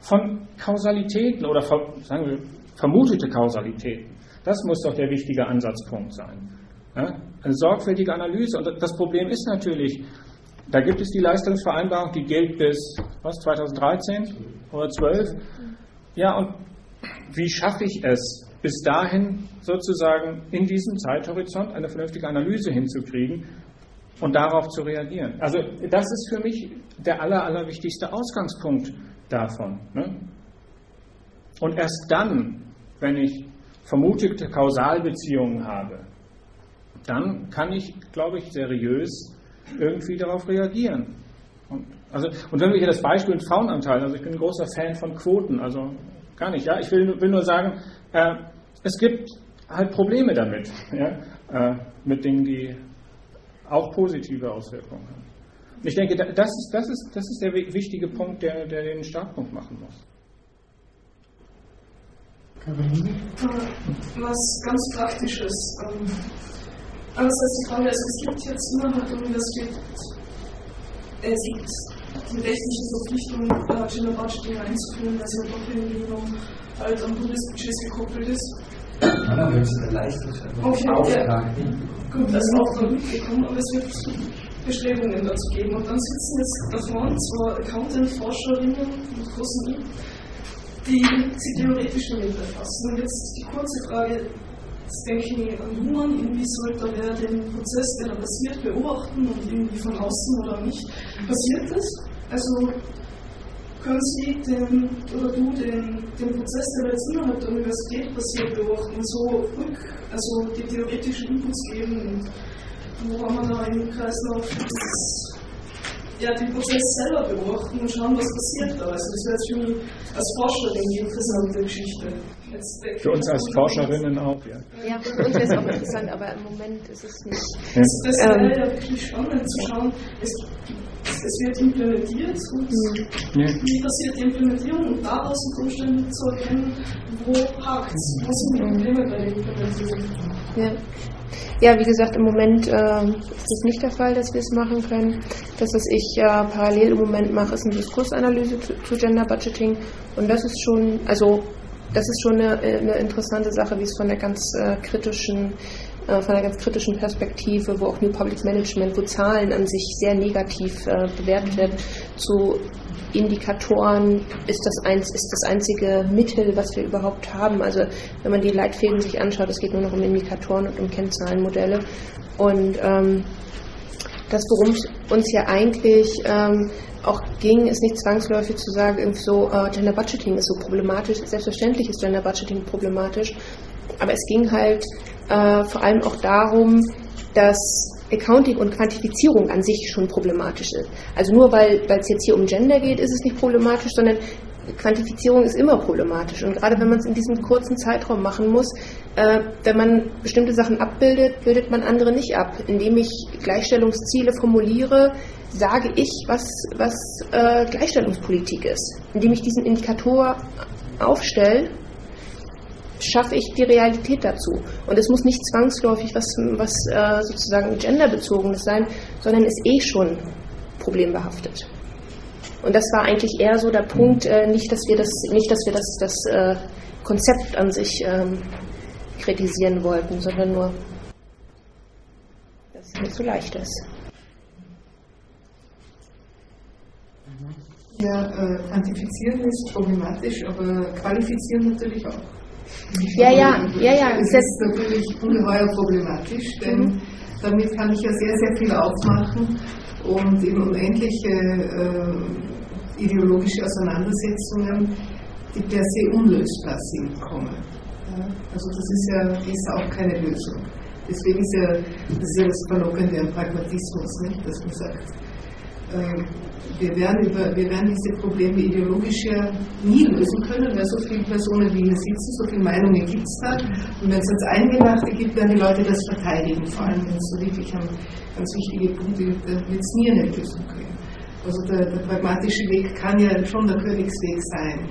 von Kausalitäten oder sagen wir vermutete Kausalitäten, das muss doch der wichtige Ansatzpunkt sein. Ja? Eine sorgfältige Analyse. Und das Problem ist natürlich, da gibt es die Leistungsvereinbarung, die gilt bis was, 2013 oder 12. Ja, und wie schaffe ich es, bis dahin sozusagen in diesem Zeithorizont eine vernünftige Analyse hinzukriegen und darauf zu reagieren? Also das ist für mich der aller, allerwichtigste Ausgangspunkt davon. Ne? Und erst dann, wenn ich vermutete Kausalbeziehungen habe, dann kann ich, glaube ich, seriös irgendwie darauf reagieren. Und, also, und wenn wir hier das Beispiel mit Frauenanteil, also ich bin ein großer Fan von Quoten, also gar nicht, ja, ich will, will nur sagen, äh, es gibt halt Probleme damit, ja, äh, mit Dingen, die auch positive Auswirkungen haben. Und ich denke, das ist, das ist, das ist der wichtige Punkt, der, der den Startpunkt machen muss. Was ganz Praktisches. Ähm, Einerseits die Frage, also es gibt jetzt innerhalb der Universität, es gibt die rechtliche Verpflichtung, äh, Gender Budgeting einzuführen, weil sie ja doch irgendwie noch halt an Bundesbudgets gekoppelt ist. Ja, dann wird es eine Leistungserfüllung. Okay, ja. Gut, das ist auch noch mitgekommen, aber es wird Bestrebungen dazu geben. Und dann sitzen jetzt da vorne zwei Accountant-Forscherinnen mit großen I, die sie theoretisch damit befassen. Und jetzt die kurze Frage, Jetzt denke ich an Human, irgendwie sollte wer den Prozess, der da passiert, beobachten und irgendwie von außen oder nicht. Passiert das? Also können Sie den, oder du den, den Prozess, der jetzt innerhalb der Universität passiert, beobachten, so rück, also die theoretischen Inputs geben und wo haben wir da im Kreislauf das ja, den Prozess selber beobachten und schauen, was passiert da. Also das wäre jetzt für mich als Forscherin die interessante Geschichte. Für uns als Forscherinnen auch, ja. Ja, für uns ist es auch interessant, aber im Moment ist es nicht. Ja. Das, das wäre ähm, ja wirklich spannend zu schauen. Es, es wird implementiert und ja. wie passiert die Implementierung und daraus unter Umständen zu erkennen, wo hakt es, was sind die Probleme bei der Implementierung. Ja. Ja, wie gesagt, im Moment äh, ist es nicht der Fall, dass wir es machen können. Das, was ich äh, parallel im Moment mache, ist eine Diskursanalyse zu, zu, Gender Budgeting. Und das ist schon, also das ist schon eine, eine interessante Sache, wie es von der ganz äh, kritischen äh, von einer ganz kritischen Perspektive, wo auch New Public Management, wo Zahlen an sich sehr negativ äh, bewertet werden, zu Indikatoren ist das, eins, ist das einzige Mittel, was wir überhaupt haben. Also wenn man die Leitfäden sich anschaut, es geht nur noch um Indikatoren und um Kennzahlenmodelle. Und ähm, das, worum es uns ja eigentlich ähm, auch ging, ist nicht zwangsläufig zu sagen, irgendwie so, äh, Gender Budgeting ist so problematisch. Selbstverständlich ist Gender Budgeting problematisch. Aber es ging halt äh, vor allem auch darum, dass Accounting und Quantifizierung an sich schon problematisch ist. Also nur weil es jetzt hier um Gender geht, ist es nicht problematisch, sondern Quantifizierung ist immer problematisch. Und gerade wenn man es in diesem kurzen Zeitraum machen muss, äh, wenn man bestimmte Sachen abbildet, bildet man andere nicht ab. Indem ich Gleichstellungsziele formuliere, sage ich, was, was äh, Gleichstellungspolitik ist. Indem ich diesen Indikator aufstelle, schaffe ich die Realität dazu. Und es muss nicht zwangsläufig was, was äh, sozusagen genderbezogenes sein, sondern ist eh schon problembehaftet. Und das war eigentlich eher so der Punkt, äh, nicht, dass wir das, nicht, dass wir das, das äh, Konzept an sich ähm, kritisieren wollten, sondern nur, dass es nicht so leicht ist. Ja, äh, quantifizieren ist problematisch, aber qualifizieren natürlich auch. Ja, ja, ja, ja. Es ist natürlich ungeheuer problematisch, denn mhm. damit kann ich ja sehr, sehr viel aufmachen und in unendliche äh, ideologische Auseinandersetzungen, die per se unlösbar sind, kommen. Ja? Also das ist ja ist auch keine Lösung. Deswegen ist ja das, ist ja das Verlockende am Pragmatismus, nicht? dass man sagt, äh, wir werden, über, wir werden diese Probleme ideologisch ja nie lösen können, weil so viele Personen wie hier sitzen, so viele Meinungen gibt es da. Und wenn es jetzt Eingemachte gibt, werden die Leute das verteidigen, vor allem wenn es so wirklich um ganz wichtige Punkte gibt, dann wird es nie eine Lösung geben. Also der, der, pragmatische Weg kann ja schon der Königsweg sein.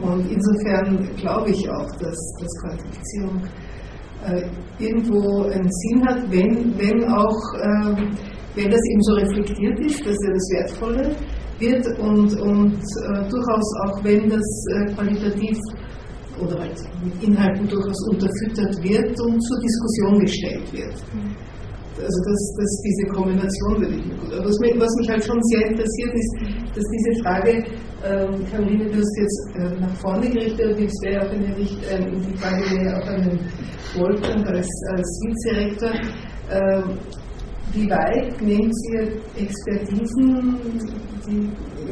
Und insofern glaube ich auch, dass, dass Quantifizierung äh, irgendwo einen Sinn hat, wenn, wenn auch äh, wenn das eben so reflektiert ist, dass ja das Wertvolle wird und, und äh, durchaus auch wenn das äh, qualitativ oder halt mit Inhalten durchaus unterfüttert wird und zur Diskussion gestellt wird. Also das, das, diese Kombination würde ich mir gut. Aber was mich, was mich halt schon sehr interessiert ist, dass diese Frage, ähm, Caroline, du hast jetzt äh, nach vorne gerichtet, und jetzt wäre auch in der Richt, äh, die Frage wäre auch an den Wolfgang als, als Vizerektor. Wie weit nehmt ihr Expertisen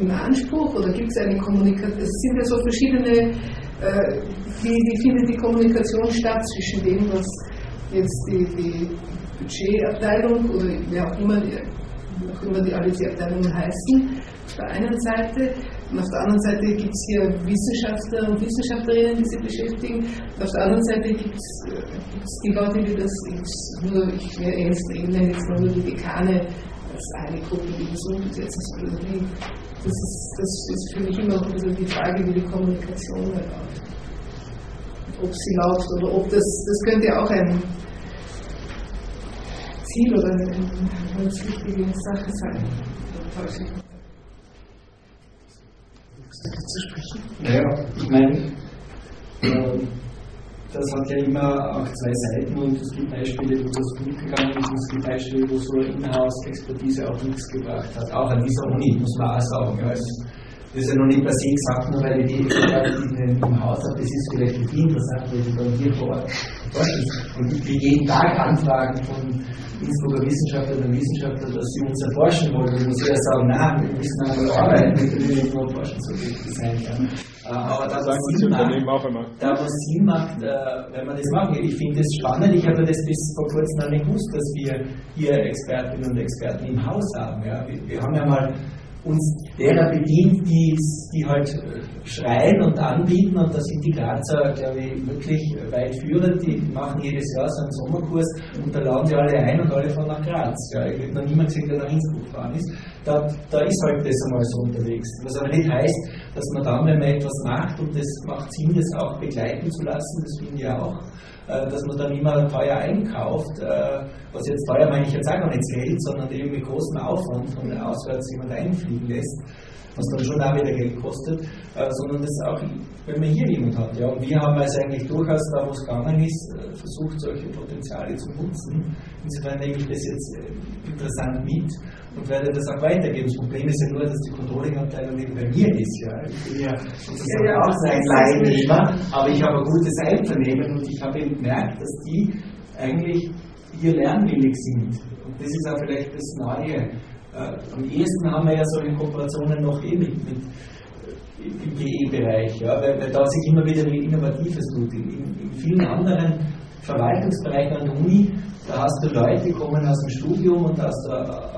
in Anspruch oder gibt es eine Kommunikation? Es sind ja so verschiedene, äh, wie, wie findet die Kommunikation statt zwischen dem, was jetzt die, die Budgetabteilung oder wer auch immer, die, auch immer die alle die Abteilungen heißen, auf der einen Seite und auf der anderen Seite gibt es hier Wissenschaftler und Wissenschaftlerinnen, die sich beschäftigen. Und auf der anderen Seite gibt es die Leute, die das nur, ich nenne jetzt nur die Dekane als eine Gruppe, die das umgesetzt die, das, ist, das ist für mich immer also die Frage, wie die Kommunikation läuft. Ob sie läuft oder ob das, das könnte auch ein Ziel oder eine, eine ganz wichtige Sache sein dazu sprechen? Naja, ich meine, äh, das hat ja immer auch zwei Seiten und es gibt Beispiele, wo das gut gegangen ist und es gibt Beispiele, wo so Inhouse-Expertise auch nichts gebracht hat. Auch an dieser Uni, muss man auch sagen. Ja, das ist ja noch nicht per se gesagt, nur weil ich die Experten im Haus habe, das ist vielleicht für interessant, weil sie dann hier vor Ort forschen. Und ich kriege jeden Tag Anfragen von Innsbrucker Wissenschaftlerinnen und Wissenschaftlern, dass sie uns erforschen wollen. Und ich ja sagen, nein, wir müssen einmal arbeiten, wir können nicht nur forschen, so wichtig sein. Ja. Äh, aber da, was Sinn macht, da was Sinn macht, äh, wenn man das macht, ich finde das spannend, ich habe das bis vor kurzem noch nicht gewusst, dass wir hier Expertinnen und Experten im Haus haben. Ja. Wir, wir haben ja mal uns derer bedient, die, die halt schreien und anbieten. Und da sind die Grazer, glaube ich, wirklich weit führend. Die machen jedes Jahr so einen Sommerkurs und da laden sie alle ein und alle fahren nach Graz. Ja, ich habe noch niemand gesehen, der nach Innsbruck gefahren ist. Da, da ist halt das einmal so unterwegs. Was aber nicht heißt, dass man dann, wenn man etwas macht, und das macht Sinn, das auch begleiten zu lassen, das finde ich auch, dass man dann immer teuer einkauft, äh, was jetzt teuer meine ich jetzt auch gar nicht Geld, sondern eben mit großem Aufwand von auswärts jemand einfliegen lässt, was dann schon auch wieder Geld kostet, äh, sondern das auch, wenn man hier jemand hat. Ja. Und wir haben also eigentlich durchaus, da wo es gegangen ist, versucht, solche Potenziale zu nutzen. Insofern nehme ich das jetzt interessant mit und werde das auch weitergeben. Das Problem ist ja nur, dass die Controlling-Abteilung bei mir ist. Ja. Ich bin ja sozusagen ja, auch ein Leihnehmer, aber ich habe ein gutes Einvernehmen und ich habe eben gemerkt, dass die eigentlich hier lernwillig sind. Und das ist auch vielleicht das Neue. Äh, am ehesten haben wir ja solche Kooperationen noch eh mit, mit im PE-Bereich, ja, weil, weil, da sich immer wieder Innovatives tut. In, in vielen anderen Verwaltungsbereichen an der Uni, da hast du Leute, die kommen aus dem Studium und aus der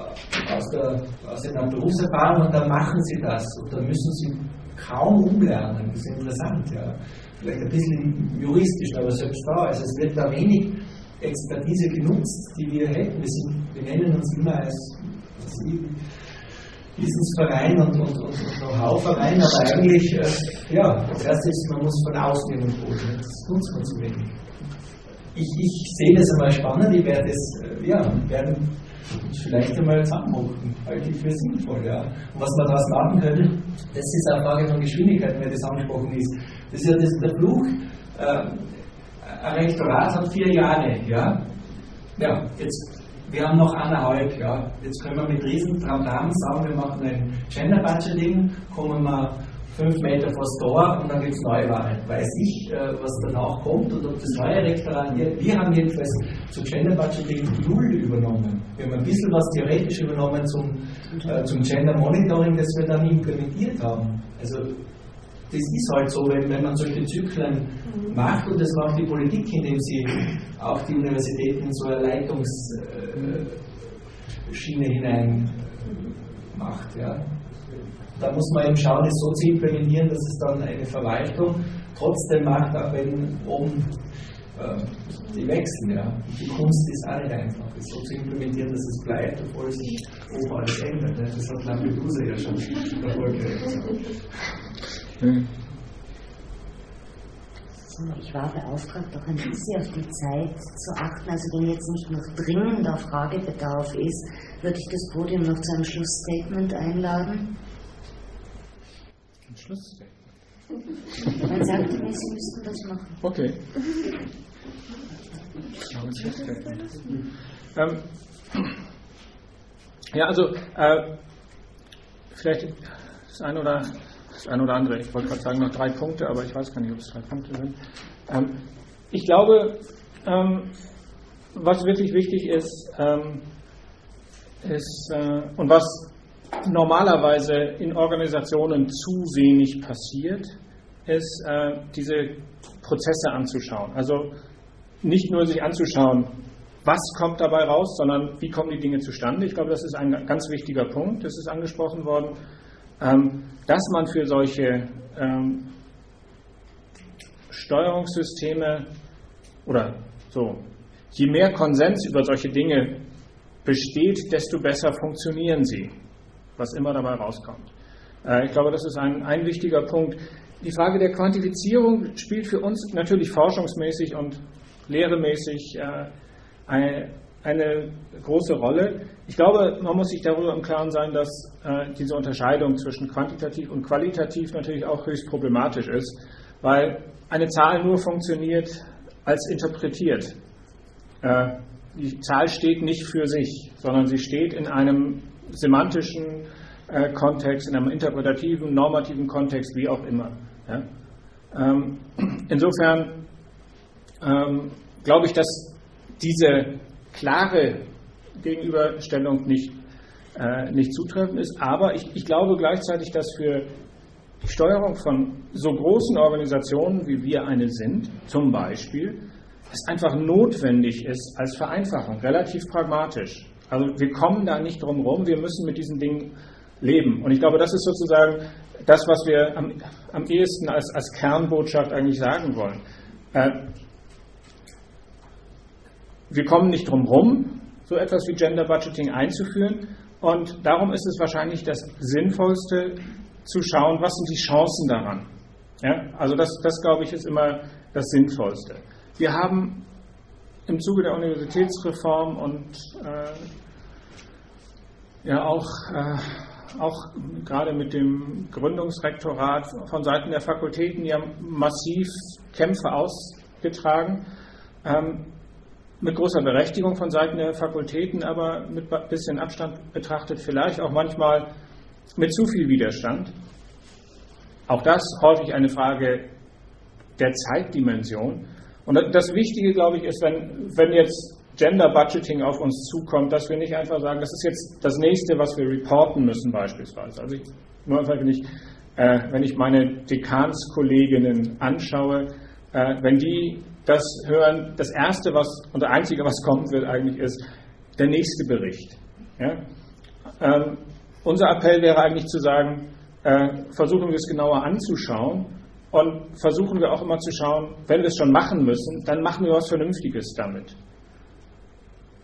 aus, der, aus einer Berufserfahrung und dann machen sie das und dann müssen sie kaum umlernen. Das ist interessant, ja. Vielleicht ein bisschen juristisch, aber selbst da, also es wird da wenig Expertise genutzt, die wir hätten. Wir, sind, wir nennen uns immer als Wissensverein und, und, und, Know-how-Verein, aber eigentlich, äh, ja, das erste ist, man muss von außen jemanden holen. Das nutzt man zu wenig. Ich, ich sehe das einmal spannend, ich werde es, äh, ja, werden vielleicht einmal zusammenrufen. Halte ich für sinnvoll, ja. Und was wir daraus machen können, das ist eine Frage von Geschwindigkeit, wenn das angesprochen ist. Das ist ja das, der Fluch. Äh, ein Rektorat hat vier Jahre, ja. Ja, jetzt, wir haben noch eineinhalb, ja. Jetzt können wir mit riesen Tramtam sagen, wir machen ein Gender Budgeting, kommen wir fünf Meter vor das Tor und dann gibt es Neuwahlen. Weiß ich, äh, was danach kommt und ob das neue Rektorat, wir haben jedenfalls zu Gender Budgeting null übernommen. Wir haben ein bisschen was theoretisch übernommen zum, äh, zum Gender Monitoring, das wir dann implementiert haben. Also das ist halt so, wenn, wenn man solche Zyklen macht und das macht die Politik, indem sie auch die Universitäten in so eine Leitungsschiene hinein macht. Ja. Da muss man eben schauen, es so zu implementieren, dass es dann eine Verwaltung trotzdem macht, auch wenn oben äh, die wechseln. Ja. Die Kunst ist auch nicht einfach, es so zu implementieren, dass es bleibt, obwohl sich oben alles ändert. Ne. Das hat Lampedusa ja schon erfolgreich gesagt. Hm. Ich war beauftragt, auch ein bisschen auf die Zeit zu achten. Also wenn jetzt nicht noch dringender Fragebedarf ist, würde ich das Podium noch zu einem Schlussstatement einladen. Ein Schlussstatement? Man sagte mir, Sie müssten das machen. Okay. Ähm, ja, also äh, vielleicht das eine oder das eine oder andere. Ich wollte gerade sagen noch drei Punkte, aber ich weiß gar nicht, ob es drei Punkte sind. Ähm, ich glaube, ähm, was wirklich wichtig ist, ähm, ist äh, und was normalerweise in Organisationen zu wenig passiert, ist, äh, diese Prozesse anzuschauen. Also nicht nur sich anzuschauen, was kommt dabei raus, sondern wie kommen die Dinge zustande. Ich glaube, das ist ein ganz wichtiger Punkt. Das ist angesprochen worden. Ähm, dass man für solche ähm, Steuerungssysteme oder so, je mehr Konsens über solche Dinge besteht, desto besser funktionieren sie, was immer dabei rauskommt. Äh, ich glaube, das ist ein, ein wichtiger Punkt. Die Frage der Quantifizierung spielt für uns natürlich forschungsmäßig und lehremäßig äh, eine, eine große Rolle. Ich glaube, man muss sich darüber im Klaren sein, dass äh, diese Unterscheidung zwischen quantitativ und qualitativ natürlich auch höchst problematisch ist, weil eine Zahl nur funktioniert als interpretiert. Äh, die Zahl steht nicht für sich, sondern sie steht in einem semantischen äh, Kontext, in einem interpretativen, normativen Kontext, wie auch immer. Ja? Ähm, insofern ähm, glaube ich, dass diese klare Gegenüberstellung nicht, äh, nicht zutreffend ist. Aber ich, ich glaube gleichzeitig, dass für die Steuerung von so großen Organisationen, wie wir eine sind, zum Beispiel, es einfach notwendig ist als Vereinfachung, relativ pragmatisch. Also wir kommen da nicht drum herum, wir müssen mit diesen Dingen leben. Und ich glaube, das ist sozusagen das, was wir am, am ehesten als, als Kernbotschaft eigentlich sagen wollen. Äh, wir kommen nicht drum herum, so etwas wie Gender Budgeting einzuführen. Und darum ist es wahrscheinlich das Sinnvollste zu schauen, was sind die Chancen daran. Ja, also das, das, glaube ich, ist immer das Sinnvollste. Wir haben im Zuge der Universitätsreform und äh, ja auch, äh, auch gerade mit dem Gründungsrektorat von Seiten der Fakultäten ja massiv Kämpfe ausgetragen. Ähm, mit großer Berechtigung von Seiten der Fakultäten, aber mit ein bisschen Abstand betrachtet vielleicht auch manchmal mit zu viel Widerstand. Auch das häufig eine Frage der Zeitdimension. Und das Wichtige, glaube ich, ist, wenn, wenn jetzt Gender Budgeting auf uns zukommt, dass wir nicht einfach sagen, das ist jetzt das nächste, was wir reporten müssen beispielsweise. Also ich, nur einfach, wenn ich, äh, wenn ich meine Dekanskolleginnen anschaue, äh, wenn die das hören, das Erste was und das Einzige, was kommen wird eigentlich, ist der nächste Bericht. Ja? Ähm, unser Appell wäre eigentlich zu sagen, äh, versuchen wir es genauer anzuschauen und versuchen wir auch immer zu schauen, wenn wir es schon machen müssen, dann machen wir was Vernünftiges damit.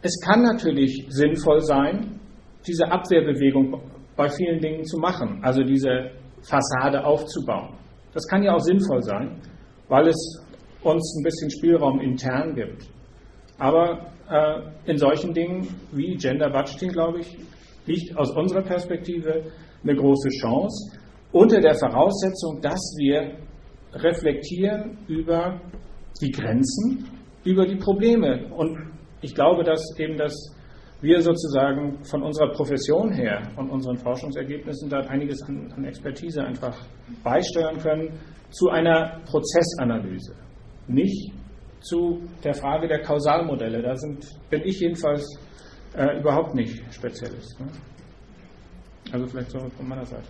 Es kann natürlich sinnvoll sein, diese Abwehrbewegung bei vielen Dingen zu machen, also diese Fassade aufzubauen. Das kann ja auch sinnvoll sein, weil es uns ein bisschen Spielraum intern gibt. Aber äh, in solchen Dingen wie Gender Budgeting, glaube ich, liegt aus unserer Perspektive eine große Chance, unter der Voraussetzung, dass wir reflektieren über die Grenzen, über die Probleme. Und ich glaube, dass eben das wir sozusagen von unserer Profession her und unseren Forschungsergebnissen da einiges an, an, Expertise einfach beisteuern können zu einer Prozessanalyse, nicht zu der Frage der Kausalmodelle. Da sind, bin ich jedenfalls äh, überhaupt nicht Spezialist. Ne? Also vielleicht so von meiner Seite.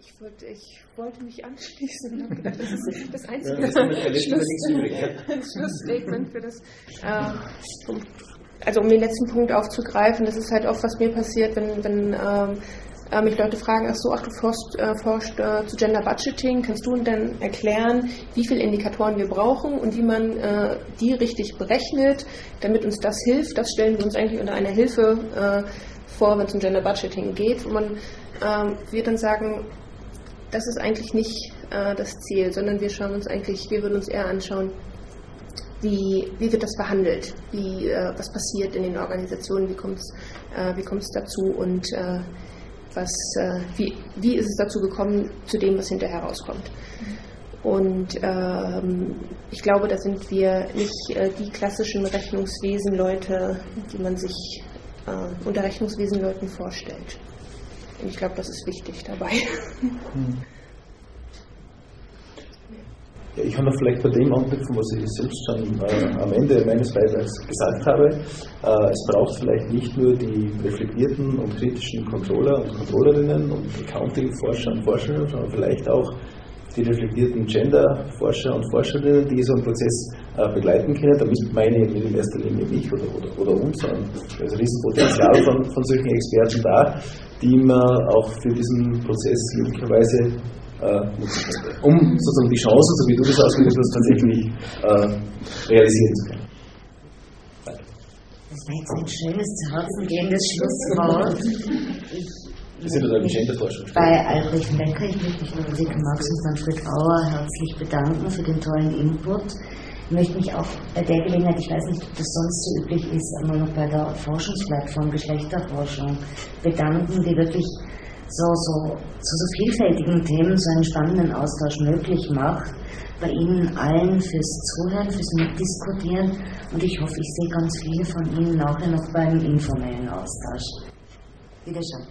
Ich wollte, ich wollte mich anschließen. Das ist das einzige ja, Schlussstatement für das. Äh, also um den letzten Punkt aufzugreifen, das ist halt oft, was mir passiert, wenn, wenn ähm, äh, mich Leute fragen, ach so, ach du forschst, äh, forschst äh, zu Gender Budgeting, kannst du denn erklären, wie viele Indikatoren wir brauchen und wie man äh, die richtig berechnet, damit uns das hilft? Das stellen wir uns eigentlich unter einer Hilfe äh, vor, wenn es um Gender Budgeting geht, wo man ähm, wir dann sagen, das ist eigentlich nicht äh, das Ziel, sondern wir schauen uns eigentlich, wir würden uns eher anschauen, wie, wie wird das verhandelt, wie, äh, was passiert in den Organisationen, wie kommt es äh, dazu? Und äh, was, äh, wie, wie ist es dazu gekommen zu dem, was hinterher rauskommt. Und ähm, ich glaube, da sind wir nicht äh, die klassischen Rechnungswesenleute, die man sich unter Rechnungswesenleuten vorstellt. Und ich glaube, das ist wichtig dabei. Hm. Ja, ich kann noch vielleicht bei dem anknüpfen, was ich selbst schon äh, am Ende meines Beitrags gesagt habe. Äh, es braucht vielleicht nicht nur die reflektierten und kritischen Controller und Controllerinnen und Accounting-Forscher und Forscherinnen, sondern vielleicht auch die reflektierten Gender-Forscher und Forscherinnen, die so einen Prozess äh, begleiten können. Damit meine ich nicht in erster Linie mich oder, oder, oder uns, sondern da ist ein Riesenpotenzial von, von solchen Experten da, die man auch für diesen Prozess möglicherweise um sozusagen die Chance, so wie du das ausgedrückt hast, tatsächlich äh, realisieren zu können. Das war jetzt ein schönes, zu Herzen gehendes Schlusswort. Wir sind bei Genderforschung. Bei Albrecht Becker, ich möchte mich bei Ulrike Marx und Manfred Auer herzlich bedanken für den tollen Input. Ich möchte mich auch bei der Gelegenheit, ich weiß nicht, ob das sonst so üblich ist, einmal noch bei der Forschungsplattform Geschlechterforschung bedanken, die wirklich so, so, zu so vielfältigen Themen so einen spannenden Austausch möglich macht. Bei Ihnen allen fürs Zuhören, fürs Mitdiskutieren und ich hoffe, ich sehe ganz viele von Ihnen nachher noch beim informellen Austausch. Wiederschauen.